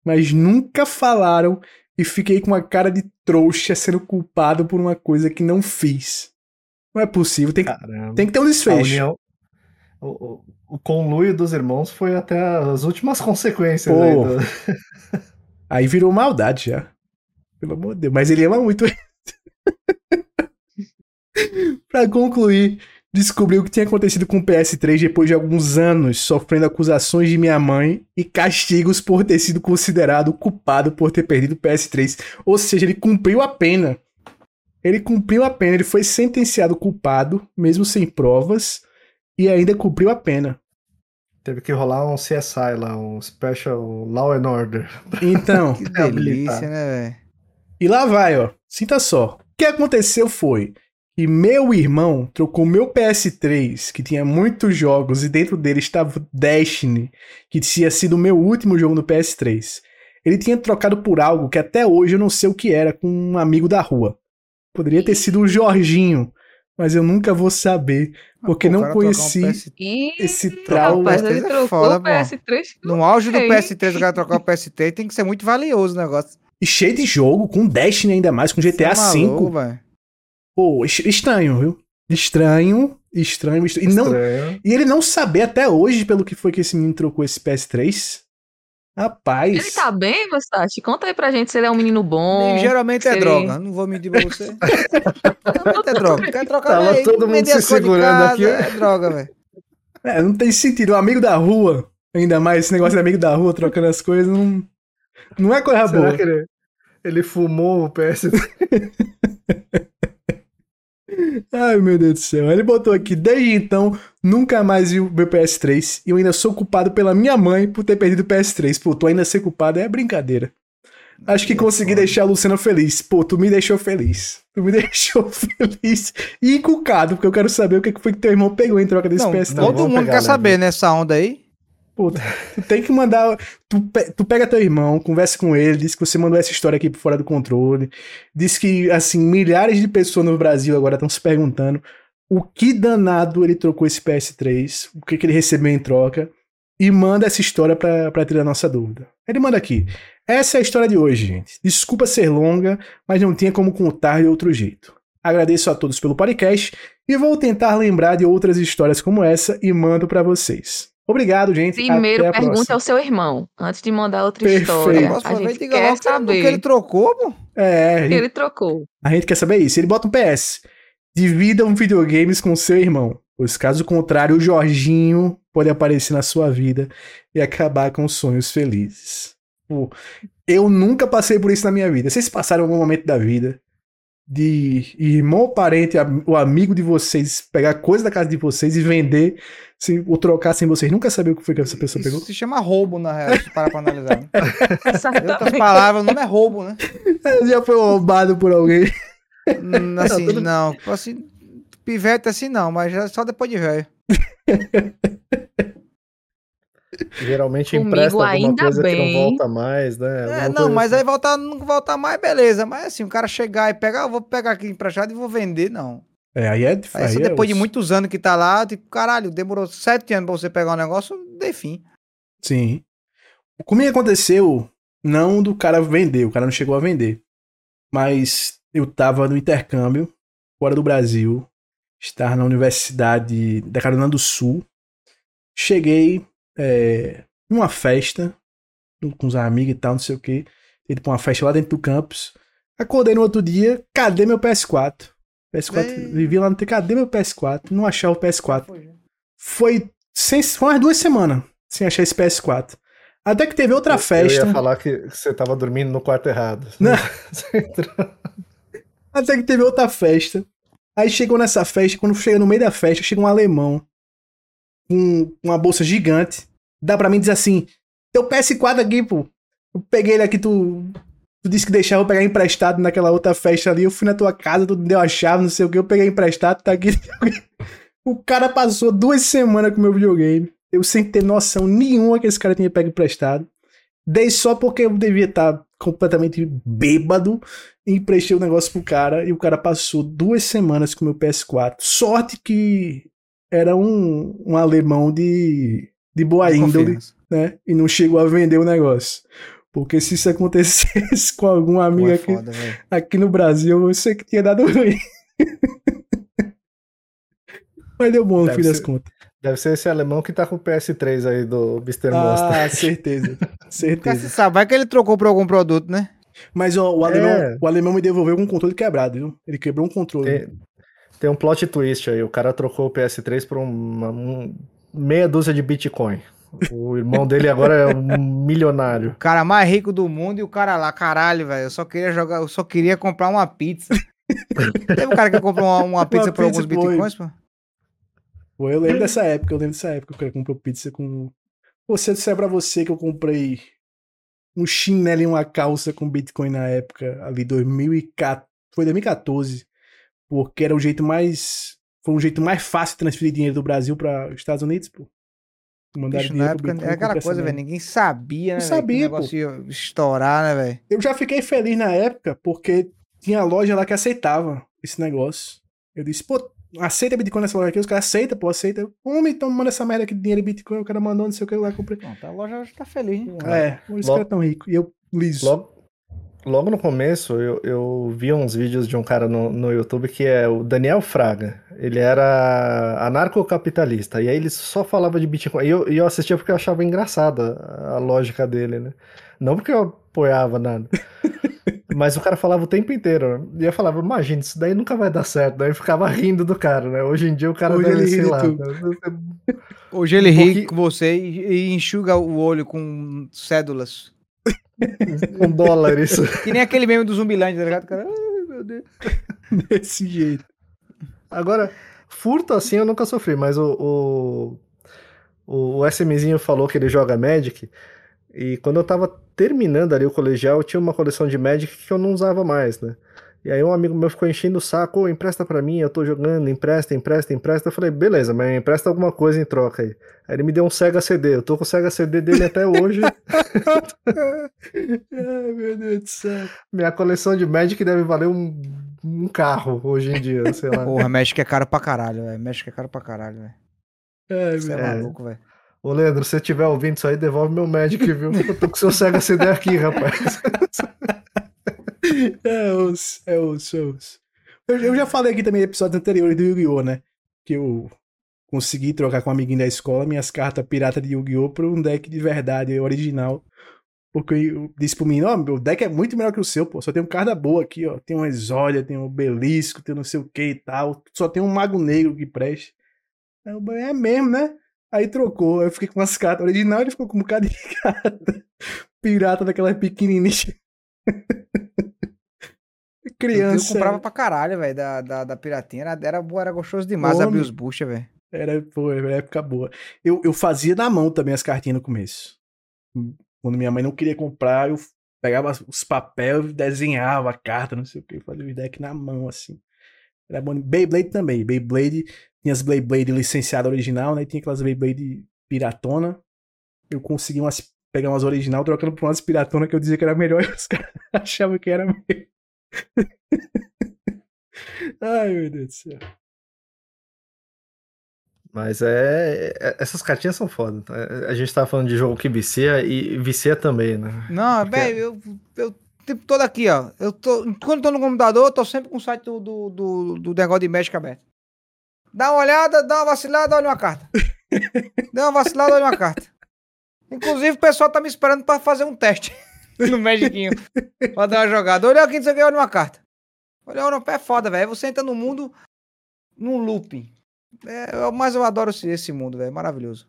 Mas nunca falaram e fiquei com uma cara de trouxa sendo culpado por uma coisa que não fiz. Não é possível, tem, tem que ter um desfecho. A união, o, o, conluio dos irmãos foi até as últimas consequências. Aí, do... aí, virou maldade já. Pelo amor de Deus. Mas ele ama muito. pra concluir, descobriu o que tinha acontecido com o PS3 depois de alguns anos sofrendo acusações de minha mãe e castigos por ter sido considerado culpado por ter perdido o PS3. Ou seja, ele cumpriu a pena. Ele cumpriu a pena, ele foi sentenciado culpado, mesmo sem provas, e ainda cumpriu a pena. Teve que rolar um CSI lá, um Special Law and Order. Então. que delícia, né, velho? E lá vai, ó. Sinta só. O que aconteceu foi que meu irmão trocou meu PS3, que tinha muitos jogos, e dentro dele estava Destiny, que tinha sido o meu último jogo no PS3. Ele tinha trocado por algo que até hoje eu não sei o que era com um amigo da rua. Poderia ter sido o Jorginho, mas eu nunca vou saber, porque Pô, não um conheci PS3 E esse trauma. rapaz, PS3 ele é trocou foda, o pô. PS3. No auge do Ok. PS3, o cara trocar o PS3 tem que ser muito valioso o negócio. E cheio de jogo, com Destiny ainda mais, com GTA Você é V. Pô, es- estranho, viu? Estranho, estranho, estranho. E, não, Estranho. e ele não saber até hoje pelo que foi que esse menino trocou esse PS3. Rapaz. Ele tá bem, Versace? Conta aí pra gente se ele é um menino bom. Nem geralmente é Sim. droga, não vou mentir pra você. Geralmente é droga. Quer trocar Tava velho, todo mundo se segurando casa, aqui. É droga, velho. É, não tem sentido. Um amigo da rua, ainda mais esse negócio de amigo da rua trocando as coisas, não, não é coisa Será boa. que ele, ele fumou o PS? Ai, meu Deus do céu. Ele botou aqui, desde então, nunca mais vi o meu PS3 e eu ainda sou culpado pela minha mãe por ter perdido o PS3. Pô, tu ainda ser culpado é brincadeira. Acho que consegui deixar a Luciana feliz. Pô, tu me deixou feliz. Tu me deixou feliz e encucado, porque eu quero saber o que foi que teu irmão pegou em troca desse Não, PS3. Não, todo mundo quer né, saber nessa onda aí. Pô, tu tem que mandar. Tu, pe- tu pega teu irmão, conversa com ele, diz que você mandou essa história aqui por fora do controle. Diz que, assim, milhares de pessoas no Brasil agora estão se perguntando o que danado ele trocou esse PS3, o que, que ele recebeu em troca. E manda essa história pra, pra tirar nossa dúvida. Ele manda aqui. Essa é a história de hoje, gente. Desculpa ser longa, mas não tinha como contar de outro jeito. Agradeço a todos pelo podcast e vou tentar lembrar de outras histórias como essa e mando pra vocês. Obrigado, gente. Primeiro, Até a pergunta próxima. ao seu irmão, antes de mandar outra Perfeito. história. A gente diga quer logo que- saber. ele trocou, pô. É, gente, ele trocou. a gente quer saber isso. Ele bota um PS. Dividam videogames com seu irmão. Pois caso contrário, o Jorginho pode aparecer na sua vida e acabar com sonhos felizes. Pô, eu nunca passei por isso na minha vida. Vocês passaram algum momento da vida de irmão ou parente, o amigo de vocês, pegar coisa da casa de vocês e vender sem, ou trocar sem vocês nunca saber o que foi que essa pessoa Isso pegou? se chama roubo, na real, se parar pra analisar. Né? Em outras palavras, o nome é roubo, né? Já foi roubado por alguém. Hum, Assim, tudo- não. Assim, pivete assim não, mas já só depois de velho. Geralmente Comigo empresta alguma coisa que bem. não volta mais, né? É, Alguma não, coisa mas assim. aí voltar, não voltar mais, beleza. Mas assim, o cara chegar e pegar, eu vou pegar aqui emprestado e vou vender, não. É, aí é, Aí, aí só é depois de osso. muitos anos que tá lá, tipo, caralho, demorou sete anos pra você pegar um negócio, dei fim. Sim. Comigo aconteceu, não do cara vender, o cara não chegou a vender. Mas eu tava no intercâmbio, fora do Brasil, estar na Universidade da Carolina do Sul. Cheguei é, numa festa, com os amigos e tal, não sei o que. Ido pra uma festa lá dentro do campus. Acordei no outro dia, cadê meu PS4? PS4, Ei. vivi lá no cadê meu PS4? Não achava o PS4 foi, sem, foi umas duas semanas sem achar esse PS4. Até que teve outra Eu- festa. Eu ia falar que você tava dormindo no quarto errado. Não. Você entrou- Até que teve outra festa. Aí chegou nessa festa, quando chega no meio da festa, chega um alemão com uma bolsa gigante. Dá pra mim dizer assim: Teu PS4 aqui, pô. Eu peguei ele aqui, tu. Tu disse que deixava eu pegar emprestado naquela outra festa ali. Eu fui na tua casa, tu deu a chave, não sei o que. Eu peguei emprestado, tá aqui. o cara passou duas semanas com meu videogame. Eu sem ter noção nenhuma que esse cara tinha pego emprestado. Dei só porque eu devia estar completamente bêbado emprestei o negócio pro cara e o cara passou duas semanas com meu PS4. Sorte que era um, um alemão de, de boa índole, Confiança. né? E não chegou a vender o negócio. Porque se isso acontecesse com algum Pô, amigo é aqui, aqui no Brasil, eu sei que tinha dado ruim. Mas deu bom no Deve fim das contas. Deve ser esse alemão que tá com o PS3 aí do Mr. Monster. Ah, certeza. Nunca certeza. se sabe, vai que ele trocou por algum produto, né? Mas ó, o, alemão, É. o alemão me devolveu com o controle quebrado, viu? Ele quebrou um controle. Tem, tem um plot twist aí. O cara trocou o PS3 por uma, um- meia dúzia de Bitcoin. O irmão dele agora é um milionário. O cara mais rico do mundo e o cara lá, caralho, velho. Eu só queria jogar, eu só queria comprar uma pizza. Teve um cara que comprou uma, uma pizza por pizza, alguns foi. bitcoins, pô. Pô, eu lembro dessa época, eu lembro dessa época que o cara comprou pizza com. Você disser pra você que eu comprei um chinelo e uma calça com Bitcoin na época, ali 2014. Foi 2014. Porque era o jeito mais. Foi um jeito mais fácil de transferir dinheiro do Brasil para os Estados Unidos, pô. Mandaram Bicho, na dinheiro época Bitcoin, era aquela coisa, velho. Ninguém sabia, né? Não sabia, ia estourar, né, velho? Eu já fiquei feliz na época, porque tinha loja lá que aceitava esse negócio. Eu disse, pô, aceita Bitcoin nessa loja aqui? Os caras aceitam, pô, aceita. Homem, então manda essa merda aqui de dinheiro em Bitcoin, o cara mandou, não sei o que, eu lá comprei. Pronto, a loja já tá feliz, hein? É, os Logo- caras tão ricos. E eu, liso. Logo, logo no começo, eu, eu vi uns vídeos de um cara no, no YouTube que é o Daniel Fraga. Ele era anarcocapitalista. E aí ele só falava de Bitcoin. E eu, eu assistia porque eu achava engraçada a lógica dele, né? Não porque eu apoiava nada. Mas o cara falava o tempo inteiro. né? E eu falava, imagina, isso daí nunca vai dar certo. Daí eu ficava rindo do cara, né? Hoje em dia o cara Hoje deve, ele ri sei lá. né? Hoje ele Um ri pouquinho- com você e enxuga o olho com cédulas. Um dólar isso. Que nem aquele meme do Zumbilândia, tá ligado? Cara, ai, meu Deus. Desse jeito. Agora, furto assim eu nunca sofri, mas o, o, o SMzinho falou que ele joga Magic. E quando eu tava terminando ali o colegial, eu tinha uma coleção de Magic que eu não usava mais, né? E aí um amigo meu ficou enchendo o saco, "Ô, empresta pra mim, eu tô jogando, empresta, empresta, empresta. Eu falei, beleza, mas empresta alguma coisa em troca aí. Aí ele me deu um Sega CD, eu tô com o Sega CD dele até hoje. Ai, meu Deus do céu. Minha coleção de Magic deve valer um, um carro hoje em dia, sei lá. Porra, México é caro pra caralho, velho. México é caro pra caralho, velho. Ai, Você é, meu É. maluco, velho. Ô, Leandro, se você estiver ouvindo isso aí, devolve meu Magic, viu? Eu tô com seu Sega CD aqui, rapaz. É osso, é osso, é osso. Eu, eu já falei aqui também em episódios anteriores do Yu-Gi-Oh, né? Que eu consegui trocar com um amiguinho da escola minhas cartas pirata de Yu-Gi-Oh por um deck de verdade, original. Porque eu disse pro menino, ó, meu deck é muito melhor que o seu, pô. Só tem um carta boa aqui, ó. Tem um Exódia, tem um Belisco, tem não sei o que e tal. Só tem um Mago Negro que preste. É mesmo, né? Aí trocou. Eu fiquei com umas cartas original ele ficou com um bocado de carta pirata daquela pequenininha. Criança. Eu comprava pra caralho, velho, da, da, da piratinha. Era, era, boa, era gostoso demais Homem. abrir os bucha, velho. Era, pô, era época boa. Eu, eu fazia na mão também as cartinhas no começo. Quando minha mãe não queria comprar, eu pegava os papéis, desenhava a carta, não sei o que, fazia o deck na mão, assim. Era bom. Beyblade também. Beyblade, tinha as Beyblade licenciada original, né? E tinha aquelas Beyblade piratona. Eu consegui umas, pegar umas original, trocando por umas piratona que eu dizia que era melhor e os caras achavam que era melhor. Ai, meu Deus do céu. Mas é, é- Essas cartinhas são foda. tá? A gente tava falando de jogo que vicia e vicia também, né? Não, Porque- velho, eu, eu tipo todo aqui, ó. Eu tô, quando tô no computador, eu tô sempre com o site do, do, do, do negócio de México aberto. Dá uma olhada, dá uma vacilada, olha uma carta. Dá uma vacilada, olha uma carta. Inclusive, o pessoal tá me esperando pra fazer um teste no Magicinho. pra dar uma jogada. Olha aqui, não sei o que, olha uma carta. Olha, olha, é foda, velho. Você entra no mundo num looping. É, eu- mas eu adoro esse, mundo, velho. Maravilhoso.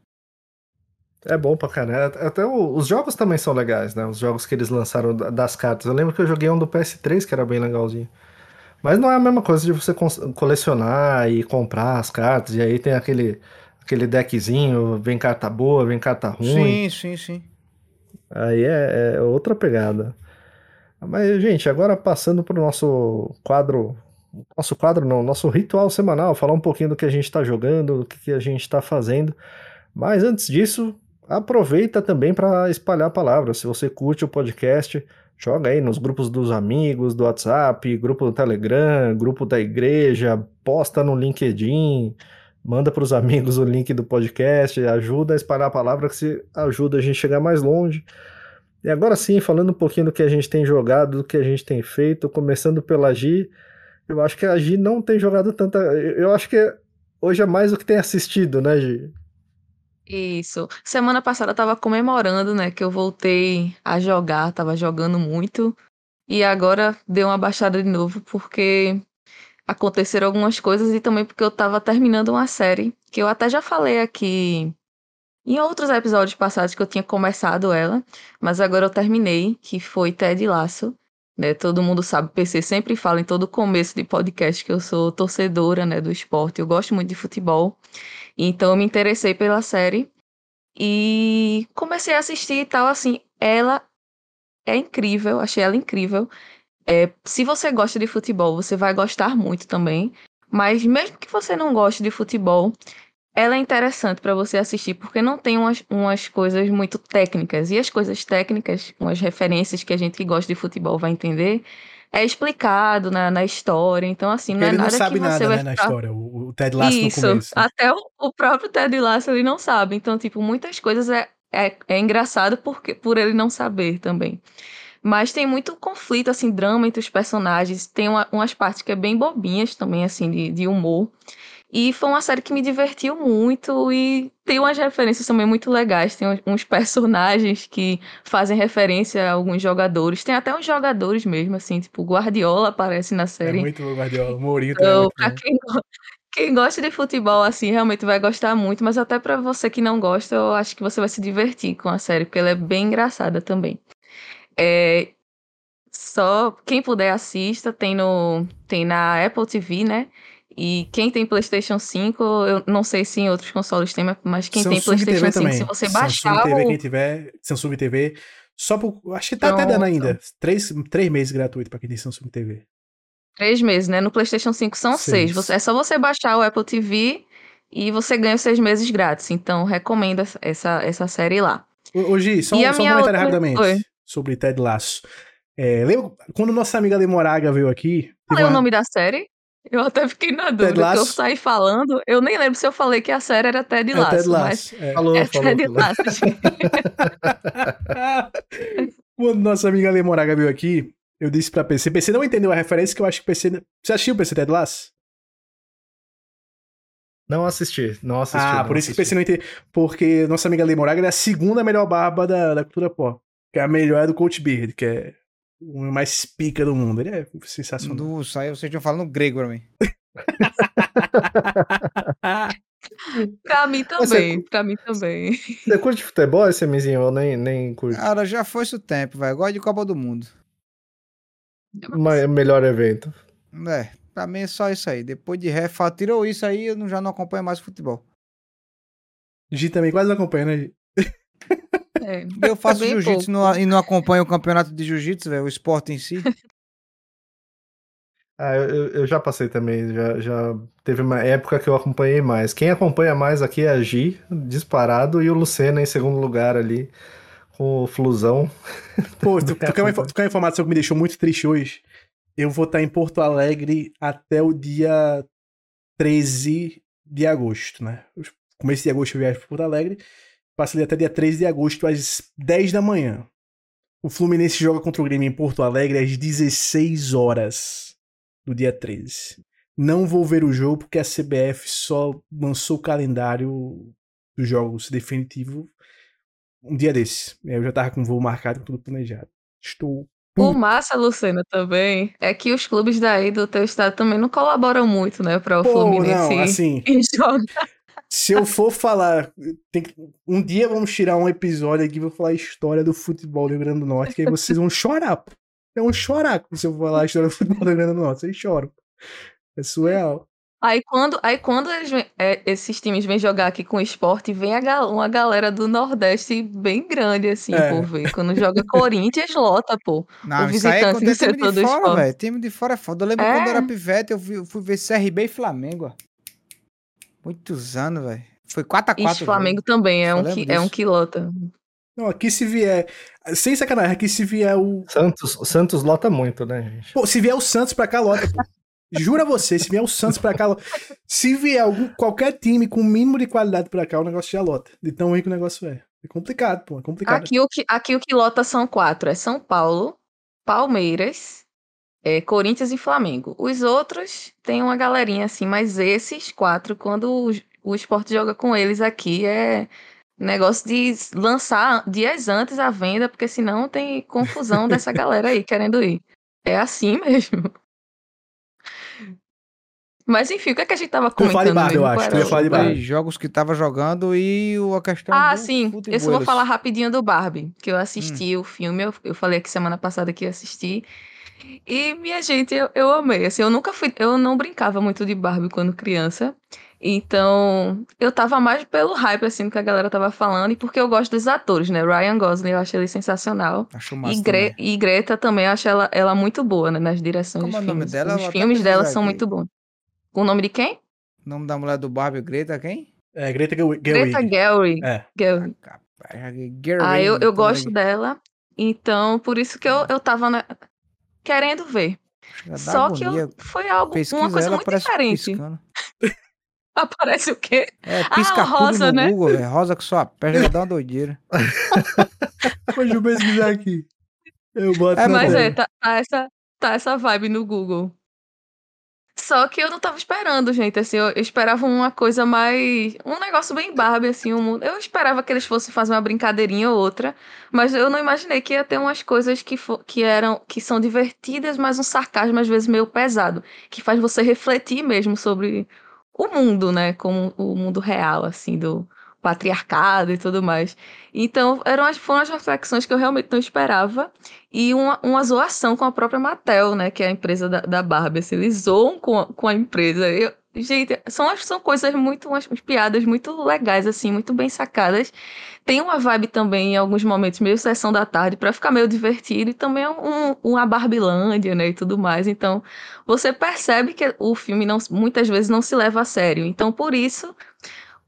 É bom pra caramba. Até o- os jogos também são legais, né? Os jogos que eles lançaram da- das cartas. Eu lembro que eu joguei um do PS3 que era bem legalzinho. Mas não é a mesma coisa de você colecionar e comprar as cartas. E aí tem aquele, aquele deckzinho, vem carta boa, vem carta ruim. Sim, sim, sim. Aí é, é outra pegada. Mas, gente, agora passando para o nosso quadro. Nosso quadro não, nosso ritual semanal, falar um pouquinho do que a gente está jogando, do que a gente está fazendo. Mas antes disso, aproveita também para espalhar a palavra. Se você curte o podcast, joga aí nos grupos dos amigos, do WhatsApp, grupo do Telegram, grupo da igreja, posta no LinkedIn, manda para os amigos o link do podcast, ajuda a espalhar a palavra que se ajuda a gente a chegar mais longe. E agora sim, falando um pouquinho do que a gente tem jogado, do que a gente tem feito, começando pela Gi, eu acho que a Gi não tem jogado tanta. Eu acho que hoje é mais o que tem assistido, né, Gi? Isso. Semana passada eu tava comemorando, né, que eu voltei a jogar, tava jogando muito. E agora deu uma baixada de novo porque aconteceram algumas coisas e também porque eu tava terminando uma série que eu até já falei aqui em outros episódios passados que eu tinha começado ela, mas agora eu terminei, que foi Ted Lasso. Né, todo mundo sabe, PC sempre fala em todo começo de podcast que eu sou torcedora, né, do esporte. Eu gosto muito de futebol. Então eu me interessei pela série e comecei a assistir e tal, assim, ela é incrível, achei ela incrível. É, se você gosta de futebol, você vai gostar muito também. Mas mesmo que você não goste de futebol, ela é interessante para você assistir, porque não tem umas, umas coisas muito técnicas. E as coisas técnicas, umas referências que a gente que gosta de futebol vai entender, é explicado na, na história. Então, assim, não Ele é não nada sabe que você nada, vai né, na ficar... história. O, o Ted Lasso Isso, no começo. né? até o, o próprio Ted Lasso ele não sabe. Então, tipo, muitas coisas é, é, é engraçado porque, por ele não saber também. Mas tem muito conflito, assim, drama entre os personagens. Tem uma- umas partes que é bem bobinhas também, assim, de, de humor. E foi uma série que me divertiu muito e tem umas referências também muito legais. Tem uns- personagens que fazem referência a alguns jogadores. Tem até uns jogadores mesmo, assim, tipo, Guardiola aparece na É série. muito bom, Guardiola. O Mourinho também é Então, muito pra bom. quem, quem gosta de futebol, assim, realmente vai gostar muito, mas até pra você que não gosta, eu acho que você vai se divertir com a série, porque ela é bem engraçada também. É, só quem puder assista, tem no tem na Apple TV, né? E quem tem PlayStation 5, eu não sei se em outros consoles tem, mas quem tem Samsung PlayStation TV 5, se também. você Samsung baixar TV, o... quem tiver, Samsung TV. Só por. Acho que tá até dando Pronto. ainda. Três, três meses gratuito pra quem tem Samsung TV. Três meses, né? No PlayStation 5 são Seis. seis. Você- é só você baixar o Apple TV e você ganha os seis meses grátis. Então, recomendo essa, essa, série lá. Gi, só, E só um comentário outra- rapidamente Oi. Sobre Ted Lasso. É, lembra quando nossa amiga Lemoraga veio aqui? Qual é o uma- nome da série? Eu até fiquei na dúvida, porque eu Lasso. saí falando. Eu nem lembro se eu falei que a série era Ted É, Lasso, Ted mas Lasso. é. Falou, é falou. Ted falou. Lasso. Quando nossa amiga Lemoraga veio aqui, eu disse pra PC. PC não entendeu a referência que eu acho que PC. Você assistiu o PC Ted Lasso? Não assisti, não assisti. ah, não por isso que assisti. PC não entendeu. Porque nossa amiga Lemoraga é a segunda melhor barba da, da cultura pop. Que é a melhor é do Coach Beard, que é o mais pica do mundo. Ele é sensacional. Do, isso aí vocês estão falando grego pra mim. Pra mim também, pra mim também. Você curte futebol, esse mizinho? Eu nem, nem curto. Cara, já foi isso o tempo, velho. Gosto de Copa do Mundo. Ma- melhor evento. É, pra mim é só isso aí. Depois de ré, tirou isso aí, eu não- já não acompanho mais futebol. Gi também quase não acompanha, né, Gi? É. Eu faço Bem jiu-jitsu e não acompanho o campeonato de jiu-jitsu, velho, o esporte em si. Ah, eu, eu- já passei também, já, já teve uma época que eu acompanhei mais. Quem acompanha mais aqui é a Gi, disparado, e o Lucena em segundo lugar ali, com o Flusão. Pô, tu, tu, quer uma, tu quer uma informação que me deixou muito triste hoje? Eu vou estar em Porto Alegre até o dia 13 de agosto, né? Começo de agosto eu viajo para Porto Alegre. Passo ali até dia 13 de agosto às 10 da manhã. O Fluminense joga contra o Grêmio em Porto Alegre às 16 horas do dia 13. Não vou ver o jogo porque a CBF só lançou o calendário dos jogos definitivo um dia desse. Eu já tava com o voo marcado, com tudo planejado. Estou. O massa, Lucena, também, é que os clubes daí do teu estado também não colaboram muito, né, para o Pô, Fluminense não, assim, jogar. Se eu for falar. tem que- um dia vamos tirar um episódio aqui e vou falar a história do futebol do Rio Grande do Norte, que aí vocês vão chorar, pô. É um chorar se eu for falar a história do futebol do Rio Grande do Norte. Vocês choram. É surreal. Aí quando, aí quando vêm- é, esses times vêm jogar aqui com o esporte, vem a gal- uma galera do Nordeste bem grande, assim, É. por ver. Quando joga Corinthians, lota, pô. Não, O isso aí é time de fora, esporte. velho. Time de fora é foda. Eu lembro É. quando eu era pivete, eu fui, eu fui ver CRB e Flamengo, ó. Muitos anos, velho. Foi 4x4. E Flamengo também é Só um, que, é um disso. que lota. Não, aqui se vier. Sem sacanagem, aqui se vier o. Santos, o Santos lota muito, né, gente? Pô, se vier o Santos pra cá, lota. pô. Jura você, se vier o Santos pra cá, lota. Se vier algum, qualquer time com o mínimo de qualidade pra cá, o negócio já lota. De tão ruim que o negócio é. É complicado, pô. É complicado. Aqui o, que, aqui o que lota são quatro: é São Paulo, Palmeiras, é, Corinthians e Flamengo. Os outros tem uma galerinha assim, mas esses quatro, quando o, o esporte joga com eles aqui, é negócio de lançar dias antes a venda, porque senão tem confusão dessa galera aí querendo ir. É assim mesmo. Mas enfim, o que, é que a gente tava Tu comentando Barbie, eu mesmo? acho, tu ia falar de Barbie. Os jogos que tava jogando e o- a questão Ah, do sim. eu vou falar rapidinho do Barbie, que eu assisti Hum. o filme. Eu, eu falei aqui semana passada que eu assisti. E, minha gente, eu, eu amei. Assim, eu nunca fui. Eu não brincava muito de Barbie quando criança. Então, eu tava mais pelo hype, assim, que a galera tava falando. E porque eu gosto dos atores, né? Ryan Gosling, eu acho ele sensacional. Acho E, massa Gre- também. e Greta também, eu acho ela, ela muito boa, né? Nas direções Como dos é nome filmes. dela? Eu Os filmes dela pesquisar são aqui. muito bons. O nome de quem? O nome da mulher do Barbie, Greta, quem? É, Greta Gerwig. Greta Gerwig. É. Gerwig. Capaz, Ah, eu, eu gosto Gerwig. dela. Então, por isso que eu, eu tava na- querendo ver. Só que agonia. eu, foi algo, Pesquisa uma coisa muito diferente. piscando. Aparece o quê? É, pisca Ah, rosa, no né? Google, velho. Rosa que só aperta, dar uma doideira. Eu pesquisar aqui. Eu boto É, mas é, tá, tá essa, tá essa vibe no Google. Só que eu não tava esperando, gente, assim, eu, esperava uma coisa mais, um negócio bem Barbie, assim, um mundo. Eu esperava que eles fossem fazer uma brincadeirinha ou outra, mas eu não imaginei que ia ter umas coisas que, que eram, que são divertidas, mas um sarcasmo às vezes meio pesado, que faz você refletir mesmo sobre o mundo, né, como o mundo real, assim, do patriarcado e tudo mais. Então, eram as, foram as reflexões que eu realmente não esperava e uma, uma zoação com a própria Mattel, né? Que é a empresa da, da Barbie. Assim, eles zoam com a, com a empresa. Eu- gente, são, são coisas muito, umas, piadas muito legais, assim, muito bem sacadas. Tem uma vibe também, em alguns momentos, meio sessão da tarde, pra ficar meio divertido. E também é um, uma Barbilândia, né? E tudo mais. Então, você percebe que o filme não, muitas vezes não se leva a sério. Então, por isso...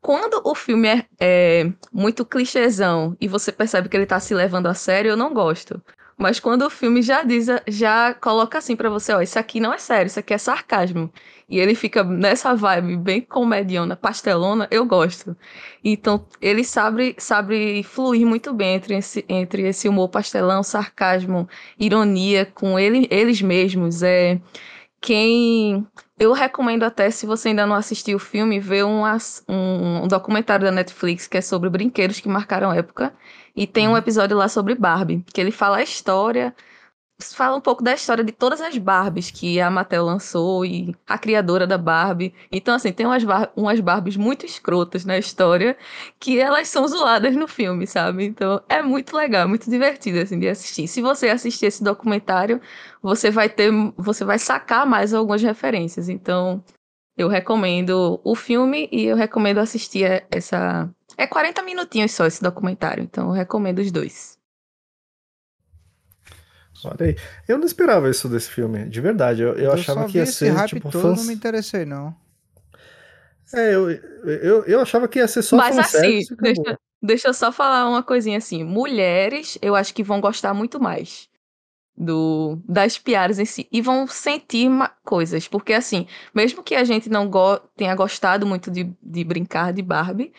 Quando o filme é, é muito clichêzão e você percebe que ele tá se levando a sério, eu não gosto. Mas quando o filme já diz, já coloca assim pra você, ó, isso aqui não é sério, isso aqui é sarcasmo. E ele fica nessa vibe bem comediona, pastelona, eu gosto. Então, ele sabe, sabe fluir muito bem entre esse, entre esse humor pastelão, sarcasmo, ironia com ele, eles mesmos. É quem eu recomendo até, se você ainda não assistiu o filme, ver um, um, um documentário da Netflix que é sobre brinquedos que marcaram época. E tem um episódio lá sobre Barbie, que ele fala a história, fala um pouco da história de todas as Barbies que a Mattel lançou e a criadora da Barbie. Então, assim, tem umas, bar umas Barbies muito escrotas na história que elas são zoadas no filme, sabe? Então, é muito legal, muito divertido, assim, de assistir. Se você assistir esse documentário, você vai ter, você vai sacar mais algumas referências. Então, eu recomendo o filme e eu recomendo assistir essa. É 40 minutinhos só esse documentário, então eu recomendo os dois. Olha aí. Eu não esperava isso desse filme, de verdade. Eu, eu, achava só que ia esse ser, hype tipo, todo, fãs... não me interessei, não. É, eu, eu, eu achava que ia ser só Mas assim, deixa, deixa eu só falar uma coisinha assim. Mulheres, eu acho que vão gostar muito mais do das piadas em si. E vão sentir ma- coisas. Porque, assim, mesmo que a gente não go tenha gostado muito de, de brincar de Barbie,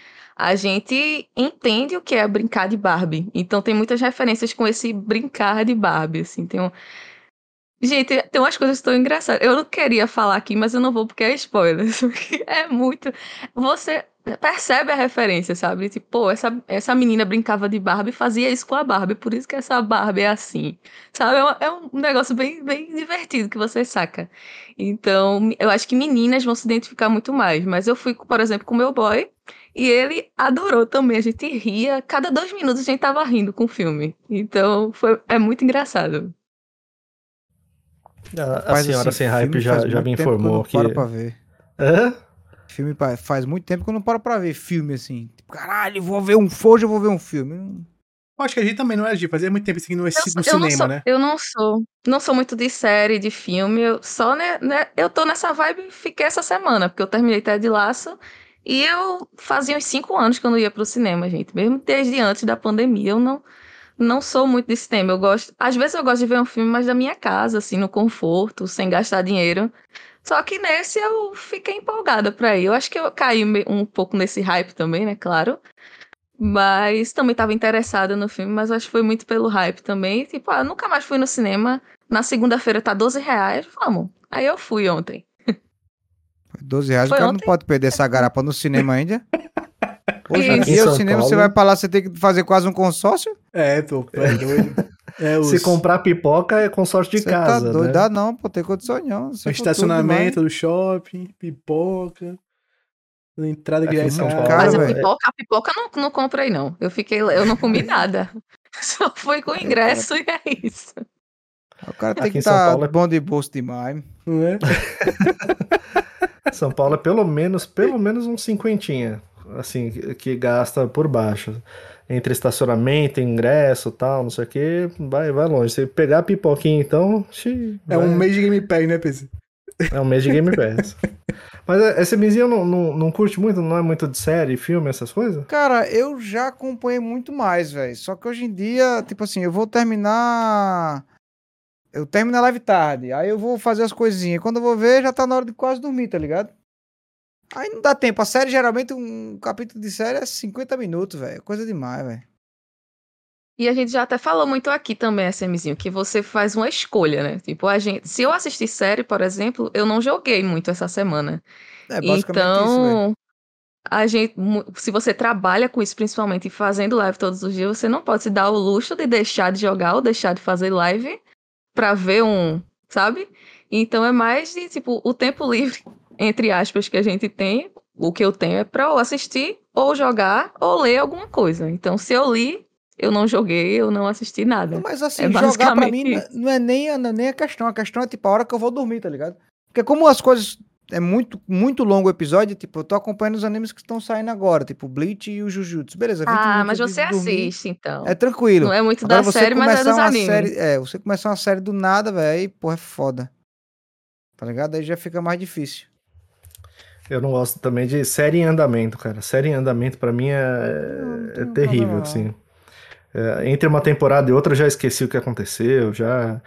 a gente entende o que é brincar de Barbie. Então tem muitas referências com esse brincar de Barbie, assim. Tem um... Gente, tem umas coisas tão engraçadas. Eu não queria falar aqui, mas eu não vou porque é spoiler. É muito. Você percebe a referência, sabe? Tipo, pô, essa, essa menina brincava de Barbie e fazia isso com a Barbie, por isso que essa Barbie é assim. Sabe? É, uma- é um negócio bem, bem divertido que você saca. Então, eu acho que meninas vão se identificar muito mais. Mas eu fui, por exemplo, com meu boy e ele adorou também. A gente ria. Cada dois minutos a gente tava rindo com o filme. Então, foi, é muito engraçado. A, a Rapaz, senhora assim, sem hype filme já, faz já muito me tempo eu informou não que. paro pra ver. Hã? Filme faz muito tempo que eu não paro pra ver filme assim. Tipo, caralho, vou ver um hoje eu vou ver um filme. Eu Acho que a gente também não é de fazia muito tempo aqui no, Eu, no eu não cinema, sou, né? eu não sou, não sou muito de série, de filme. Eu só, né, né, eu tô nessa vibe, fiquei essa semana, porque eu terminei Ted Laço e eu fazia uns cinco anos que eu não ia pro cinema, gente. Mesmo desde antes da pandemia, eu não, não sou muito de cinema. Eu gosto, às vezes eu gosto de ver um filme mais da minha casa, assim, no conforto, sem gastar dinheiro. Só que nesse eu fiquei empolgada pra ir. Eu acho que eu caí um pouco nesse hype também, né, claro. Mas também estava interessada no filme, mas acho que foi muito pelo hype também. Tipo, ah, nunca mais fui no cinema. Na segunda-feira tá 12 reais, vamos. Aí eu fui ontem. 12 reais, Foi o cara não ontem? pode perder essa garapa no cinema ainda. Hoje em dia, o cinema, você Paulo. vai pra lá, você tem que fazer quase um consórcio. É, pô, é doido. É, os, Se comprar pipoca é consórcio de Você casa. tá doido, né? dá não, pô, tem condição não. o Você estacionamento do shopping, pipoca, entrada que é em São. Paulo, Cara, mas a pipoca, a pipoca não, não comprei, não. Eu fiquei, eu não comi nada. Só fui com o ingresso e é isso. O cara tem Aqui que em São estar Paulo é- bom de bolso demais. Não é? São Paulo é pelo menos, pelo menos uns cinquentinha, assim, que, gasta por baixo. Entre estacionamento, ingresso tal, não sei o que, vai, vai longe. Se pegar a pipoquinha, então, xi, É vai- um mês de Game Pass, né, PC? é um mês de Game Pass. Mas é, esse Mizinho não, não, não curte muito, não é muito de série, filme, essas coisas? Cara, eu já acompanhei muito mais, velho. Só que hoje em dia, tipo assim, eu vou terminar Eu termino a live tarde, aí eu vou fazer as coisinhas. Quando eu vou ver, já tá na hora de quase dormir, tá ligado? Aí não dá tempo. A série, geralmente, um capítulo de série é 50 minutos, velho. Coisa demais, velho. E a gente já até falou muito aqui também, SMzinho, que você faz uma escolha, né? Tipo, a gente, se eu assistir série, por exemplo, eu não joguei muito essa semana. É basicamente então, isso, a gente, se você trabalha com isso, principalmente fazendo live todos os dias, você não pode se dar o luxo de deixar de jogar ou deixar de fazer live pra ver um, sabe? Então é mais de, tipo, o tempo livre, entre aspas, que a gente tem, o que eu tenho é pra ou assistir, ou jogar, ou ler alguma coisa. Então, se eu li, eu não joguei, eu não assisti nada. Mas assim, É jogar pra mim não é nem a, não é nem a questão. A questão é tipo a hora que eu vou dormir, tá ligado? Porque como as coisas. É muito, muito longo o episódio, tipo, eu tô acompanhando os animes que estão saindo agora, tipo Bleach e o Jujutsu. Beleza, 20 Ah, mas você assiste, então. É tranquilo. Não é muito Agora da você série, mas é dos uma animes. série, é, você começar uma série do nada, velho, aí, porra, é foda. Tá ligado? Aí já fica mais difícil. Eu não gosto também de série em andamento, cara. Série em andamento pra mim é, não é terrível, assim. É, entre uma temporada e outra eu já esqueci o que aconteceu, já...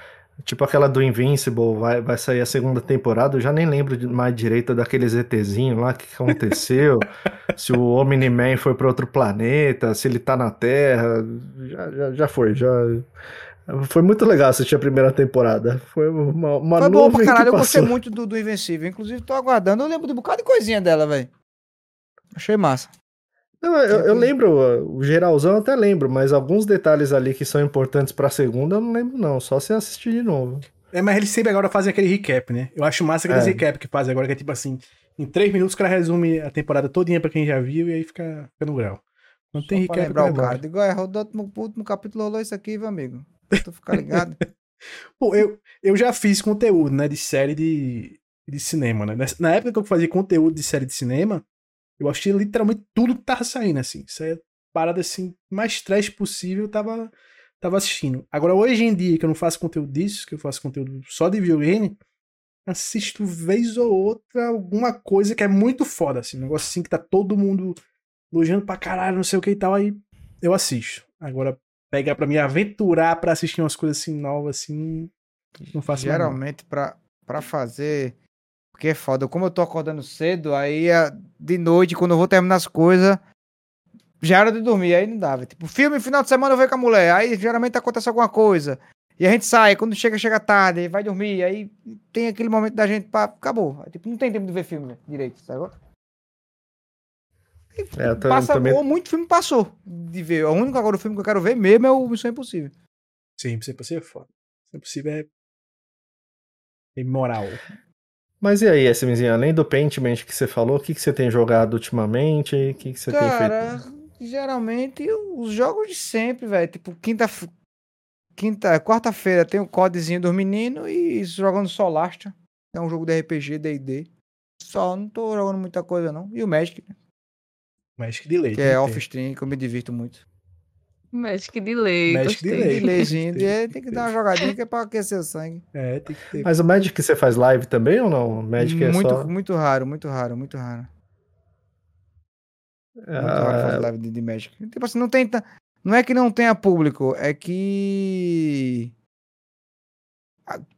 Tipo aquela do Invincible, vai, vai sair a segunda temporada, eu já nem lembro mais direito daqueles ETzinho lá, que aconteceu, se o Omni-Man foi para outro planeta, se ele tá na Terra, já, já, já foi, já... Foi muito legal assistir a primeira temporada, foi uma, uma Foi bom pra caralho, eu gostei muito do, do Invencível. Inclusive, tô aguardando. Eu lembro de um bocado de coisinha dela, velho. Achei massa. Não, eu, eu lembro, o geralzão eu até lembro, mas alguns detalhes ali que são importantes pra segunda eu não lembro não, só se assistir de novo. É, mas eles sempre agora fazem aquele recap, né? Eu acho massa aqueles É. recap que fazem agora, que é tipo assim, em três minutos o cara resume a temporada todinha pra quem já viu e aí fica, fica no grau. Tem Só pra recap, lembrar vai o cara. Digo, é, rodou último, último capítulo rolou isso aqui, meu amigo. Tu ficar ligado. Pô, eu, eu já fiz conteúdo, né, de série de, de cinema, né? Na época que eu fazia conteúdo de série de cinema, eu achei literalmente tudo que tava saindo, assim. Isso é parada, assim, mais trash possível, tava, tava assistindo. Agora, hoje em dia, que eu não faço conteúdo disso, que eu faço conteúdo só de videogame, assisto vez ou outra alguma coisa que é muito foda, assim. Um negócio assim que tá todo mundo elogiando pra caralho, não sei o que e tal, aí eu assisto. Agora, pegar pra me aventurar pra assistir umas coisas assim novas, assim, não faço. Geralmente, pra, pra fazer. Porque é foda. Como eu tô acordando cedo, aí a- de noite, quando eu vou terminar as coisas, já era de dormir. Aí não dava. Tipo, filme, final de semana eu vejo com a mulher. Aí geralmente acontece alguma coisa. E a gente sai, quando chega, chega tarde, vai dormir. Aí tem aquele momento da gente pra. Acabou. Aí, tipo, não tem tempo de ver filme direito, sabe? É, eu ta- Passa, também ou muito filme passou de ver. O único agora o filme que eu quero ver mesmo é o Missão Impossível. Sim, Missão Impossível é foda. Missão Impossível é. Imoral. Mas e aí, SMzinho, além do Paintment que você falou, o que, que você tem jogado ultimamente? O que, que você tem feito? Cara, geralmente os jogos de sempre, velho. Tipo, quinta. Quinta, quarta-feira tem o codezinho dos meninos e jogando Solastra. É um jogo de RPG, DD. Só, não tô jogando muita coisa não. E o Magic, né, Magic de leite. que é off-stream, que eu me divirto muito. Magic de lei, Magic de gostei. lei. Delayzinho, Tem- de- tem que dar uma jogadinha que é pra aquecer o sangue. É, tem que ter. Mas o Magic você faz live também ou não? O Magic é muito, só... muito raro, muito raro, muito raro. Muito raro fazer Ah, live de, de Magic. Tipo assim, não tem. Não é que não tenha público, é que.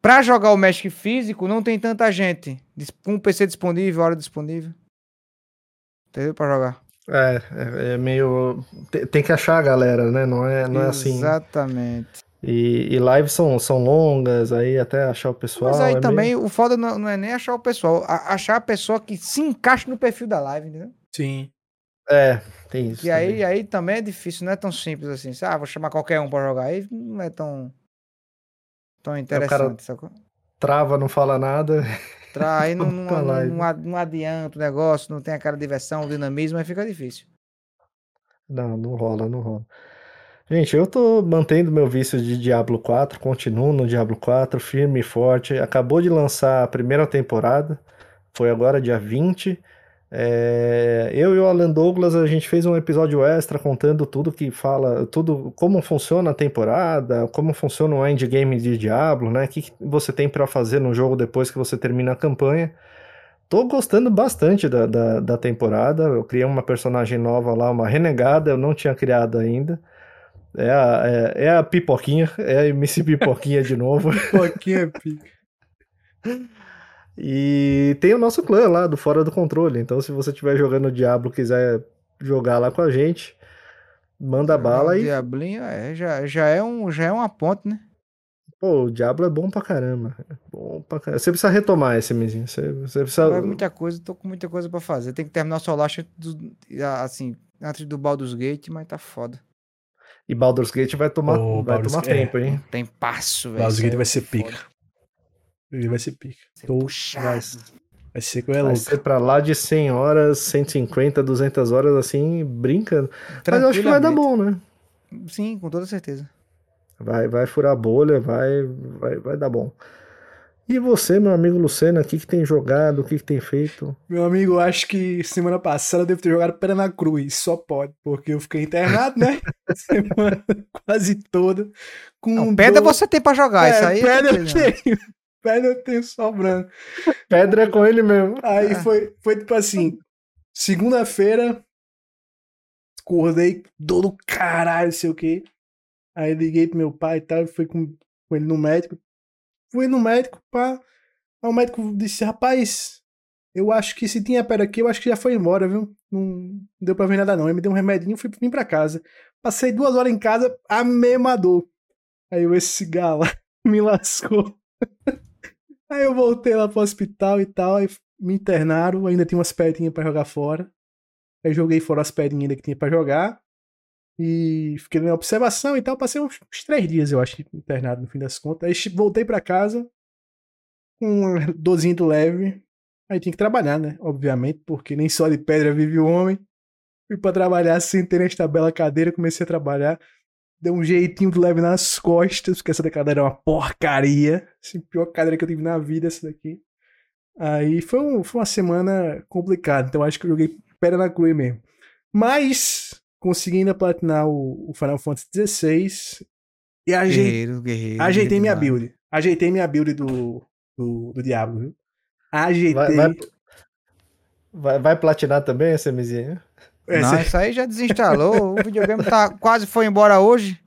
Pra jogar o Magic físico, não tem tanta gente. Com o PC disponível, hora disponível. Entendeu? Pra jogar. É, é, é meio... Tem, tem que achar a galera, né? Não é, não é assim. Exatamente. E, e lives são, são longas, aí até achar o pessoal... Mas aí é também, meio- o foda não, não é nem achar o pessoal, a- achar a pessoa que se encaixa no perfil da live, entendeu? Sim. É, tem isso Que aí, também. aí também é difícil, não é tão simples assim. Ah, vou chamar qualquer um pra jogar. Aí não é tão. Tão interessante, sacou? Trava, não fala nada. Tra- Aí não, não, não, live. não ad- não adianta o negócio, não tem aquela diversão, dinamismo, aí fica difícil. Não, não rola, não rola. Gente, eu tô mantendo meu vício de Diablo 4, continuo no Diablo 4, firme e forte. Acabou de lançar a primeira temporada, foi agora dia 20. É, eu e o Alan Douglas, a gente fez um episódio extra contando tudo que fala, tudo, como funciona a temporada, como funciona o endgame de Diablo, né? O que que você tem pra fazer no jogo depois que você termina a campanha. Tô gostando bastante da, da, da temporada. Eu criei uma personagem nova lá, uma renegada, eu não tinha criado ainda. É a, é, é a pipoquinha, é a MC Pipoquinha de novo. Pouquinho é pica. E tem o nosso clã lá do Fora do Controle. Então, se você estiver jogando Diablo e quiser jogar lá com a gente, manda bala O e. Diablinho, é, já, já, é um, já é uma ponte, né? Pô, o Diablo é bom pra caramba. É bom pra caramba. Você precisa retomar esse mesinho. Você, você precisa. Vai muita coisa, tô com muita coisa pra fazer. Tem que terminar o do, assim, antes do Baldur's Gate, mas tá foda. E Baldur's Gate vai tomar, Ô, vai Baldur's tomar tempo, hein? Tem passo, velho. Baldur's Gate aí vai é ser foda. pica. Ele vai ser pica. Ser Tô- puxado. vai- Vai ser que é Vai louco. ser pra lá de 100 horas, 150, 200 horas assim, brincando. Mas eu acho que vai dar bom, né? Sim, com toda certeza. Vai, vai furar a bolha, vai, vai, vai dar bom. E você, meu amigo Lucena, o que, que tem jogado, o que, que tem feito? Meu amigo, acho que semana passada eu devo ter jogado Pera na Cruz. Só pode, porque eu fiquei internado, né? semana quase toda. Com Não, pedra dor- você tem pra jogar, isso É, aí. pedra eu né? tenho. Pedra eu tenho sobrando. Pedra é com ele mesmo. Aí Ah. foi, foi tipo assim: segunda-feira, acordei dor do caralho, sei o quê. Aí liguei pro meu pai e tal, fui com, com ele no médico. Fui no médico, pá. Aí o médico disse: rapaz, eu acho que se tinha pedra aqui, eu acho que já foi embora, viu? Não, deu pra ver nada não. Ele me deu um remedinho e fui vim pra casa. Passei duas horas em casa, a mesma dor. Aí eu, esse lá me lascou. Aí eu voltei lá pro hospital e tal, aí me internaram, ainda tinha umas pedrinhas pra jogar fora. Aí joguei fora as pedrinhas ainda que tinha pra jogar. E fiquei na observação e tal, passei uns, uns três dias, eu acho, internado no fim das contas. Aí voltei pra casa com uma dorzinha do leve. Aí tinha que trabalhar, né? Obviamente, porque nem só de pedra vive o homem. Fui pra trabalhar, sentei nesta bela cadeira, comecei a trabalhar. Deu um jeitinho do leve nas costas, porque essa da cadeira é uma porcaria. Assim, pior cadeira que eu tive na vida, essa daqui. Aí foi, um- foi uma semana complicada, então acho que eu joguei pera na cruz mesmo. Mas consegui ainda platinar o, o Final Fantasy XVI e ajeitei, Guerreiro, guerreiro. ajeitei minha demais. build. Ajeitei minha build do, do, do Diablo, viu? Ajeitei. Vai, vai, vai, vai platinar também essa mesinha? Essa- Não, isso aí já desinstalou. o videogame tá, quase foi embora hoje.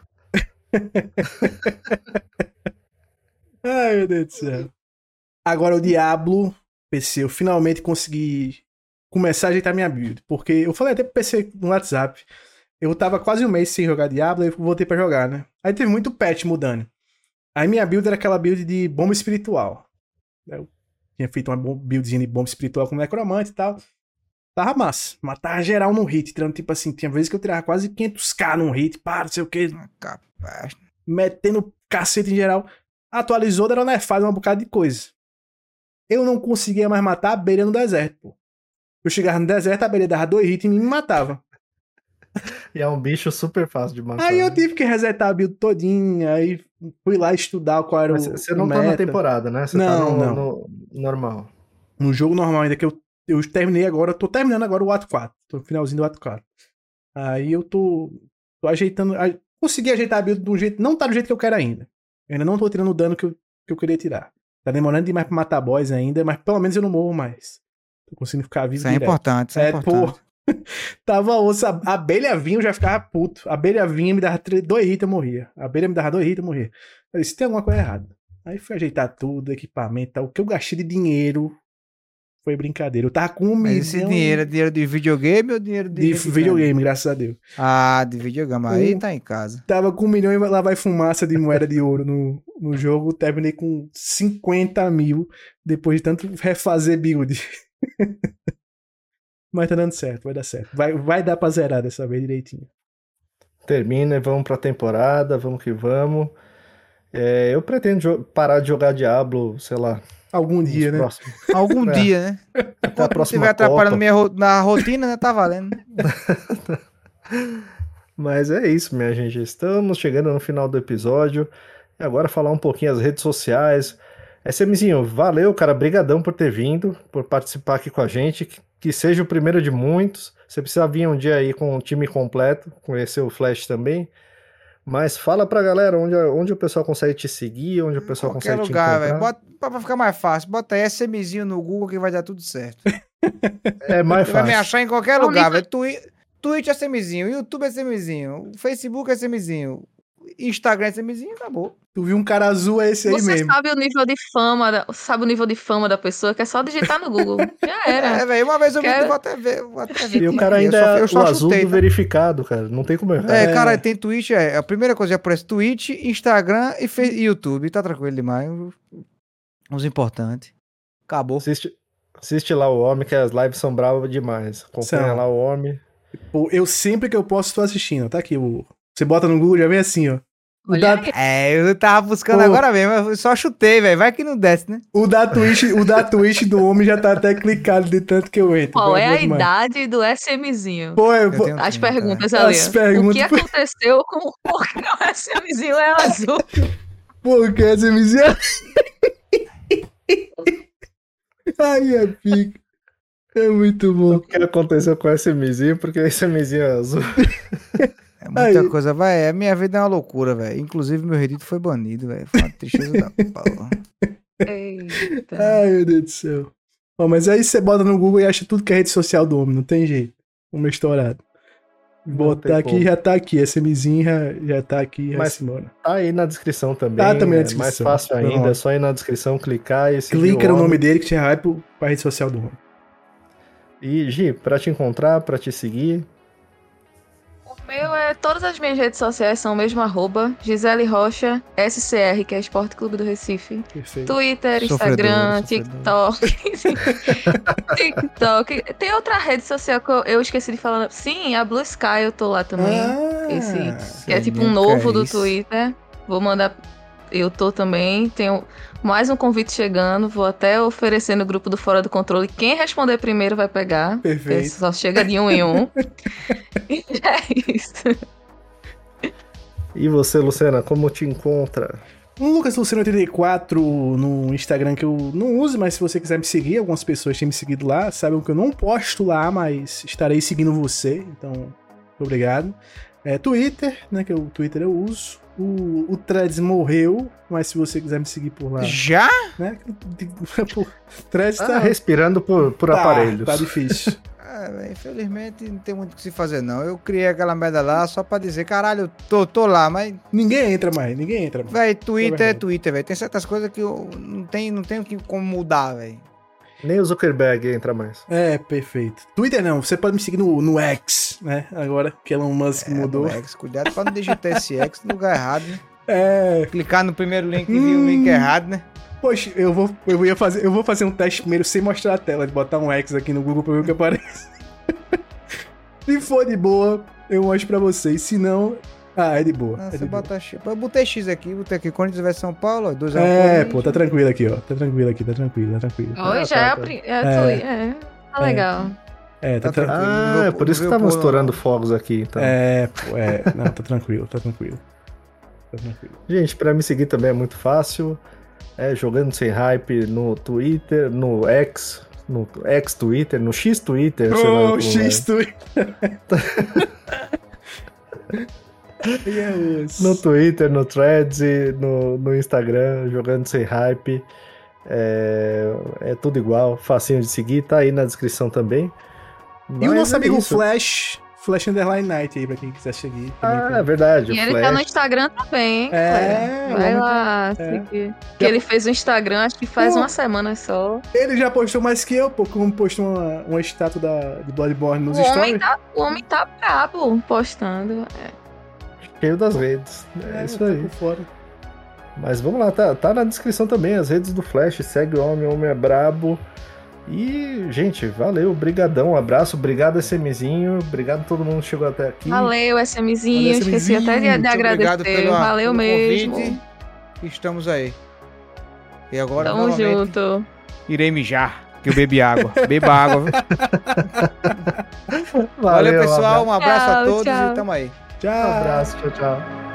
Ai, meu Deus do céu. Agora o Diablo PC, eu finalmente consegui começar a ajeitar minha build. Porque eu falei até pro PC no WhatsApp. Eu tava quase um mês sem jogar Diablo, aí eu voltei pra jogar, né? Aí teve muito patch mudando. Aí minha build era aquela build de bomba espiritual. Eu tinha feito uma bom- buildzinha de bomba espiritual com necromante e tal. Tava massa. Matava geral num hit, tirando tipo assim, tinha vezes que eu tirava quase 500k num hit, pá, não sei o que, Capaz. metendo cacete em geral. Atualizou, deram nerfado um bocado de coisa. Eu não conseguia mais matar a abelha no deserto, pô. Eu chegava no deserto, a abelha dava dois hits e me matava. E é um bicho super fácil de matar. Aí eu né? tive que resetar a build todinha, aí fui lá estudar qual era Mas o Você não o tá na meta. temporada, né? Você tá Não, no, não. no normal. No jogo normal ainda que eu, eu terminei agora, tô terminando agora o ato 4. Tô no finalzinho do ato 4. Aí eu tô, tô ajeitando, a- consegui ajeitar a build de um jeito, não tá do jeito que eu quero ainda. Eu ainda não tô tirando o dano que eu, que eu queria tirar. Tá demorando demais pra matar boss ainda, mas pelo menos eu não morro mais. Tô conseguindo ficar vivo Isso é direto. importante, isso é, É, importante. pô. Tava osso, a a abelha vinha, eu já ficava puto. A abelha vinha, me dava tre- dois hits, eu morria. A abelha me dava dois hits, eu morria. Eu disse, tem alguma coisa errada. Aí fui ajeitar tudo, equipamento tal. O que eu gastei de dinheiro foi brincadeira. Eu tava com um milhão esse dinheiro é dinheiro de videogame ou dinheiro de, de videogame, graças a Deus. Ah, de videogame. Aí Um- tá em casa. Tava com um milhão e lá vai fumaça de moeda de ouro no, no jogo. Terminei com 50 mil depois de tanto refazer build. Mas tá dando certo, vai dar certo. Vai, vai dar pra zerar dessa vez direitinho. Termina e vamos pra temporada, vamos que vamos. É, eu pretendo parar de jogar Diablo, sei lá, Algum dia, né? próximos. Algum É. dia, né? Até a Enquanto próxima estiver atrapalhando minha na rotina, né? Tá valendo. Mas é isso, minha gente. Estamos chegando no final do episódio. E agora falar um pouquinho as redes sociais. SMzinho, valeu, cara. Brigadão por ter vindo, por participar aqui com a gente. Que, que seja o primeiro de muitos. Você precisa vir um dia aí com o time completo, conhecer o Flash também. Mas fala pra galera onde, onde o pessoal consegue te seguir, onde o pessoal Qualquer consegue lugar, te encontrar. Bota- Pra ficar mais fácil, bota aí SMzinho no Google que vai dar tudo certo. É mais Você vai me fácil. achar em qualquer lugar, velho. Twi- Twitch é SMzinho, YouTube é SMzinho, Facebook é SMzinho, Instagram é SMzinho, acabou. Tu viu um cara azul, é esse aí Você mesmo. sabe o nível de fama, da- sabe o nível de fama da pessoa, que é só digitar no Google. Já É, era. velho, uma vez eu vi, Quero- vou até ver, vou até ver. E o cara é. ainda eu só, é eu o só azul chutei, do tá? verificado, cara. Não tem como errar. É, É. cara, tem Twitch, é. A primeira coisa que aparece Twitch, Instagram e Fe- YouTube. Tá tranquilo demais. Os importantes. Acabou. Assiste, assiste lá o homem, que as lives são bravas demais. Acompanha lá o homem. Pô, eu sempre que eu posso tô assistindo. Tá aqui, o... você bota no Google, já vem assim, ó. O da. É, eu tava buscando Pô. agora mesmo, eu só chutei, velho. Vai que não desce, né? o da Twitch, o da Twitch do homem já tá até clicado de tanto que eu entro. Qual é a demais. idade do SMzinho? Pô, eu, Eu pô, tenho As 30, perguntas As ali. O perguntas. que aconteceu com por que o SMzinho é azul? Pô, que essa miséria. Ai, é pica. É muito bom. O que aconteceu com esse SMzinho? Porque esse SMzinho é azul. É muita Aí. coisa, vai. A minha vida é uma loucura, velho. Inclusive, meu redito foi banido, velho. Foi uma tristeza da porra. Eita. Ai, meu Deus do céu. Ó, mas aí você bota no Google e acha tudo que é rede social do homem, não tem jeito. Uma estourada. Botar aqui como. já tá aqui. SMzinho já, já tá aqui. Mas- embora. Tá aí na descrição também. Tá também na é descrição. mais fácil ainda, Pronto. é só ir na descrição, clicar e seguir Clica no homem. nome dele que você vai pro, pra rede social do homem. E, Gi, pra te encontrar, pra te seguir, meu é. Todas as minhas redes sociais são o mesmo arroba. Gisele Rocha, SCR, que é Esporte Clube do Recife. Perfeito. Twitter, Instagram, sofredor. TikTok. TikTok. Tem outra rede social que eu, eu esqueci de falar. Sim, a Blue Sky eu tô lá também. Ah, Esse- que é tipo um o que é novo do. Twitter. Vou mandar. Eu tô também. Tenho mais um convite chegando. Vou até oferecer no grupo do Fora do Controle. Quem responder primeiro vai pegar. Perfeito. Só chega de um em um. e é isso. E você, Luciana, como te encontra? Um Lucas Luciano 84 no Instagram que eu não uso, mas se você quiser me seguir, algumas pessoas têm me seguido lá, sabem que eu não posto lá, mas estarei seguindo você, então muito obrigado. É, Twitter, né, que o Twitter eu uso. O, o Threads morreu, mas se você quiser me seguir por lá, Já? né? Threads Tá tá, respirando por, por tá- aparelhos. Tá difícil. Ah, infelizmente não tem muito o que se fazer, não. Eu criei aquela merda lá só pra dizer, caralho, eu tô, tô lá, mas. ninguém entra mais, ninguém entra mais. Véi, Twitter é verdade. Twitter, velho. Tem certas coisas que eu não tenho, não tenho que- como mudar, velho. Nem o Zuckerberg entra mais. É, perfeito. Twitter não, você pode me seguir no, no X, né? Agora que Elon Musk mudou. É, X, cuidado pra não digitar esse X no lugar errado, né? É, Clicar no primeiro link e vir o link errado, né? Poxa, eu vou, eu ia fazer, eu vou fazer um teste primeiro sem mostrar a tela, de botar um X aqui no Google pra ver o que aparece. Se for de boa, eu mostro pra vocês. Se não, ah, é de boa. Ah, é você de boa. bota X. Eu botei X aqui, botei aqui. Corinthians vai São Paulo, ó, 2x1. É, pô, tá tranquilo aqui, ó. Tá tranquilo aqui, tá tranquilo, tá tranquilo. Oi, Ah, já tá, é, a tá. pri- é, É. É, Tá É. legal. É, tá, Tá tranquilo. Ah, é por isso que estavam pôr- estourando fogos aqui. Então. É, pô, é. Não, tá tranquilo, tá tranquilo. Tá tranquilo. Gente, pra me seguir também é muito fácil. É jogando sem hype no Twitter, no X, no X Twitter, no X Twitter. sei lá como X é. Twitter. É. No Twitter, no Threads, no, no Instagram, jogando sem hype. É, é tudo igual, facinho de seguir, tá aí na descrição também. E o Mas nosso é amigo isso. Flash, Flash Underline Night aí, pra quem quiser seguir. Ah, é verdade. E o ele Flash. tá no Instagram também, hein? É? Vai homem lá, é. seguir. Que ele fez o Instagram, acho que faz Pô. uma semana só. Ele já postou mais que eu, pô, como postou uma, uma estátua da, de Bloodborne nos O homem, stories. tá, o homem tá brabo postando. É. Cheio das redes. É, isso tá aí. fora. Mas vamos lá, tá, tá na descrição também as redes do Flash. Segue o Homem, o Homem é Brabo. E, gente, valeu, brigadão, um abraço, obrigado SMzinho, obrigado a todo mundo que chegou até aqui. Valeu, SMzinho. Valeu, Esqueci até de, de SMzinho. Muito agradecer. obrigado pelo, Valeu pelo mesmo. convite. Estamos aí. E agora, Tamo junto. irei mijar, que eu bebi água. Beba água. viu? Valeu, pessoal. Um abraço a Tchau, todos tchau. e tamo aí. Tchau. Um abraço, tchau, tchau.